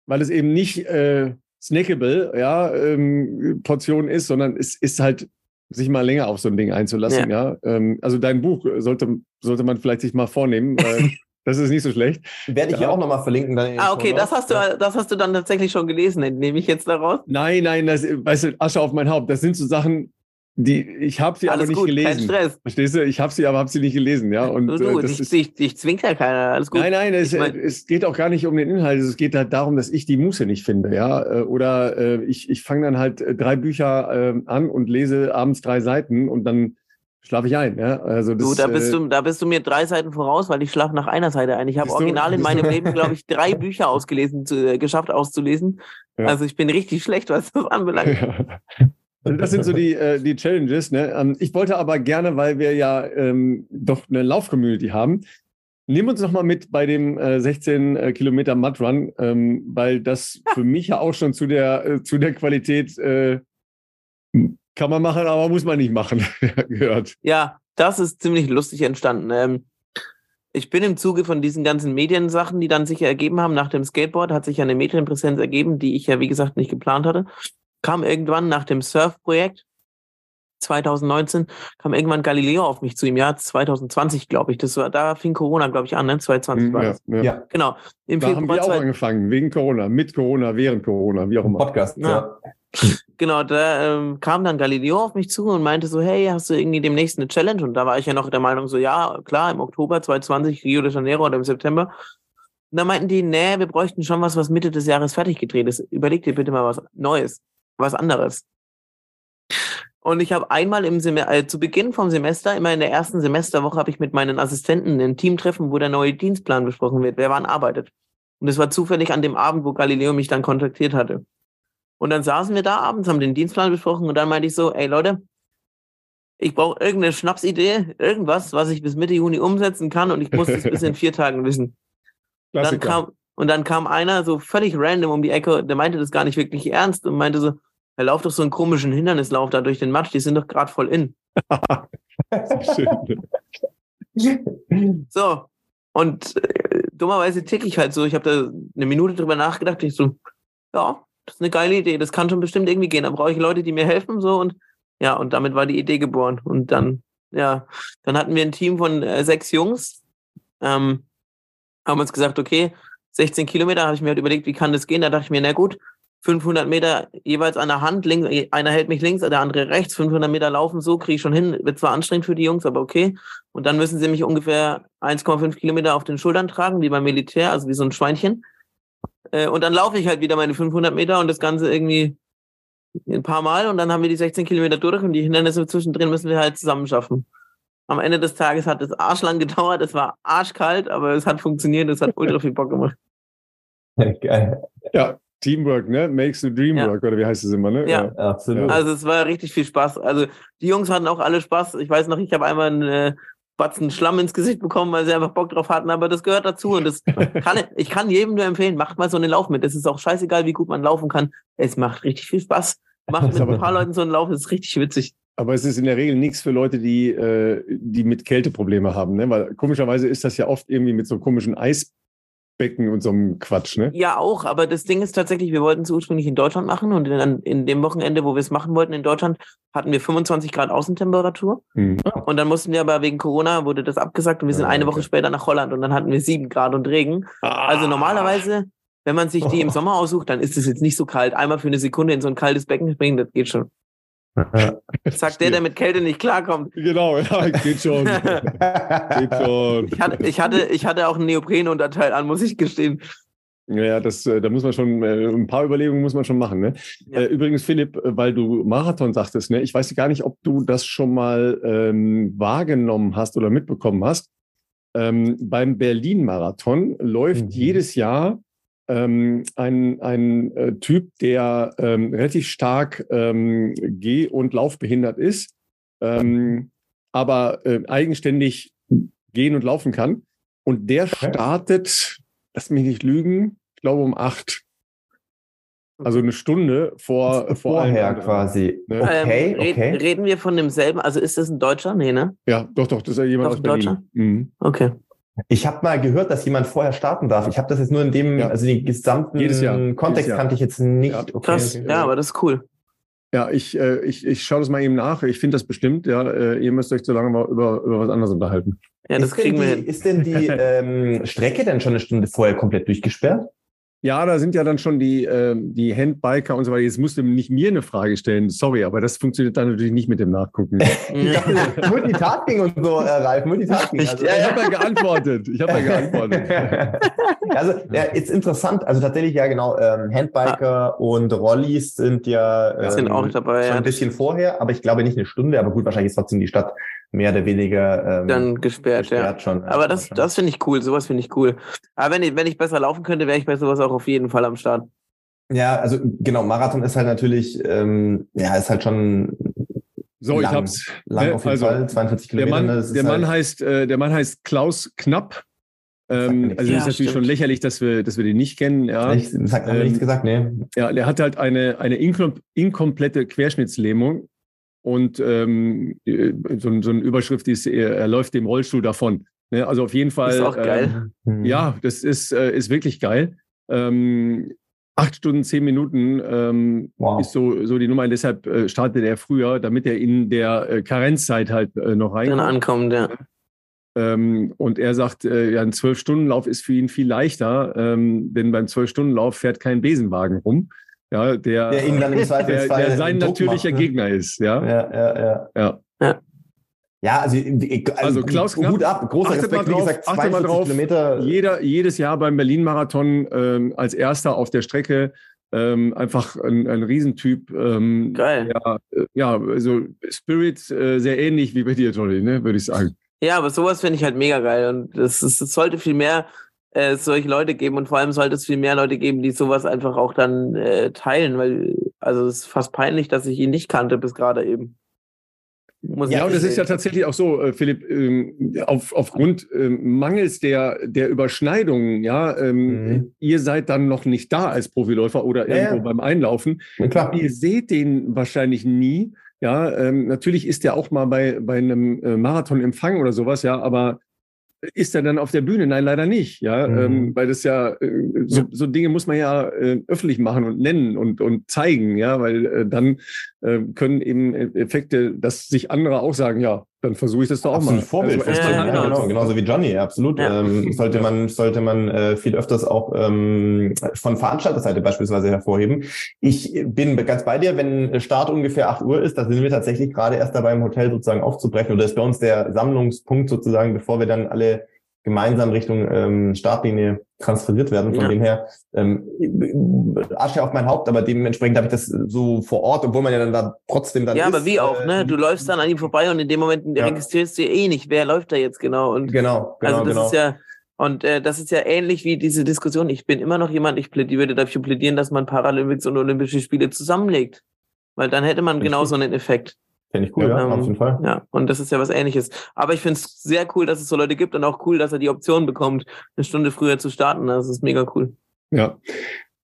Weil es eben nicht äh, snackable, ja, ähm, Portion ist, sondern es ist halt sich mal länger auf so ein Ding einzulassen, ja. ja? Ähm, also dein Buch sollte, sollte man vielleicht sich mal vornehmen, weil das ist nicht so schlecht. Werde ich ja. hier auch nochmal verlinken. Dann ah, okay, das hast, du, das hast du dann tatsächlich schon gelesen, nehme ich jetzt daraus? Nein, nein, das, weißt du, Asche auf mein Haupt. Das sind so Sachen, die, ich habe sie Alles aber nicht gut, gelesen. Kein Stress. Verstehst du? Ich habe sie, aber habe sie nicht gelesen. Ja, und du, du, äh, das ich, ist, ich, ich zwingt ja keiner. Alles gut. Nein, nein, es, mein, es, geht auch gar nicht um den Inhalt. Es geht halt darum, dass ich die Muße nicht finde. Ja, äh, oder äh, ich, ich fange dann halt äh, drei Bücher äh, an und lese abends drei Seiten und dann schlafe ich ein. Ja, also das, du, da bist äh, du, da bist du mir drei Seiten voraus, weil ich schlafe nach einer Seite ein. Ich habe original in meinem Leben, glaube ich, drei Bücher ausgelesen, zu, geschafft auszulesen. Ja. Also ich bin richtig schlecht, was das anbelangt. Ja. Also das sind so die, äh, die Challenges. Ne? Ähm, ich wollte aber gerne, weil wir ja ähm, doch eine Lauf-Community haben, Nehmen uns noch mal mit bei dem äh, 16 äh, Kilometer Mud Run, ähm, weil das für mich ja auch schon zu der, äh, zu der Qualität äh, kann man machen, aber muss man nicht machen, gehört. Ja, das ist ziemlich lustig entstanden. Ähm, ich bin im Zuge von diesen ganzen Mediensachen, die dann sich ergeben haben, nach dem Skateboard hat sich ja eine Medienpräsenz ergeben, die ich ja, wie gesagt, nicht geplant hatte kam irgendwann nach dem Surf-Projekt 2019 kam irgendwann Galileo auf mich zu im Jahr 2020, glaube ich. Das war, da fing Corona, glaube ich, an, ne? 2020 war ja, das. Ja. ja. Genau. Im da Februar haben wir auch angefangen, wegen Corona, mit Corona, während Corona, wie auch immer. Podcast, ja. ja. Genau, da ähm, kam dann Galileo auf mich zu und meinte so, hey, hast du irgendwie demnächst eine Challenge? Und da war ich ja noch der Meinung so, ja, klar, im Oktober 2020 Rio de Janeiro oder im September. Und da meinten die, nee, wir bräuchten schon was, was Mitte des Jahres fertig gedreht ist. Überleg dir bitte mal was Neues, was anderes. Und ich habe einmal im Sem äh, zu Beginn vom Semester, immer in der ersten Semesterwoche, habe ich mit meinen Assistenten ein Teamtreffen, wo der neue Dienstplan besprochen wird, wer wann arbeitet. Und es war zufällig an dem Abend, wo Galileo mich dann kontaktiert hatte. Und dann saßen wir da abends, haben den Dienstplan besprochen und dann meinte ich so, ey Leute, ich brauche irgendeine Schnapsidee, irgendwas, was ich bis Mitte Juni umsetzen kann und ich muss das bis in vier Tagen wissen. Dann kam, und dann kam einer so völlig random um die Ecke, der meinte das gar nicht wirklich ernst und meinte so, er lauft doch so einen komischen Hindernislauf da durch den Matsch, die sind doch gerade voll in. so, und äh, dummerweise tick ich halt so. Ich habe da eine Minute drüber nachgedacht. Ich so, ja, das ist eine geile Idee. Das kann schon bestimmt irgendwie gehen. Da brauche ich Leute, die mir helfen. So und ja, und damit war die Idee geboren. Und dann, ja, dann hatten wir ein Team von äh, sechs Jungs. Ähm, haben uns gesagt, okay, 16 Kilometer, habe ich mir halt überlegt, wie kann das gehen? Da dachte ich mir, na gut, 500 Meter jeweils an der Hand, links, einer hält mich links, der andere rechts, 500 Meter laufen, so kriege ich schon hin. Wird zwar anstrengend für die Jungs, aber okay. Und dann müssen sie mich ungefähr 1,5 Kilometer auf den Schultern tragen, wie beim Militär, also wie so ein Schweinchen. Äh, und dann laufe ich halt wieder meine 500 Meter und das Ganze irgendwie ein paar Mal und dann haben wir die 16 Kilometer durch und die Hindernisse zwischendrin müssen wir halt zusammen schaffen. Am Ende des Tages hat es arschlang gedauert, es war arschkalt, aber es hat funktioniert, es hat ultra viel Bock gemacht. Geil. Ja, Teamwork, ne? Makes the dream ja. work, oder wie heißt es immer, ne? Ja. ja, absolut. Also es war richtig viel Spaß. Also die Jungs hatten auch alle Spaß. Ich weiß noch, ich habe einmal einen äh, Batzen Schlamm ins Gesicht bekommen, weil sie einfach Bock drauf hatten, aber das gehört dazu und das kann ich kann jedem nur empfehlen, macht mal so einen Lauf mit. Es ist auch scheißegal, wie gut man laufen kann. Es macht richtig viel Spaß. Macht mit ein paar Leuten so einen Lauf, das ist richtig witzig. Aber es ist in der Regel nichts für Leute, die, äh, die mit Kälteprobleme haben, ne? Weil komischerweise ist das ja oft irgendwie mit so komischen Eis Becken und so einem Quatsch, ne? Ja, auch, aber das Ding ist tatsächlich, wir wollten es ursprünglich in Deutschland machen und in, in dem Wochenende, wo wir es machen wollten in Deutschland, hatten wir 25 Grad Außentemperatur. Mhm. Und dann mussten wir aber wegen Corona, wurde das abgesagt und wir sind ah, eine Woche später nach Holland und dann hatten wir 7 Grad und Regen. Ah. Also normalerweise, wenn man sich die im Sommer aussucht, dann ist es jetzt nicht so kalt. Einmal für eine Sekunde in so ein kaltes Becken springen, das geht schon. Sagt der, der mit Kälte nicht klarkommt. Genau, ja, geht schon. geht schon. Ich hatte, ich hatte, ich hatte auch ein Neoprenunterteil an, muss ich gestehen. Ja, das, äh, da muss man schon, äh, ein paar Überlegungen muss man schon machen. Ne? Ja. Äh, übrigens, Philipp, weil du Marathon sagtest, ne? ich weiß gar nicht, ob du das schon mal ähm, wahrgenommen hast oder mitbekommen hast. Ähm, beim Berlin-Marathon läuft mhm. jedes Jahr ähm, ein, ein äh, Typ, der ähm, relativ stark ähm, geh- und laufbehindert ist, ähm, aber äh, eigenständig gehen und laufen kann. Und der startet, lass mich nicht lügen, ich glaube um acht. Also eine Stunde vor, vor vorher quasi. Ne? Okay, ähm, okay. Reden wir von demselben, also ist das ein Deutscher? Nee, ne? Ja, doch, doch, das ist ja jemand doch, aus Berlin. Deutscher? Mhm. Okay. Ich habe mal gehört, dass jemand vorher starten darf. Ich habe das jetzt nur in dem, ja. also den gesamten Kontext kannte ich jetzt nicht. Ja. Okay. Krass, ja, aber das ist cool. Ja, ich, äh, ich, ich schaue das mal eben nach. Ich finde das bestimmt. Ja, äh, ihr müsst euch so lange mal über, über was anderes unterhalten. Ja, das ist kriegen die, wir hin. Ist denn die ähm, Strecke denn schon eine Stunde vorher komplett durchgesperrt? Ja, da sind ja dann schon die, äh, die Handbiker und so weiter. Jetzt musst du nicht mir eine Frage stellen, sorry, aber das funktioniert dann natürlich nicht mit dem Nachgucken. Multitasking und so, äh, Ralf, Multitasking. Also, ja, ich habe ja geantwortet. Ich habe ja geantwortet. also, ja, ist interessant. Also tatsächlich, ja, genau, ähm, Handbiker ah. und Rollis sind ja ähm, sind auch dabei, schon ein bisschen vorher, aber ich glaube nicht eine Stunde, aber gut, wahrscheinlich ist trotzdem die Stadt mehr oder weniger ähm, dann gesperrt, gesperrt ja. Schon, aber das, das finde ich cool, sowas finde ich cool. Aber wenn ich, wenn ich besser laufen könnte, wäre ich bei sowas auch auf jeden Fall am Start. Ja, also genau, Marathon ist halt natürlich, ähm, ja, ist halt schon so, lang, ich hab's. Lang ne, auf jeden also, Fall, 42 Kilometer. Der Mann, ne, der Mann halt heißt, äh, der Mann heißt Klaus Knapp. Ähm, also ja, ist natürlich stimmt. schon lächerlich, dass wir, dass wir den nicht kennen. Ja. Ich, das hat ähm, nichts gesagt, nee. Ja, der hat halt eine, eine inkomplette Querschnittslähmung und ähm, so, so eine Überschrift ist, er, er läuft dem Rollstuhl davon. Ne? Also auf jeden Fall. Ist auch geil. Ähm, ja, das ist, äh, ist wirklich geil. Ähm, acht Stunden, zehn Minuten ähm, wow. ist so, so die Nummer. Und deshalb äh, startet er früher, damit er in der äh, Karenzzeit halt äh, noch reinkommt. Dann ankommt, ja. Ähm, und er sagt, äh, ja, ein Zwölf-Stunden-Lauf ist für ihn viel leichter, ähm, denn beim Zwölf-Stunden-Lauf fährt kein Besenwagen rum. Ja, der, der, ihn dann im der, der sein natürlicher macht, ne? Gegner ist. Ja, ja, ja. ja. ja. ja. Ja, also, also, also Klaus Knapp, Hut ab, großer Respekt, mal drauf, wie gesagt, 42 mal drauf, Kilometer. Jeder, jedes Jahr beim Berlin-Marathon ähm, als Erster auf der Strecke ähm, einfach ein, ein Riesentyp. Ähm, Geil. Ja, äh, ja, also Spirit äh, sehr ähnlich wie bei dir, Tolly, ne, würde ich sagen. Ja, aber sowas finde ich halt mega geil und es sollte viel mehr äh, solche Leute geben und vor allem sollte es viel mehr Leute geben, die sowas einfach auch dann äh, teilen, weil also es ist fast peinlich, dass ich ihn nicht kannte bis gerade eben. Muss ja, und das ist ja tatsächlich auch so, äh, Philipp, ähm, auf, aufgrund ähm, Mangels der, der Überschneidungen, ja, ähm, mhm. ihr seid dann noch nicht da als Profiläufer oder ja, irgendwo ja. beim Einlaufen. Ja, ihr seht den wahrscheinlich nie. Ja, ähm, natürlich ist der auch mal bei, bei einem äh, Marathon-Empfang oder sowas, ja, aber ist er dann auf der Bühne? Nein, leider nicht. Ja, mhm. ähm, weil das ja äh, so, so, Dinge muss man ja äh, öffentlich machen und nennen und und zeigen, ja, weil äh, dann können eben Effekte, dass sich andere auch sagen, ja, dann versuche ich das doch auch absolut mal. Vorbild. Also, ja, ja, genau, genauso wie Johnny, absolut. Ja. Ähm, sollte man, sollte man äh, viel öfters auch ähm, von Veranstalterseite beispielsweise hervorheben. Ich bin ganz bei dir, wenn Start ungefähr 8 Uhr ist, da sind wir tatsächlich gerade erst dabei im Hotel sozusagen aufzubrechen. Oder ist bei uns der Sammlungspunkt sozusagen, bevor wir dann alle gemeinsam Richtung ähm, Startlinie transferiert werden. Von ja. dem her ähm, Asche auf mein Haupt, aber dementsprechend habe ich das so vor Ort, obwohl man ja dann da trotzdem dann Ja, ist, aber wie auch, ne? Du läufst dann an ihm vorbei und in dem Moment ja. registrierst du eh nicht, wer läuft da jetzt genau. Und genau, genau, also das genau. ist ja und äh, das ist ja ähnlich wie diese Diskussion. Ich bin immer noch jemand, ich plädiere, würde dafür plädieren, dass man Paralympics und Olympische Spiele zusammenlegt. Weil dann hätte man genau so einen Effekt. Finde ich cool, ja, ähm, auf jeden Fall. Ja, und das ist ja was ähnliches. Aber ich finde es sehr cool, dass es so Leute gibt und auch cool, dass er die Option bekommt, eine Stunde früher zu starten. Das ist mega cool. Ja.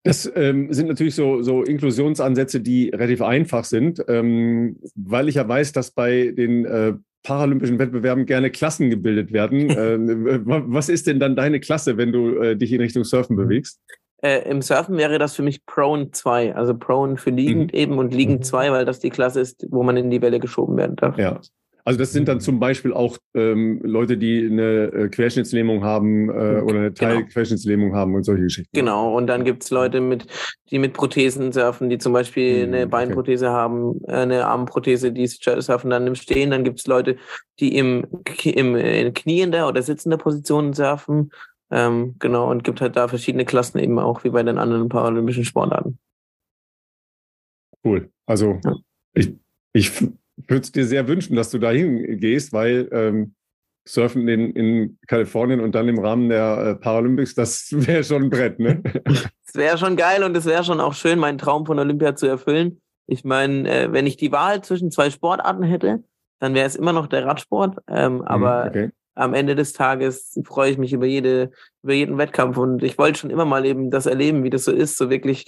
Das ähm, sind natürlich so, so Inklusionsansätze, die relativ einfach sind, ähm, weil ich ja weiß, dass bei den äh, paralympischen Wettbewerben gerne Klassen gebildet werden. äh, was ist denn dann deine Klasse, wenn du äh, dich in Richtung Surfen bewegst? Äh, Im Surfen wäre das für mich Prone 2, also Prone für liegend mhm. eben und liegend 2, mhm. weil das die Klasse ist, wo man in die Welle geschoben werden darf. Ja. Also das sind dann zum Beispiel auch ähm, Leute, die eine äh, Querschnittslähmung haben äh, oder eine genau. Teilquerschnittslähmung genau. haben und solche Geschichten. Genau, und dann gibt's Leute, mit, die mit Prothesen surfen, die zum Beispiel mhm, eine Beinprothese okay. haben, äh, eine Armprothese, die surfen dann im Stehen. Dann gibt's Leute, die im, im in kniender oder sitzender Position surfen. Ähm, genau, und gibt halt da verschiedene Klassen eben auch, wie bei den anderen paralympischen Sportarten. Cool. Also ja. ich, ich würde es dir sehr wünschen, dass du dahin gehst, weil ähm, Surfen in, in Kalifornien und dann im Rahmen der äh, Paralympics, das wäre schon ein Brett, ne? Es wäre schon geil und es wäre schon auch schön, meinen Traum von Olympia zu erfüllen. Ich meine, äh, wenn ich die Wahl zwischen zwei Sportarten hätte, dann wäre es immer noch der Radsport. Ähm, mhm, aber okay am Ende des Tages freue ich mich über jede, über jeden Wettkampf und ich wollte schon immer mal eben das erleben, wie das so ist, so wirklich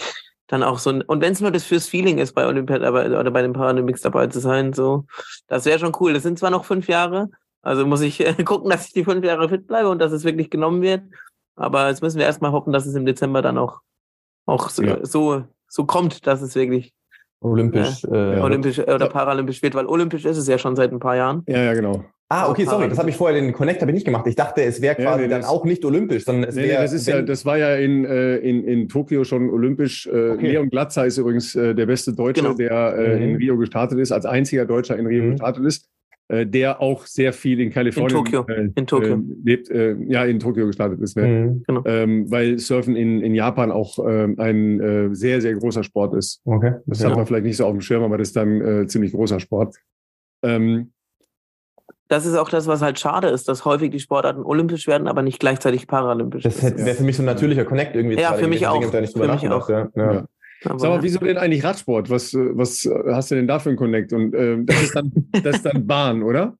dann auch so ein, und wenn es nur das fürs Feeling ist, bei Olympia dabei oder bei den Paralympics dabei zu sein, so, das wäre schon cool. Das sind zwar noch fünf Jahre, also muss ich äh, gucken, dass ich die fünf Jahre fit bleibe und dass es wirklich genommen wird. Aber jetzt müssen wir erstmal hoffen, dass es im Dezember dann auch, auch so, ja. so, so kommt, dass es wirklich olympisch, äh, äh, olympisch oder paralympisch wird, weil olympisch ist es ja schon seit ein paar Jahren. Ja, ja, genau. Ah, okay, sorry, das habe ich vorher den Connect habe ich nicht gemacht. Ich dachte, es wäre quasi ja, nee, dann auch nicht olympisch, sondern es nee, wäre. Nee, das ist ja, das war ja in, äh, in, in Tokio schon olympisch. Äh, okay. Leon Glatzer ist übrigens äh, der beste Deutsche, genau. der äh, mhm. in Rio gestartet ist, als einziger Deutscher in Rio mhm. gestartet ist, äh, der auch sehr viel in Kalifornien in Tokio, äh, in Tokio. Äh, lebt, äh, ja in Tokio gestartet ist, ne? Mhm. Genau. Ähm, weil Surfen in, in Japan auch äh, ein äh, sehr sehr großer Sport ist. Okay. Das ja. hat man vielleicht nicht so auf dem Schirm, aber das ist dann äh, ziemlich großer Sport. Ähm, das ist auch das, was halt schade ist, dass häufig die Sportarten olympisch werden, aber nicht gleichzeitig paralympisch. Das wäre für mich so ein natürlicher Connect irgendwie. Ja, für mich auch. Für mich auch. Ja. Ja. Aber, Sag mal, wieso denn eigentlich Radsport? Was, was hast du denn da für einen Connect? Und äh, das, ist dann, das ist dann Bahn, oder?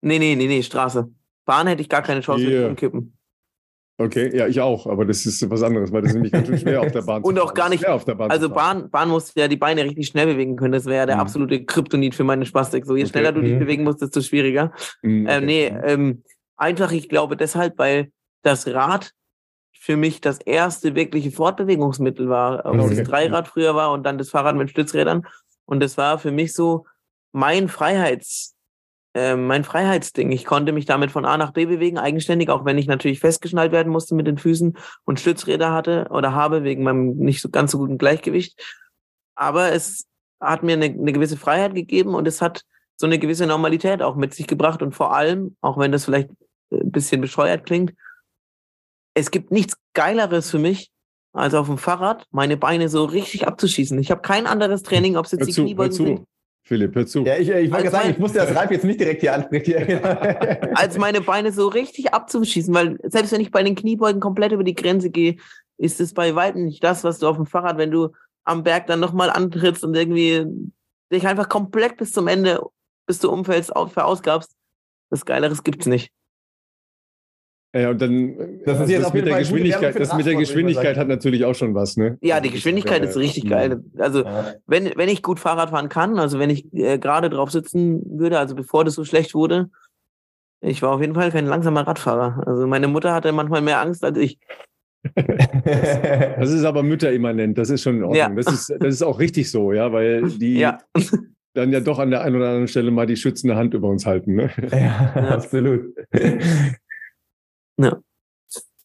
Nee, nee, nee, nee, Straße. Bahn hätte ich gar keine Chance yeah. mit umkippen. Okay, ja, ich auch, aber das ist was anderes, weil das ist nämlich ganz schön schwer auf der Bahn. Und auch gar nicht. Bahn also Bahn, Bahn musst ja die Beine richtig schnell bewegen können. Das wäre ja der mhm. absolute Kryptonit für meine Spastik. So je okay. schneller du dich mhm. bewegen musst, desto schwieriger. Mhm, okay. ähm, nee, ähm, einfach, ich glaube deshalb, weil das Rad für mich das erste wirkliche Fortbewegungsmittel war. Okay. Das Dreirad früher war und dann das Fahrrad mit Stützrädern. Und das war für mich so mein Freiheits, ähm, mein Freiheitsding. Ich konnte mich damit von A nach B bewegen, eigenständig, auch wenn ich natürlich festgeschnallt werden musste mit den Füßen und Stützräder hatte oder habe wegen meinem nicht so ganz so guten Gleichgewicht. aber es hat mir eine, eine gewisse Freiheit gegeben und es hat so eine gewisse Normalität auch mit sich gebracht und vor allem, auch wenn das vielleicht ein bisschen bescheuert klingt, es gibt nichts Geileres für mich, als auf dem Fahrrad meine Beine so richtig abzuschießen. Ich habe kein anderes Training, ob es jetzt hör die zu, Kniebeugen sind. Philipp, hör zu. Ja, ich, ich wollte sagen, ich musste das Ralf jetzt nicht direkt hier ansprechen. als meine Beine so richtig abzuschießen, weil selbst wenn ich bei den Kniebeugen komplett über die Grenze gehe, ist es bei weitem nicht das, was du auf dem Fahrrad, wenn du am Berg dann nochmal antrittst und irgendwie dich einfach komplett bis zum Ende, bis du umfällst, verausgabst. Das Geileres gibt's nicht. Ja, und dann das, ist jetzt das mit der Geschwindigkeit, das mit der Geschwindigkeit hat natürlich auch schon was, ne? Ja, die Geschwindigkeit ist richtig geil. Also ja. wenn, wenn ich gut Fahrrad fahren kann, also wenn ich äh, gerade drauf sitzen würde, also bevor das so schlecht wurde, ich war auf jeden Fall kein langsamer Radfahrer. Also meine Mutter hatte manchmal mehr Angst als ich. das ist aber mütterimmanent, das ist schon in Ordnung. Ja. Das, ist, das ist auch richtig so, ja, weil die ja. dann ja doch an der einen oder anderen Stelle mal die schützende Hand über uns halten. Ne? Ja, absolut. Ja.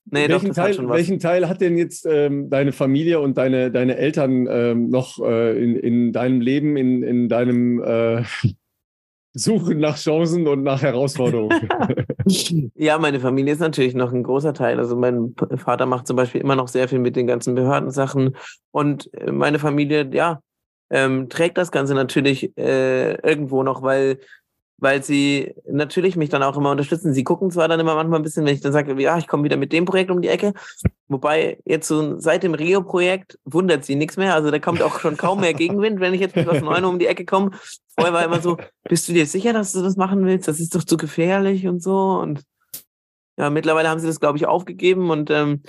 Nee, welchen, doch, Teil, welchen Teil hat denn jetzt ähm, deine Familie und deine, deine Eltern ähm, noch äh, in, in deinem Leben, in, in deinem äh, Suchen nach Chancen und nach Herausforderungen? ja, meine Familie ist natürlich noch ein großer Teil. Also mein Vater macht zum Beispiel immer noch sehr viel mit den ganzen Behördensachen und äh, meine Familie, ja, ähm, trägt das Ganze natürlich äh, irgendwo noch, weil weil sie natürlich mich dann auch immer unterstützen. Sie gucken zwar dann immer manchmal ein bisschen, wenn ich dann sage, ja, ich komme wieder mit dem Projekt um die Ecke. Wobei jetzt so seit dem Rio-Projekt wundert sie nichts mehr. Also da kommt auch schon kaum mehr Gegenwind, wenn ich jetzt mit was Neuem um die Ecke komme. Vorher war immer so, bist du dir sicher, dass du das machen willst? Das ist doch zu gefährlich und so. Und ja, mittlerweile haben sie das, glaube ich, aufgegeben und ähm,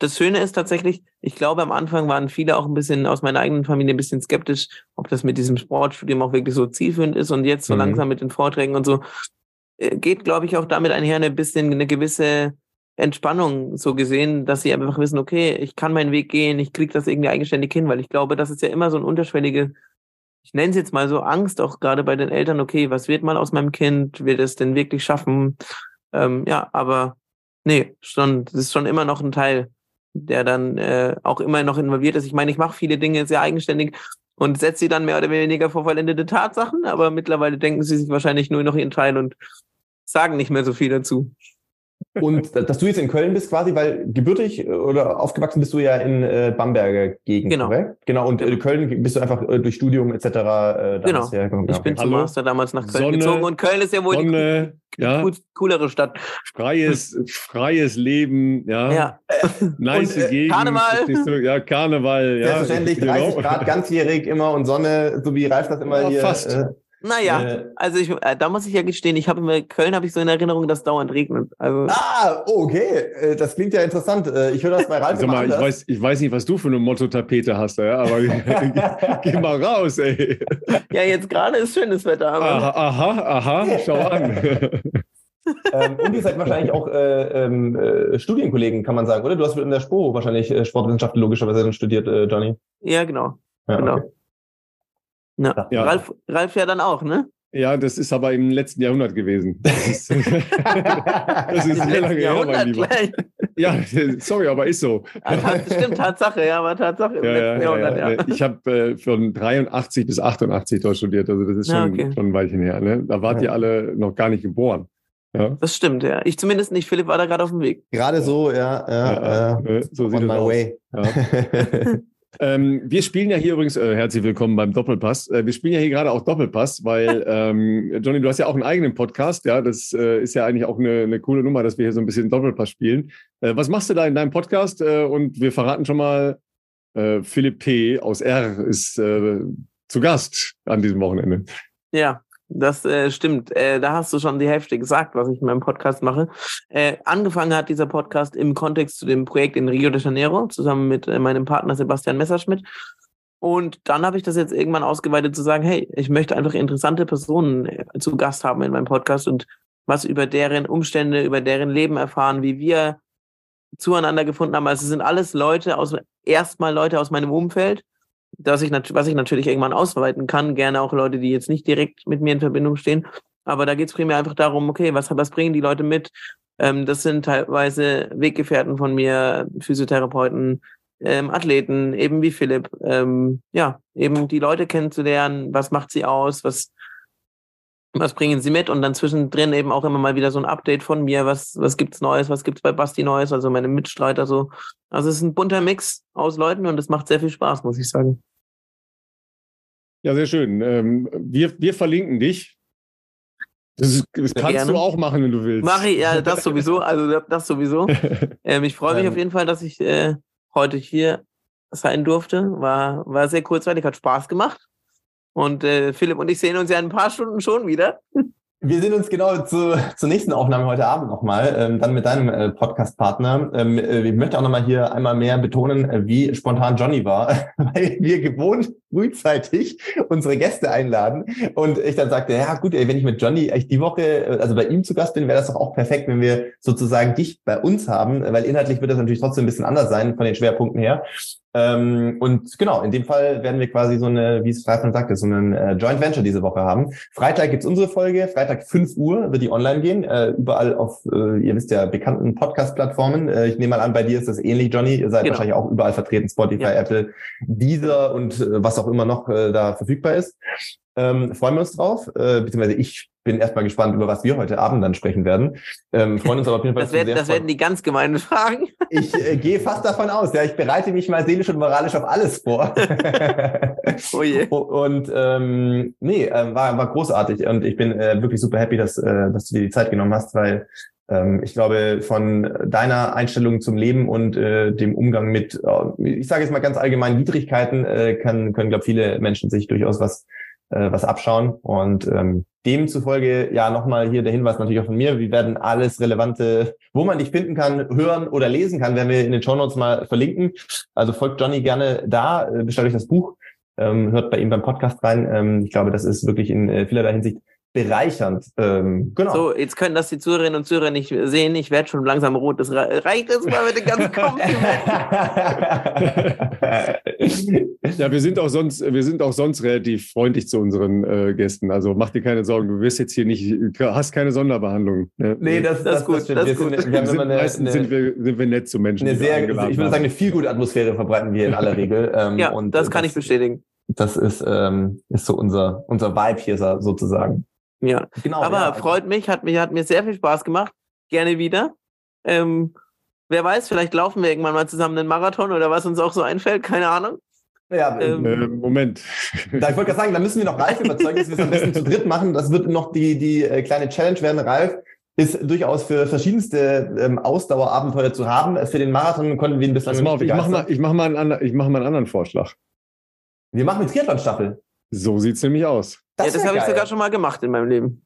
das Schöne ist tatsächlich, ich glaube, am Anfang waren viele auch ein bisschen aus meiner eigenen Familie ein bisschen skeptisch, ob das mit diesem Sportstudium auch wirklich so zielführend ist und jetzt so mhm. langsam mit den Vorträgen und so äh, geht, glaube ich, auch damit einher ein bisschen eine gewisse Entspannung so gesehen, dass sie einfach wissen, okay, ich kann meinen Weg gehen, ich kriege das irgendwie eigenständig hin, weil ich glaube, das ist ja immer so ein unterschwellige, ich nenne es jetzt mal so Angst, auch gerade bei den Eltern, okay, was wird mal aus meinem Kind, wird es denn wirklich schaffen? Ähm, ja, aber nee, schon, das ist schon immer noch ein Teil der dann äh, auch immer noch involviert ist. Ich meine, ich mache viele Dinge sehr eigenständig und setze sie dann mehr oder weniger vor vollendete Tatsachen, aber mittlerweile denken sie sich wahrscheinlich nur noch ihren Teil und sagen nicht mehr so viel dazu. Und dass du jetzt in Köln bist quasi, weil gebürtig oder aufgewachsen bist du ja in äh, Bamberger Gegend, genau. korrekt? Genau, und äh, Köln bist du einfach äh, durch Studium etc. Äh, genau, ich bin zum Master damals nach Köln Sonne, gezogen und Köln ist ja wohl Sonne, die ja. coolere Stadt. Freies, freies Leben, ja. ja. Nice und, äh, Gegend. Karneval. ja, Karneval, ja. Selbstverständlich, 30 genau. Grad ganzjährig immer und Sonne, so wie Ralf das immer ja, hier... Fast. Naja, äh, also ich, äh, da muss ich ja gestehen, ich habe in Köln habe ich so in Erinnerung, dass dauernd regnet. Also ah, okay, äh, das klingt ja interessant. Äh, ich höre das bei Ralf Sag mal, ich weiß, ich weiß nicht, was du für eine Motto-Tapete hast, ja, aber geh mal raus, ey. Ja, jetzt gerade ist schönes Wetter. Aber aha, aha, aha, schau an. ähm, und ihr seid wahrscheinlich auch äh, ähm, äh, Studienkollegen, kann man sagen, oder? Du hast in der SPO wahrscheinlich äh, Sportwissenschaften logischerweise studiert, äh, Johnny. Ja, genau. Ja, genau. Okay. Ja. ja. Ralf, Ralf ja dann auch, ne? Ja, das ist aber im letzten Jahrhundert gewesen. Das ist, das ist sehr lange her, mein Lieber. Gleich. Ja, sorry, aber ist so. Ja, stimmt, Tatsache, ja, aber Tatsache im ja, letzten Jahrhundert, ja. Ich habe äh, von 83 bis 88 dort studiert, also das ist schon, okay. schon ein Weilchen her. Ne? Da wart ihr alle noch gar nicht geboren. Ja. Das stimmt, ja. Ich zumindest nicht. Philipp war da gerade auf dem Weg. Gerade so, ja. ja, ja, ja. So sieht on my aus. way. Ähm, wir spielen ja hier übrigens, äh, herzlich willkommen beim Doppelpass. Äh, wir spielen ja hier gerade auch Doppelpass, weil, ähm, Johnny, du hast ja auch einen eigenen Podcast. Ja, das äh, ist ja eigentlich auch eine, eine, coole Nummer, dass wir hier so ein bisschen Doppelpass spielen. Äh, was machst du da in deinem Podcast? Äh, und wir verraten schon mal, äh, Philipp P. aus R. ist zu Gast an diesem Wochenende. Ja, das äh, stimmt. Äh, da hast du schon die Hälfte gesagt, was ich in meinem Podcast mache. Äh, angefangen hat dieser Podcast im Kontext zu dem Projekt in Rio de Janeiro, zusammen mit äh, meinem Partner Sebastian Messerschmidt. Und dann habe ich das jetzt irgendwann ausgeweitet zu sagen, hey, ich möchte einfach interessante Personen äh, zu Gast haben in meinem Podcast und was über deren Umstände, über deren Leben erfahren, wie wir zueinander gefunden haben. Also es sind alles Leute aus, erstmal Leute aus meinem Umfeld, dass ich was ich natürlich irgendwann ausweiten kann, gerne auch Leute, die jetzt nicht direkt mit mir in Verbindung stehen. Aber da geht es primär einfach darum, okay, was, was bringen die Leute mit? Ähm, das sind teilweise Weggefährten von mir, Physiotherapeuten, ähm, Athleten, eben wie Philipp, ähm, ja, eben die Leute kennenzulernen, was macht sie aus, was, was bringen sie mit und dann zwischendrin eben auch immer mal wieder so ein Update von mir, was, was gibt's Neues, was gibt's bei Basti Neues, also meine Mitstreiter so. Also es ist ein bunter Mix aus Leuten und es macht sehr viel Spaß, muss ich sagen. Ja, sehr schön. Ähm, wir, wir verlinken dich. Das, das kannst gerne. du auch machen, wenn du willst. Mache ich, ja, das sowieso. Also das sowieso. ähm, ich freue mich auf jeden Fall, dass ich äh, heute hier sein durfte. War, war sehr kurzweilig, hat Spaß gemacht. Und äh, Philipp und ich sehen uns ja in ein paar Stunden schon wieder. Wir sehen uns genau zu, zur nächsten Aufnahme heute Abend nochmal, ähm, dann mit deinem äh, Podcast-Partner. Ähm, äh, ich möchte auch nochmal hier einmal mehr betonen, äh, wie spontan Johnny war, weil wir gewohnt frühzeitig unsere Gäste einladen und ich dann sagte, ja gut, ey, wenn ich mit Johnny echt die Woche, äh, also bei ihm zu Gast bin, wäre das doch auch perfekt, wenn wir sozusagen dich bei uns haben, weil inhaltlich wird das natürlich trotzdem ein bisschen anders sein von den Schwerpunkten her. Ähm, und genau, in dem Fall werden wir quasi so eine, wie es Freitag sagte, so einen äh, Joint Venture diese Woche haben. Freitag gibt's unsere Folge, Freitag 5 Uhr wird die online gehen, äh, überall auf, äh, ihr wisst ja, bekannten Podcast-Plattformen. Äh, ich nehme mal an, bei dir ist das ähnlich, Johnny. Ihr seid genau. wahrscheinlich auch überall vertreten, Spotify, ja. Apple, Deezer und äh, was auch immer noch äh, da verfügbar ist. Ähm, freuen wir uns drauf, äh, beziehungsweise ich bin erstmal gespannt, über was wir heute Abend dann sprechen werden. Ähm, freuen uns aber auf jeden Fall. Das, werden, das werden die ganz gemeinen Fragen. Ich äh, gehe fast davon aus. Ja, ich bereite mich mal seelisch und moralisch auf alles vor. oh je. Und ähm, nee, äh, war, war großartig und ich bin äh, wirklich super happy, dass, äh, dass du dir die Zeit genommen hast, weil ähm, ich glaube, von deiner Einstellung zum Leben und äh, dem Umgang mit, äh, ich sage jetzt mal ganz allgemein Widrigkeiten, äh, kann, können, glaube viele Menschen sich durchaus was äh, was abschauen. Und ähm, demzufolge ja nochmal hier der Hinweis natürlich auch von mir. Wir werden alles Relevante, wo man dich finden kann, hören oder lesen kann, werden wir in den Show Notes mal verlinken. Also folgt Johnny gerne da, äh, bestellt euch das Buch, ähm, hört bei ihm beim Podcast rein. Ähm, ich glaube, das ist wirklich in äh, vielerlei Hinsicht bereichernd. Ähm, genau. So, jetzt können das die Zuhörerinnen und Zuhörer nicht sehen. Ich werde schon langsam rot. Das reicht jetzt mal mit den ganzen Komplimenten. ja, wir sind auch sonst, wir sind auch sonst relativ freundlich zu unseren äh, Gästen. Also mach dir keine Sorgen. Du wirst jetzt hier nicht, hast keine Sonderbehandlung. Ne? Nee, das, das, das, gut. Das wir sind, gut. Wir, wir sind, eine, meistens eine, sind, wir, sind wir nett zu Menschen. Eine sehr, ich würde sagen, eine viel gute Atmosphäre verbreiten wir in aller Regel. Ähm, ja, und das kann ich bestätigen. Das ist, ähm, ist so unser, unser Vibe hier sozusagen. Ja, genau. Aber ja. freut mich, hat mir, hat mir sehr viel Spaß gemacht. Gerne wieder. Ähm, wer weiß, vielleicht laufen wir irgendwann mal zusammen einen Marathon oder was uns auch so einfällt, keine Ahnung. Ja, ähm, äh, Moment. Da, ich wollte gerade sagen, da müssen wir noch Ralf überzeugen, dass wir es am besten zu dritt machen. Das wird noch die, die äh, kleine Challenge werden. Ralf ist durchaus für verschiedenste ähm, Ausdauerabenteuer zu haben. Für den Marathon konnten wir ihn bislang also nicht auf, Ich mache mal, ich mach mal, einen, ich mach mal einen anderen Vorschlag. Wir machen eine Triathlon-Staffel. So sieht es nämlich aus. Das, ja, das habe ich sogar schon mal gemacht in meinem Leben.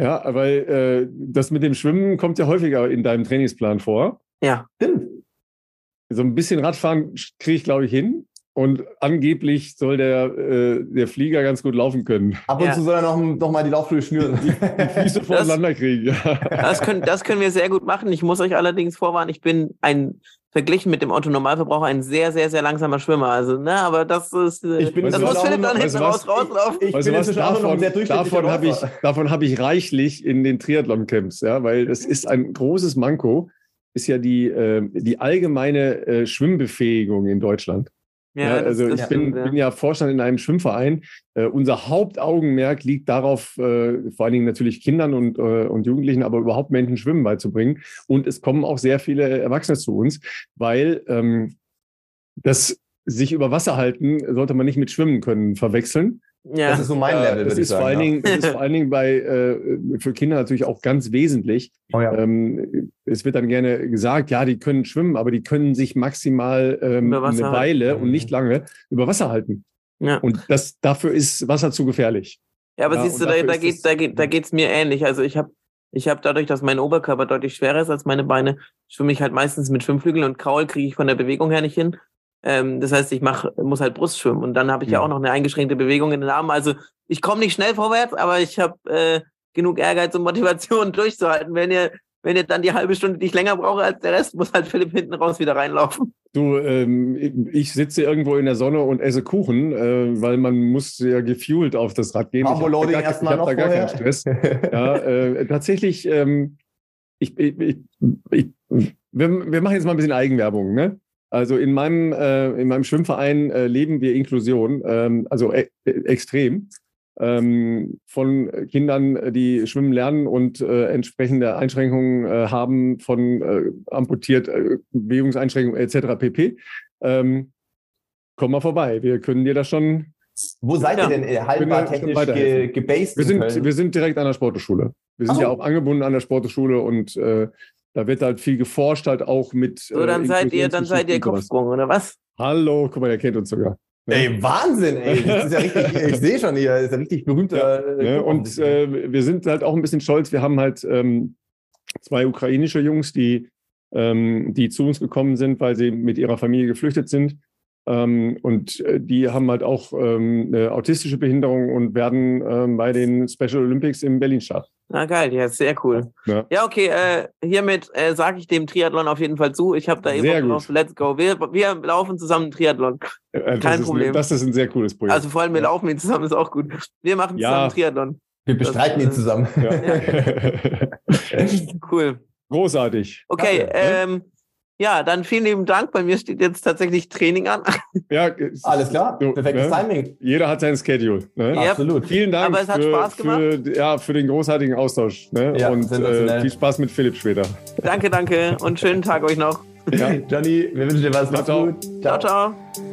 Ja, weil äh, das mit dem Schwimmen kommt ja häufiger in deinem Trainingsplan vor. Ja. Stimmt. So ein bisschen Radfahren kriege ich, glaube ich, hin. Und angeblich soll der, äh, der Flieger ganz gut laufen können. Ab und ja. zu soll er noch, noch mal die Laufschuhe schnüren. Die, die Füße voneinander kriegen. Ja. Das, können, das können wir sehr gut machen. Ich muss euch allerdings vorwarnen, ich bin ein verglichen mit dem Otto Normalverbraucher ein sehr, sehr, sehr langsamer Schwimmer. Also, ne, aber das ist, äh, ich bin das muss Philipp dann hinten raus, rauslaufen. Ich, ich bin was, davon, davon habe ich, davon habe ich reichlich in den Triathlon-Camps, ja, weil das ist ein großes Manko, ist ja die, äh, die allgemeine äh, Schwimmbefähigung in Deutschland. Ja, ja also ich bin, ja. bin, ja Vorstand in einem Schwimmverein. Äh, unser Hauptaugenmerk liegt darauf, äh, vor allen Dingen natürlich Kindern und, äh, und Jugendlichen, aber überhaupt Menschen Schwimmen beizubringen. Und es kommen auch sehr viele Erwachsene zu uns, weil ähm, das sich über Wasser halten sollte man nicht mit Schwimmen können verwechseln. Ja. Das ist so mein Level, würde ich sagen. Vor allen Dingen, das ist vor allen Dingen bei, äh, für Kinder natürlich auch ganz wesentlich. Oh ja. ähm, es wird dann gerne gesagt, ja, die können schwimmen, aber die können sich maximal ähm, eine Weile halten. und nicht lange über Wasser halten. Ja. Und das, dafür ist Wasser zu gefährlich. Ja, aber ja, siehst du, da, da, geht, da, geht, da geht's mir ähnlich. Also ich habe ich hab dadurch, dass mein Oberkörper deutlich schwerer ist als meine Beine, schwimme ich halt meistens mit Schwimmflügeln und Kraul kriege ich von der Bewegung her nicht hin. Ähm, das heißt, ich mach, muss halt Brustschwimmen und dann habe ich ja. ja. auch noch eine eingeschränkte Bewegung in den Armen. Also ich komme nicht schnell vorwärts, aber ich habe äh, genug Ehrgeiz und Motivation durchzuhalten. Wenn ihr, wenn ihr dann die halbe Stunde, die ich länger brauche als der Rest, muss halt Philipp hinten raus wieder reinlaufen. Du, ähm, ich sitze irgendwo in der Sonne und esse Kuchen, äh, weil man muss ja gefuelt auf das Rad gehen. Aber ich habe hab da gar keinen Stress. ja, äh, tatsächlich, ähm, ich, ich, ich, wir, wir machen jetzt mal ein bisschen Eigenwerbung, ne? Also in meinem, äh, in meinem Schwimmverein äh, leben wir Inklusion, ähm, also e extrem. Ähm, von Kindern, die schwimmen lernen und äh, entsprechende Einschränkungen äh, haben, von äh, amputiert, äh, Bewegungseinschränkungen etc. pp. Ähm, komm mal vorbei, wir können dir das schon. Wo seid ihr denn äh, haltbar technisch ge gebased? Wir sind, wir sind direkt an der Sportschule. Wir sind oh. ja auch angebunden an der Sportschule und äh, da wird halt viel geforscht, halt auch mit. So, dann äh, seid ihr, dann seid ihr Kopfsprung, oder was? Hallo, guck mal, der kennt uns sogar. Ja. Ey, Wahnsinn, ey. Das ist ja richtig, ich sehe schon hier, das ist ein richtig berühmter. Ja, ne? Und äh, wir sind halt auch ein bisschen stolz. Wir haben halt ähm, zwei ukrainische Jungs, die, ähm, die zu uns gekommen sind, weil sie mit ihrer Familie geflüchtet sind. Ähm, und äh, die haben halt auch ähm, eine autistische Behinderung und werden ähm, bei den Special Olympics in Berlin starten. Na geil, ja, sehr cool. Ja, ja okay, äh, hiermit äh, sage ich dem Triathlon auf jeden Fall zu. Ich habe da eben noch Let's Go. Wir, wir laufen zusammen Triathlon. Äh, Kein Problem. Ein, das ist ein sehr cooles Projekt. Also vor allem, wir ja. laufen ihn zusammen, ist auch gut. Wir machen zusammen Triathlon. Wir bestreiten das, ihn zusammen. cool. Großartig. Okay, Danke. ähm, ja, dann vielen lieben Dank. Bei mir steht jetzt tatsächlich Training an. Ja, alles klar. So, Perfektes ne? Timing. Jeder hat sein Schedule. Ne? Yep. Absolut. Vielen Dank Aber es hat für, Spaß gemacht. Für, ja, für den großartigen Austausch. Ne? Ja, Und äh, viel Spaß mit Philipp später. Danke, danke. Und schönen Tag euch noch. Ja. Johnny, wir wünschen dir was. Ciao, ciao. ciao, ciao.